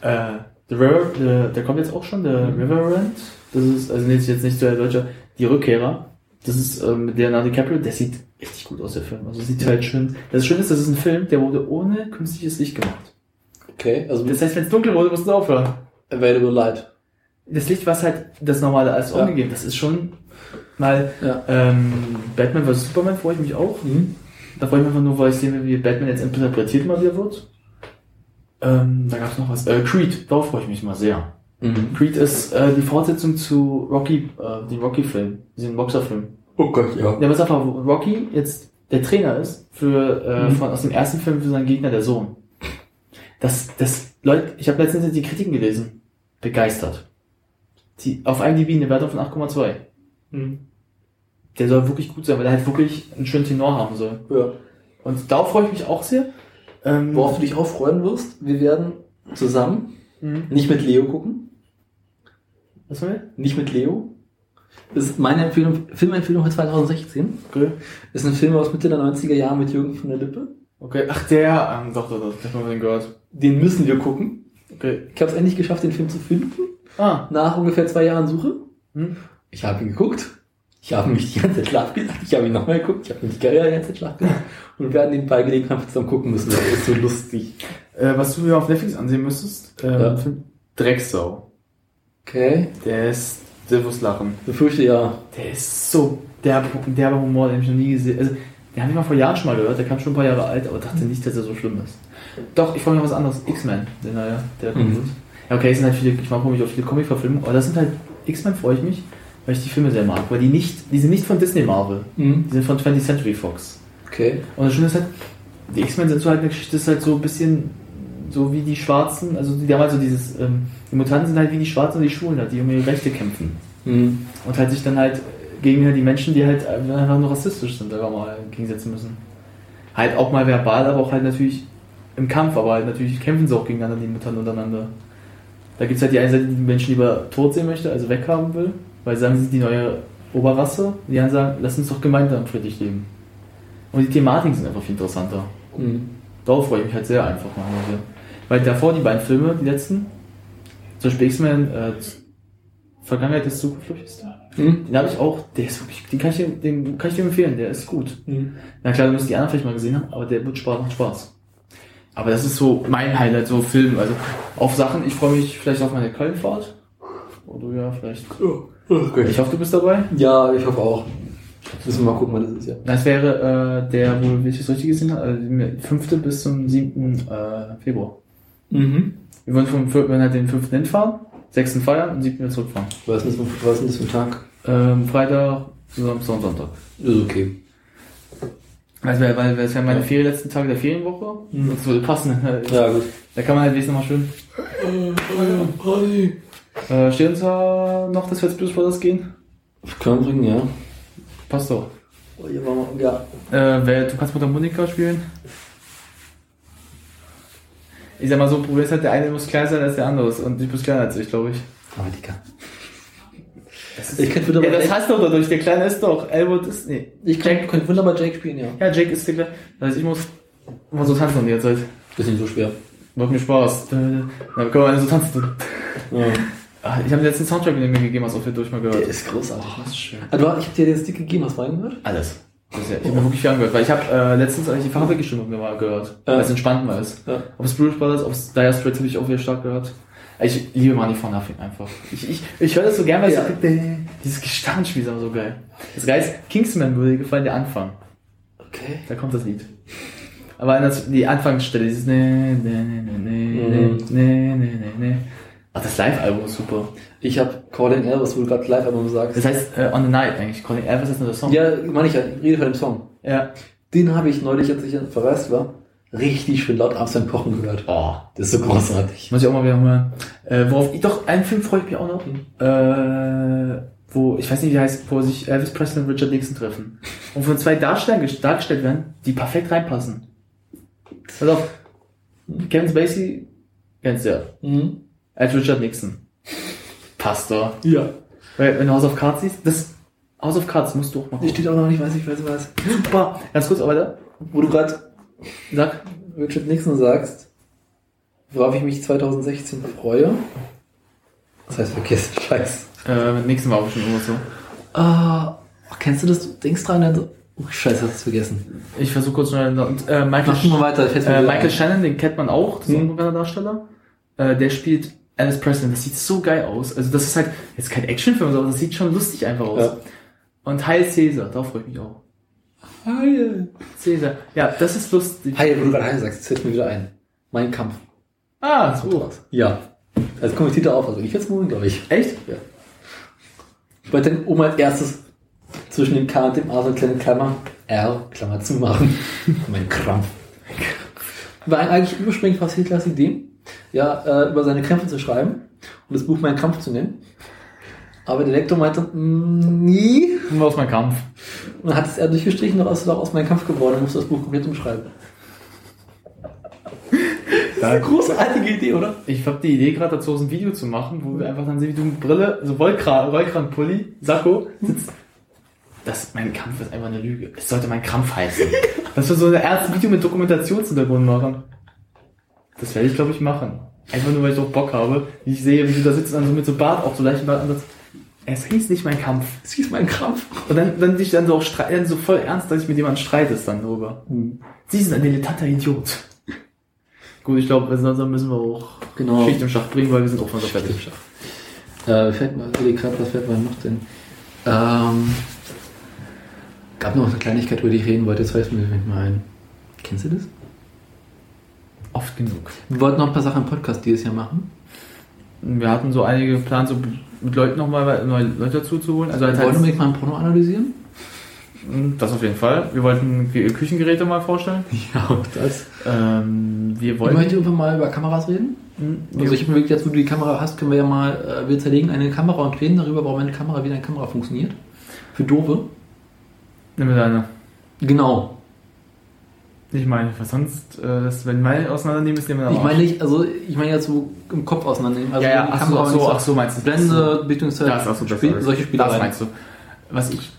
Äh, The River, der, der kommt jetzt auch schon, der Riverrand. Das ist, also nee, jetzt nicht so der Deutsche, die Rückkehrer. Das ist ähm, mit Leonardo DiCaprio, der sieht richtig gut aus, der Film. Also sieht halt schön. Das Schöne ist, das ist ein Film, der wurde ohne künstliches Licht gemacht. Okay, also Das heißt, wenn es dunkel wurde, musst du aufhören. Available Light. Das Licht, was halt das normale alles Ja. angegeben, das ist schon mal Ja. ähm, Batman vs. Superman freue ich mich auch. Mhm. Da freue ich mich einfach nur, weil ich sehe, wie Batman jetzt interpretiert mal wieder wird. Ähm, da gab es noch was. Äh, Creed, darauf freue ich mich mal sehr. Mhm. Creed ist äh, die Fortsetzung zu Rocky, äh, den Rocky-Film, diesen Boxerfilm. Oh Gott, ja. Ja, was einfach Rocky jetzt der Trainer ist für äh, Mhm. von, aus dem ersten Film für seinen Gegner der Sohn. Das, das, Leute, ich habe letztens die Kritiken gelesen. Begeistert. Die, auf IMDb eine Wertung von 8,2. Mhm. Der soll wirklich gut sein, weil er halt wirklich einen schönen Tenor haben soll. ja. Und darauf freue ich mich auch sehr. Ähm, Worauf du dich auch freuen wirst, wir werden zusammen, Mhm. nicht mit Leo gucken, Was will? nicht mit Leo. Das ist meine Empfehlung, Filmempfehlung für 2016. Okay. Ist ein Film aus Mitte der 90er Jahre mit Jürgen von der Lippe. Okay, ach der, ähm, doch, doch, doch, ich hab mal den gehört. Den müssen wir gucken. Okay. Ich habe es endlich geschafft, den Film zu finden. Ah. Nach ungefähr zwei Jahren Suche. Hm? Ich habe ihn geguckt. Ich habe mich die ganze Zeit schlaf. Ich habe ihn nochmal geguckt. Ich habe mich die ganze Zeit schlaf. Und wir werden nebenbei Gelegenheit zusammen gucken müssen. Das ist so lustig. Äh, was du mir auf Netflix ansehen müsstest, ähm, Ja. Film Drecksau. Okay. Der ist, der muss lachen. Befürchte ja. Der ist so derbe, derbe Humor, den hab ich noch nie gesehen. Also, den habe ich mal vor Jahren schon mal gehört, der kam schon ein paar Jahre alt, aber dachte nicht, dass er so schlimm ist. Doch, ich freue mich auf was anderes. X-Men, der neue, der kommt. Mhm. Ja, okay, es sind halt viele, ich mache mich auf viele Comic-Verfilmungen, aber das sind halt, X-Men freue ich mich, weil ich die Filme sehr mag, weil die nicht, die sind nicht von Disney Marvel, Mhm. die sind von 20th Century Fox. Okay. Und das Schöne ist halt, die X-Men sind so halt eine Geschichte, ist halt so ein bisschen so wie die Schwarzen, also die damals so dieses, ähm, die Mutanten sind halt wie die Schwarzen und die Schwulen, halt, die um ihre Rechte kämpfen. Mhm. Und halt sich dann halt gegen halt die Menschen, die halt einfach nur rassistisch sind, einfach mal gegensetzen müssen. Halt auch mal verbal, aber auch halt natürlich im Kampf, aber halt natürlich kämpfen sie auch gegeneinander, die Mutanten untereinander. Da gibt es halt die eine Seite, die die Menschen lieber tot sehen möchte, also weghaben will, weil sie sagen, sie sind die neue Oberrasse. Die anderen sagen, lass uns doch gemeinsam friedlich leben. Und die Thematiken sind einfach viel interessanter. Mhm. Darauf freue ich mich halt sehr einfach mal. Weil davor die beiden Filme, die letzten, zum Beispiel X-Men, äh, Vergangenheit ist Zukunft, glaube ich, ist der. Mhm. Den habe ich auch, der ist wirklich, den kann ich, dir- den kann ich dir empfehlen, der ist gut. Mhm. Na klar, du musst die anderen vielleicht mal gesehen haben, aber der wird Spaß, macht Spaß. Aber das ist so mein Highlight, so Film. Also auf Sachen, ich freue mich vielleicht auf meine Kölnfahrt. Oder ja, vielleicht. Okay. Ich hoffe, du bist dabei. Ja, ich hoffe auch. Müssen wir mal gucken, wann das ist, ja. Das wäre äh, der, wo ich es richtig gesehen habe, also der 5. bis zum 7. Äh, Februar. Mhm. Wir wollen, vom, wollen halt den 5. hinfahren, 6. feiern und 7. wieder zurückfahren. Was ist, das, für- was ist denn das für ein Tag? Ähm, Freitag, Samstag und Sonntag. Ist okay. Also, weil, weil das wären meine Ferien, letzten Tage der Ferienwoche. Mhm. Das würde passen. Ja, gut. Da kann man halt wenigstens nochmal schön. Äh, steht uns da noch, dass wir jetzt Blues Brothers gehen? Können wir bringen, ja. Passt doch. Oh, ja. Äh, wer, du kannst mit der Monika spielen. Ich sag mal so, Problem ist halt, der eine muss kleiner sein als der andere. Und ich muss kleiner als ich, glaube ich. Aber die kann. Ich könnte wieder Ja, das heißt doch dadurch, der Kleine ist doch. Elwood ist. Nee. ich könnte, könnte wunderbar Jake spielen, ja. Ja, Jake ist der Kleine. Das heißt, ich muss mal so tanzen die ganze Zeit. Das ist nicht so schwer. Macht mir Spaß. Dann können wir alle so tanzen. Ja. Ah, Ich habe den letzten Soundtrack, den du mir gegeben hast, auch durch mal gehört. Der ist großartig. das ist schön. Hast- ich hab dir den Stick gegeben, hast du reingehört? Alles. Das ist ja, ich habe mir wirklich viel angehört, weil ich habe äh, letztens eigentlich die Farbwegestimmung mir mal gehört, Ja. weil es entspannt mal ist. Ja. Ob es Bruce Brothers, ob es Dire Straits habe ich auch wieder stark gehört. Ich liebe Money for Nothing einfach. Ich, ich, ich höre das so gern, weil Ja. es so, dieses Gestandenspiel ist aber so geil. Das Geil ist, Kingsman würde gefallen, der Anfang. Okay. Da kommt das Lied. Aber das, die Anfangsstelle, dieses ne, ne, ne, ne, ne, ne, ne, ne, ne. Ach, das Live-Album ist super. Ich habe Calling Elvis, wo du gerade Live-Album sagst. Das heißt, äh, On the Night eigentlich. Calling Elvis ist nur der Song. Ja, meine ich ja, ich rede von dem Song. ja. Den habe ich neulich, als ich verreist war, richtig schön laut abends beim Kochen gehört. Oh, das ist so großartig. Muss ich auch mal wieder hören. Äh, worauf ich doch, einen Film freue ich mich auch noch. Äh, wo, ich weiß nicht, wie heißt, wo sich Elvis Presley und Richard Nixon treffen. Und von zwei Darstellern ges- dargestellt werden, die perfekt reinpassen. Pass auf. Kevin Spacey, kennst du ja. Mhm. Als Richard Nixon. Passt doch. Ja. Weil, wenn du House of Cards siehst, das House of Cards musst du auch Der gucken. steht auch noch nicht, weiß ich, weiß ich was. Super. Ganz kurz, aber da, Wo du gerade sag. Richard Nixon sagst, worauf ich mich 2016 freue. Das heißt, vergessen, scheiß. Äh, mit Nixon war auch schon immer so. Ah, oh, kennst du das? Du denkst dran, dann so, oh, scheiße, hast du vergessen. Ich versuche kurz schnell, äh, Michael, Mach mal weiter, Äh, Michael. Shannon, den kennt man auch, das ist Mhm. ein bekannter Darsteller. Äh, der spielt Alice Presley. Das sieht so geil aus. Also das ist halt jetzt kein Actionfilm, aber das sieht schon lustig einfach aus. Ja. Und Heil Caesar, darauf freue ich mich auch. Heil. Caesar. Ja, das ist lustig. Heil, wo du gerade Heil sagst, fällt mir wieder ein. Mein Kampf. Ah, so. Ja. Also kommentiert auf, also ich jetzt morgen, glaube ich. Echt? Ja. Ich wollte dann oben als erstes zwischen dem K und dem A so eine kleine Klammer, R, Klammer zu machen. mein Krampf. War eigentlich ursprünglich fast Hitlers Idee, ja, äh, über seine Krämpfe zu schreiben und das Buch Mein Kampf zu nennen. Aber der Lektor meinte, "Mm, nie. Und was mein Kampf? Und dann hat es er durchgestrichen, daraus ist daraus Mein Kampf geworden und musste das Buch komplett umschreiben. Das ist eine großartige Idee, oder? Ich habe die Idee gerade dazu, so ein Video zu machen, wo wir einfach dann sehen, wie du mit Brille, so Wollkran, Wollkranpulli, Sakko, sitzt. Das, mein Kampf ist einfach eine Lüge. Es sollte mein Kampf heißen. Das wird so ein erstes Video mit Dokumentationshintergrund machen. Das werde ich, glaube ich, machen. Einfach nur, weil ich doch Bock habe. Wie ich sehe, wie du da sitzt, dann so mit so Bart, auch so leicht Bartansatz. Es hieß nicht mein Kampf. Es hieß mein Kampf. Und dann, dann dich dann so auch streiten, so voll ernst, dass ich mit jemandem streitest dann darüber. Sie sind ein dilettanter Idiot. Gut, ich glaube, sonst müssen wir auch Genau. Schicht im Schacht bringen, weil wir sind auch von so fertig. Äh, fällt mir, grad, was fällt mir noch denn? Ähm, gab noch eine Kleinigkeit, über die ich reden wollte, jetzt weiß ich mir nicht mehr ein. Kennst du das? Oft genug. Wir wollten noch ein paar Sachen im Podcast dieses Jahr machen. Wir hatten so einige geplant, so mit Leuten nochmal neue Leute dazu zu holen. Also Wir wollten unbedingt mal ein Porno analysieren. das auf jeden Fall. Wir wollten Ge- Küchengeräte mal vorstellen. Ja, und das. Ähm, wir Ich wollten. möchte irgendwann mal über Kameras reden. Also ich habe wirklich, jetzt wo du die Kamera hast, können wir ja mal, äh, wir zerlegen eine Kamera und reden darüber, warum eine Kamera wie eine Kamera funktioniert. Für Dove. Nimm mir deine. Genau. Ich meine, was sonst, äh, das, wenn meine auseinandernehmen, ist am Ich meine nicht, also ich meine jetzt so im Kopf auseinandernehmen. Also ja, ja, ach so, ach so, ach so, meinst du. Blende, Bildungszeit, Das, ach so, das, Spiel, solche Spiele. Das meinst du. Was ich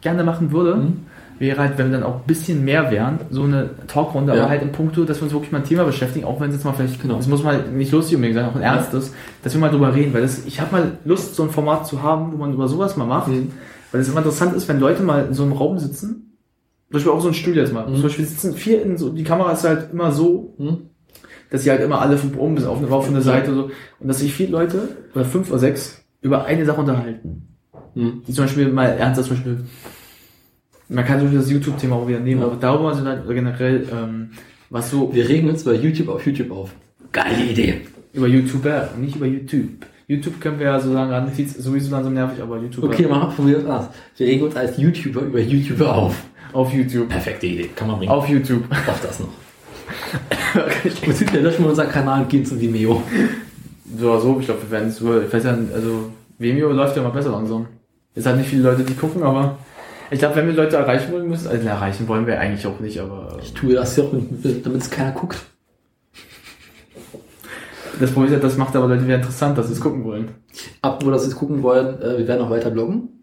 gerne machen würde, Mhm. wäre halt, wenn wir dann auch ein bisschen mehr wären, so eine Talkrunde, Ja. aber halt im Punkto, dass wir uns wirklich mal ein Thema beschäftigen, auch wenn es jetzt mal vielleicht, Genau. es muss mal nicht lustig unbedingt sein, auch ein ernstes, dass wir mal drüber reden, weil das, ich habe mal Lust, so ein Format zu haben, wo man über sowas mal macht, Mhm. weil es immer interessant ist, wenn Leute mal in so einem Raum sitzen, zum Beispiel auch so ein Stuhl jetzt mal, Mhm. zum Beispiel sitzen vier in so, die Kamera ist halt immer so, Mhm. dass sie halt immer alle von oben bis auf eine, auf eine Seite so, und dass sich vier Leute, oder fünf oder sechs, über eine Sache unterhalten. Mhm. Die zum Beispiel mal ernsthaft, zum Beispiel, man kann zum Beispiel das YouTube-Thema auch wieder nehmen, Ja. aber darüber sind halt generell, ähm, was so Wir regen uns bei YouTube auf YouTube auf. Geile Idee. über YouTuber, nicht über YouTube. YouTube können wir ja so sagen, nicht sowieso dann so nervig, aber YouTuber Okay, probieren wir es anders. Wir regen uns als YouTuber über YouTuber auf. Auf YouTube. Perfekte Idee. Kann man bringen. Auf YouTube. Auf das noch. Wir sind ja löschen wir unseren Kanal und gehen zu Vimeo. So oder so, ich glaube, wir werden es weiß ja, also Vimeo läuft ja mal besser langsam. Es hat nicht viele Leute, die gucken, aber ich glaube, wenn wir Leute erreichen wollen müssen, also erreichen wollen wir eigentlich auch nicht, aber Ich tue das ja auch, mit- damit es keiner guckt. das Problem ist ja, das macht aber Leute wieder interessant, dass sie es gucken wollen. Ab, wo das jetzt gucken wollen, äh, wir werden auch weiter bloggen.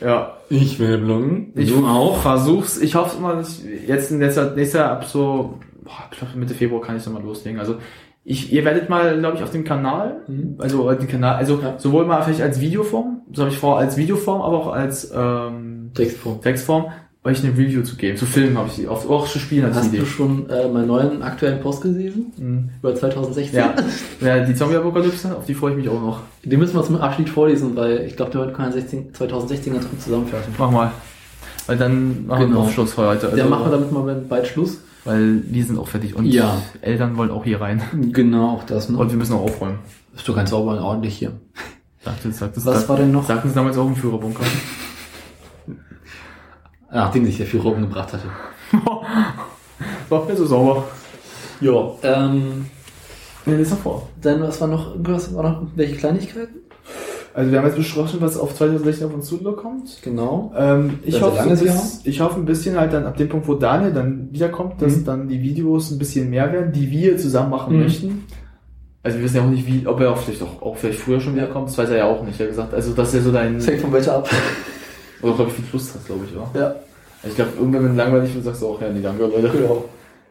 Ja, Ich will bloggen. Ich du auch. versuch's. Ich hoffe immer, dass ich jetzt in letzter, nächster ab so boah, ich glaub, Mitte Februar kann ich dann mal loslegen. Also ich, ihr werdet mal, glaube ich, auf dem Kanal, Mhm. also den Kanal, also Ja. sowohl mal vielleicht als Videoform, so habe ich vor, als Videoform, aber auch als ähm, Textform. Textform, euch eine Review zu geben. Zu Filmen habe ich die, auch, auch zu spielen als Hast Idee. du schon äh, meinen neuen aktuellen Post gelesen? Mhm. Über 2016? Ja. ja, die Zombie-Apokalypse, auf die freue ich mich auch noch. Die müssen wir zum Abschied vorlesen, weil ich glaube, der heute kann 16, 2016 ganz gut zusammenfassen. Mach mal. Weil dann machen Genau. wir noch Schluss für heute. Der machen wir damit mal bald Schluss. Weil wir sind auch fertig und Ja. Eltern wollen auch hier rein. Genau, auch das. Ne? Und wir müssen auch aufräumen. Bist du ganz sauber und ordentlich hier. Sagt sagt es, Was sagt, war denn noch? Sagten sie damals auch im Führerbunker. Nachdem sich der Führer umgebracht hatte. War mir so sauber. Ja. Ähm, das ist vor. dann, was war noch, was war noch, welche Kleinigkeiten? Also wir haben jetzt besprochen, was auf 2016 auf uns zukommt. Genau. Ähm, ich, hoffe, sie dass- ich hoffe ein bisschen halt dann ab dem Punkt, wo Daniel dann wiederkommt, dass Mhm. dann die Videos ein bisschen mehr werden, die wir zusammen machen Mhm. möchten. Also wir wissen ja auch nicht, wie, ob er auch vielleicht auch, auch vielleicht früher schon wiederkommt, das weiß er ja auch nicht, er hat gesagt. Also dass er so dein, Das hängt von welcher ab. oder glaube ich viel Lust hat, glaube ich, ja. Ja. Ich glaube, irgendwann, wenn langweilig wird, sagst du auch, ja, nee, danke, Leute. Genau.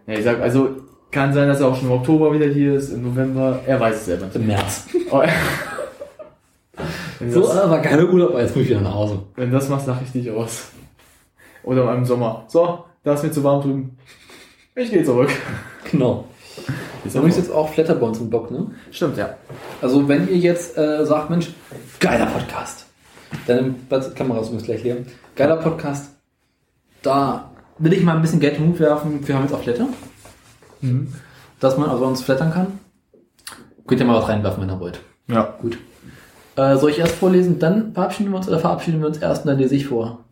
Ja, ich sag, also, kann sein, dass er auch schon im Oktober wieder hier ist, im November, er weiß es selber nicht. Im März. Oh, So, das, war keine Urlaub, aber jetzt muss ich wieder nach Hause. wenn das machst, lach ich dich aus. Oder im Sommer. So, da ist mir zu warm drüben. Ich gehe zurück. Genau. Ist Da ist jetzt auch Flatter bei uns im Blog, ne? Stimmt, ja. Also wenn ihr jetzt äh, sagt, Mensch, geiler Podcast, dann die Kamera ist übrigens gleich leer. Geiler Podcast, da will ich mal ein bisschen Geld in den Hut werfen. Wir haben jetzt auch Flatter, Mhm. dass man also uns flattern kann. Könnt ihr mal was reinwerfen, wenn ihr wollt. Ja. Gut. Äh, soll ich erst vorlesen, dann verabschieden wir uns oder verabschieden wir uns erst und dann lese ich vor?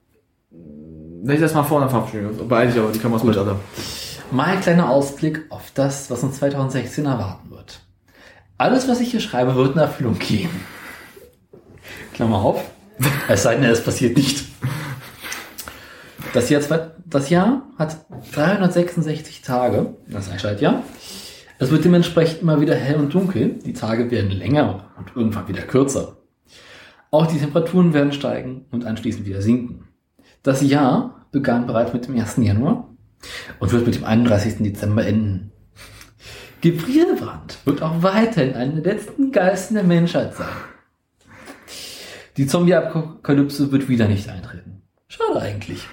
Ich das mal vorne verabschiede, beeil dich aber, die Kameras mit, Alter. Mal ein kleiner Ausblick auf das, was uns 2016 erwarten wird. Alles, was ich hier schreibe, wird in Erfüllung gehen. Klammer auf. Es sei denn, es passiert nicht. Das Jahr, das Jahr hat 366 Tage. Das ist ein Schaltjahr. Es wird dementsprechend immer wieder hell und dunkel. Die Tage werden länger und irgendwann wieder kürzer. Auch die Temperaturen werden steigen und anschließend wieder sinken. Das Jahr begann bereits mit dem 1. Januar und wird mit dem 31. Dezember enden. Gefrierbrand wird auch weiterhin eine der letzten Geisten der Menschheit sein. Die Zombie-Apokalypse wird wieder nicht eintreten. Schade eigentlich.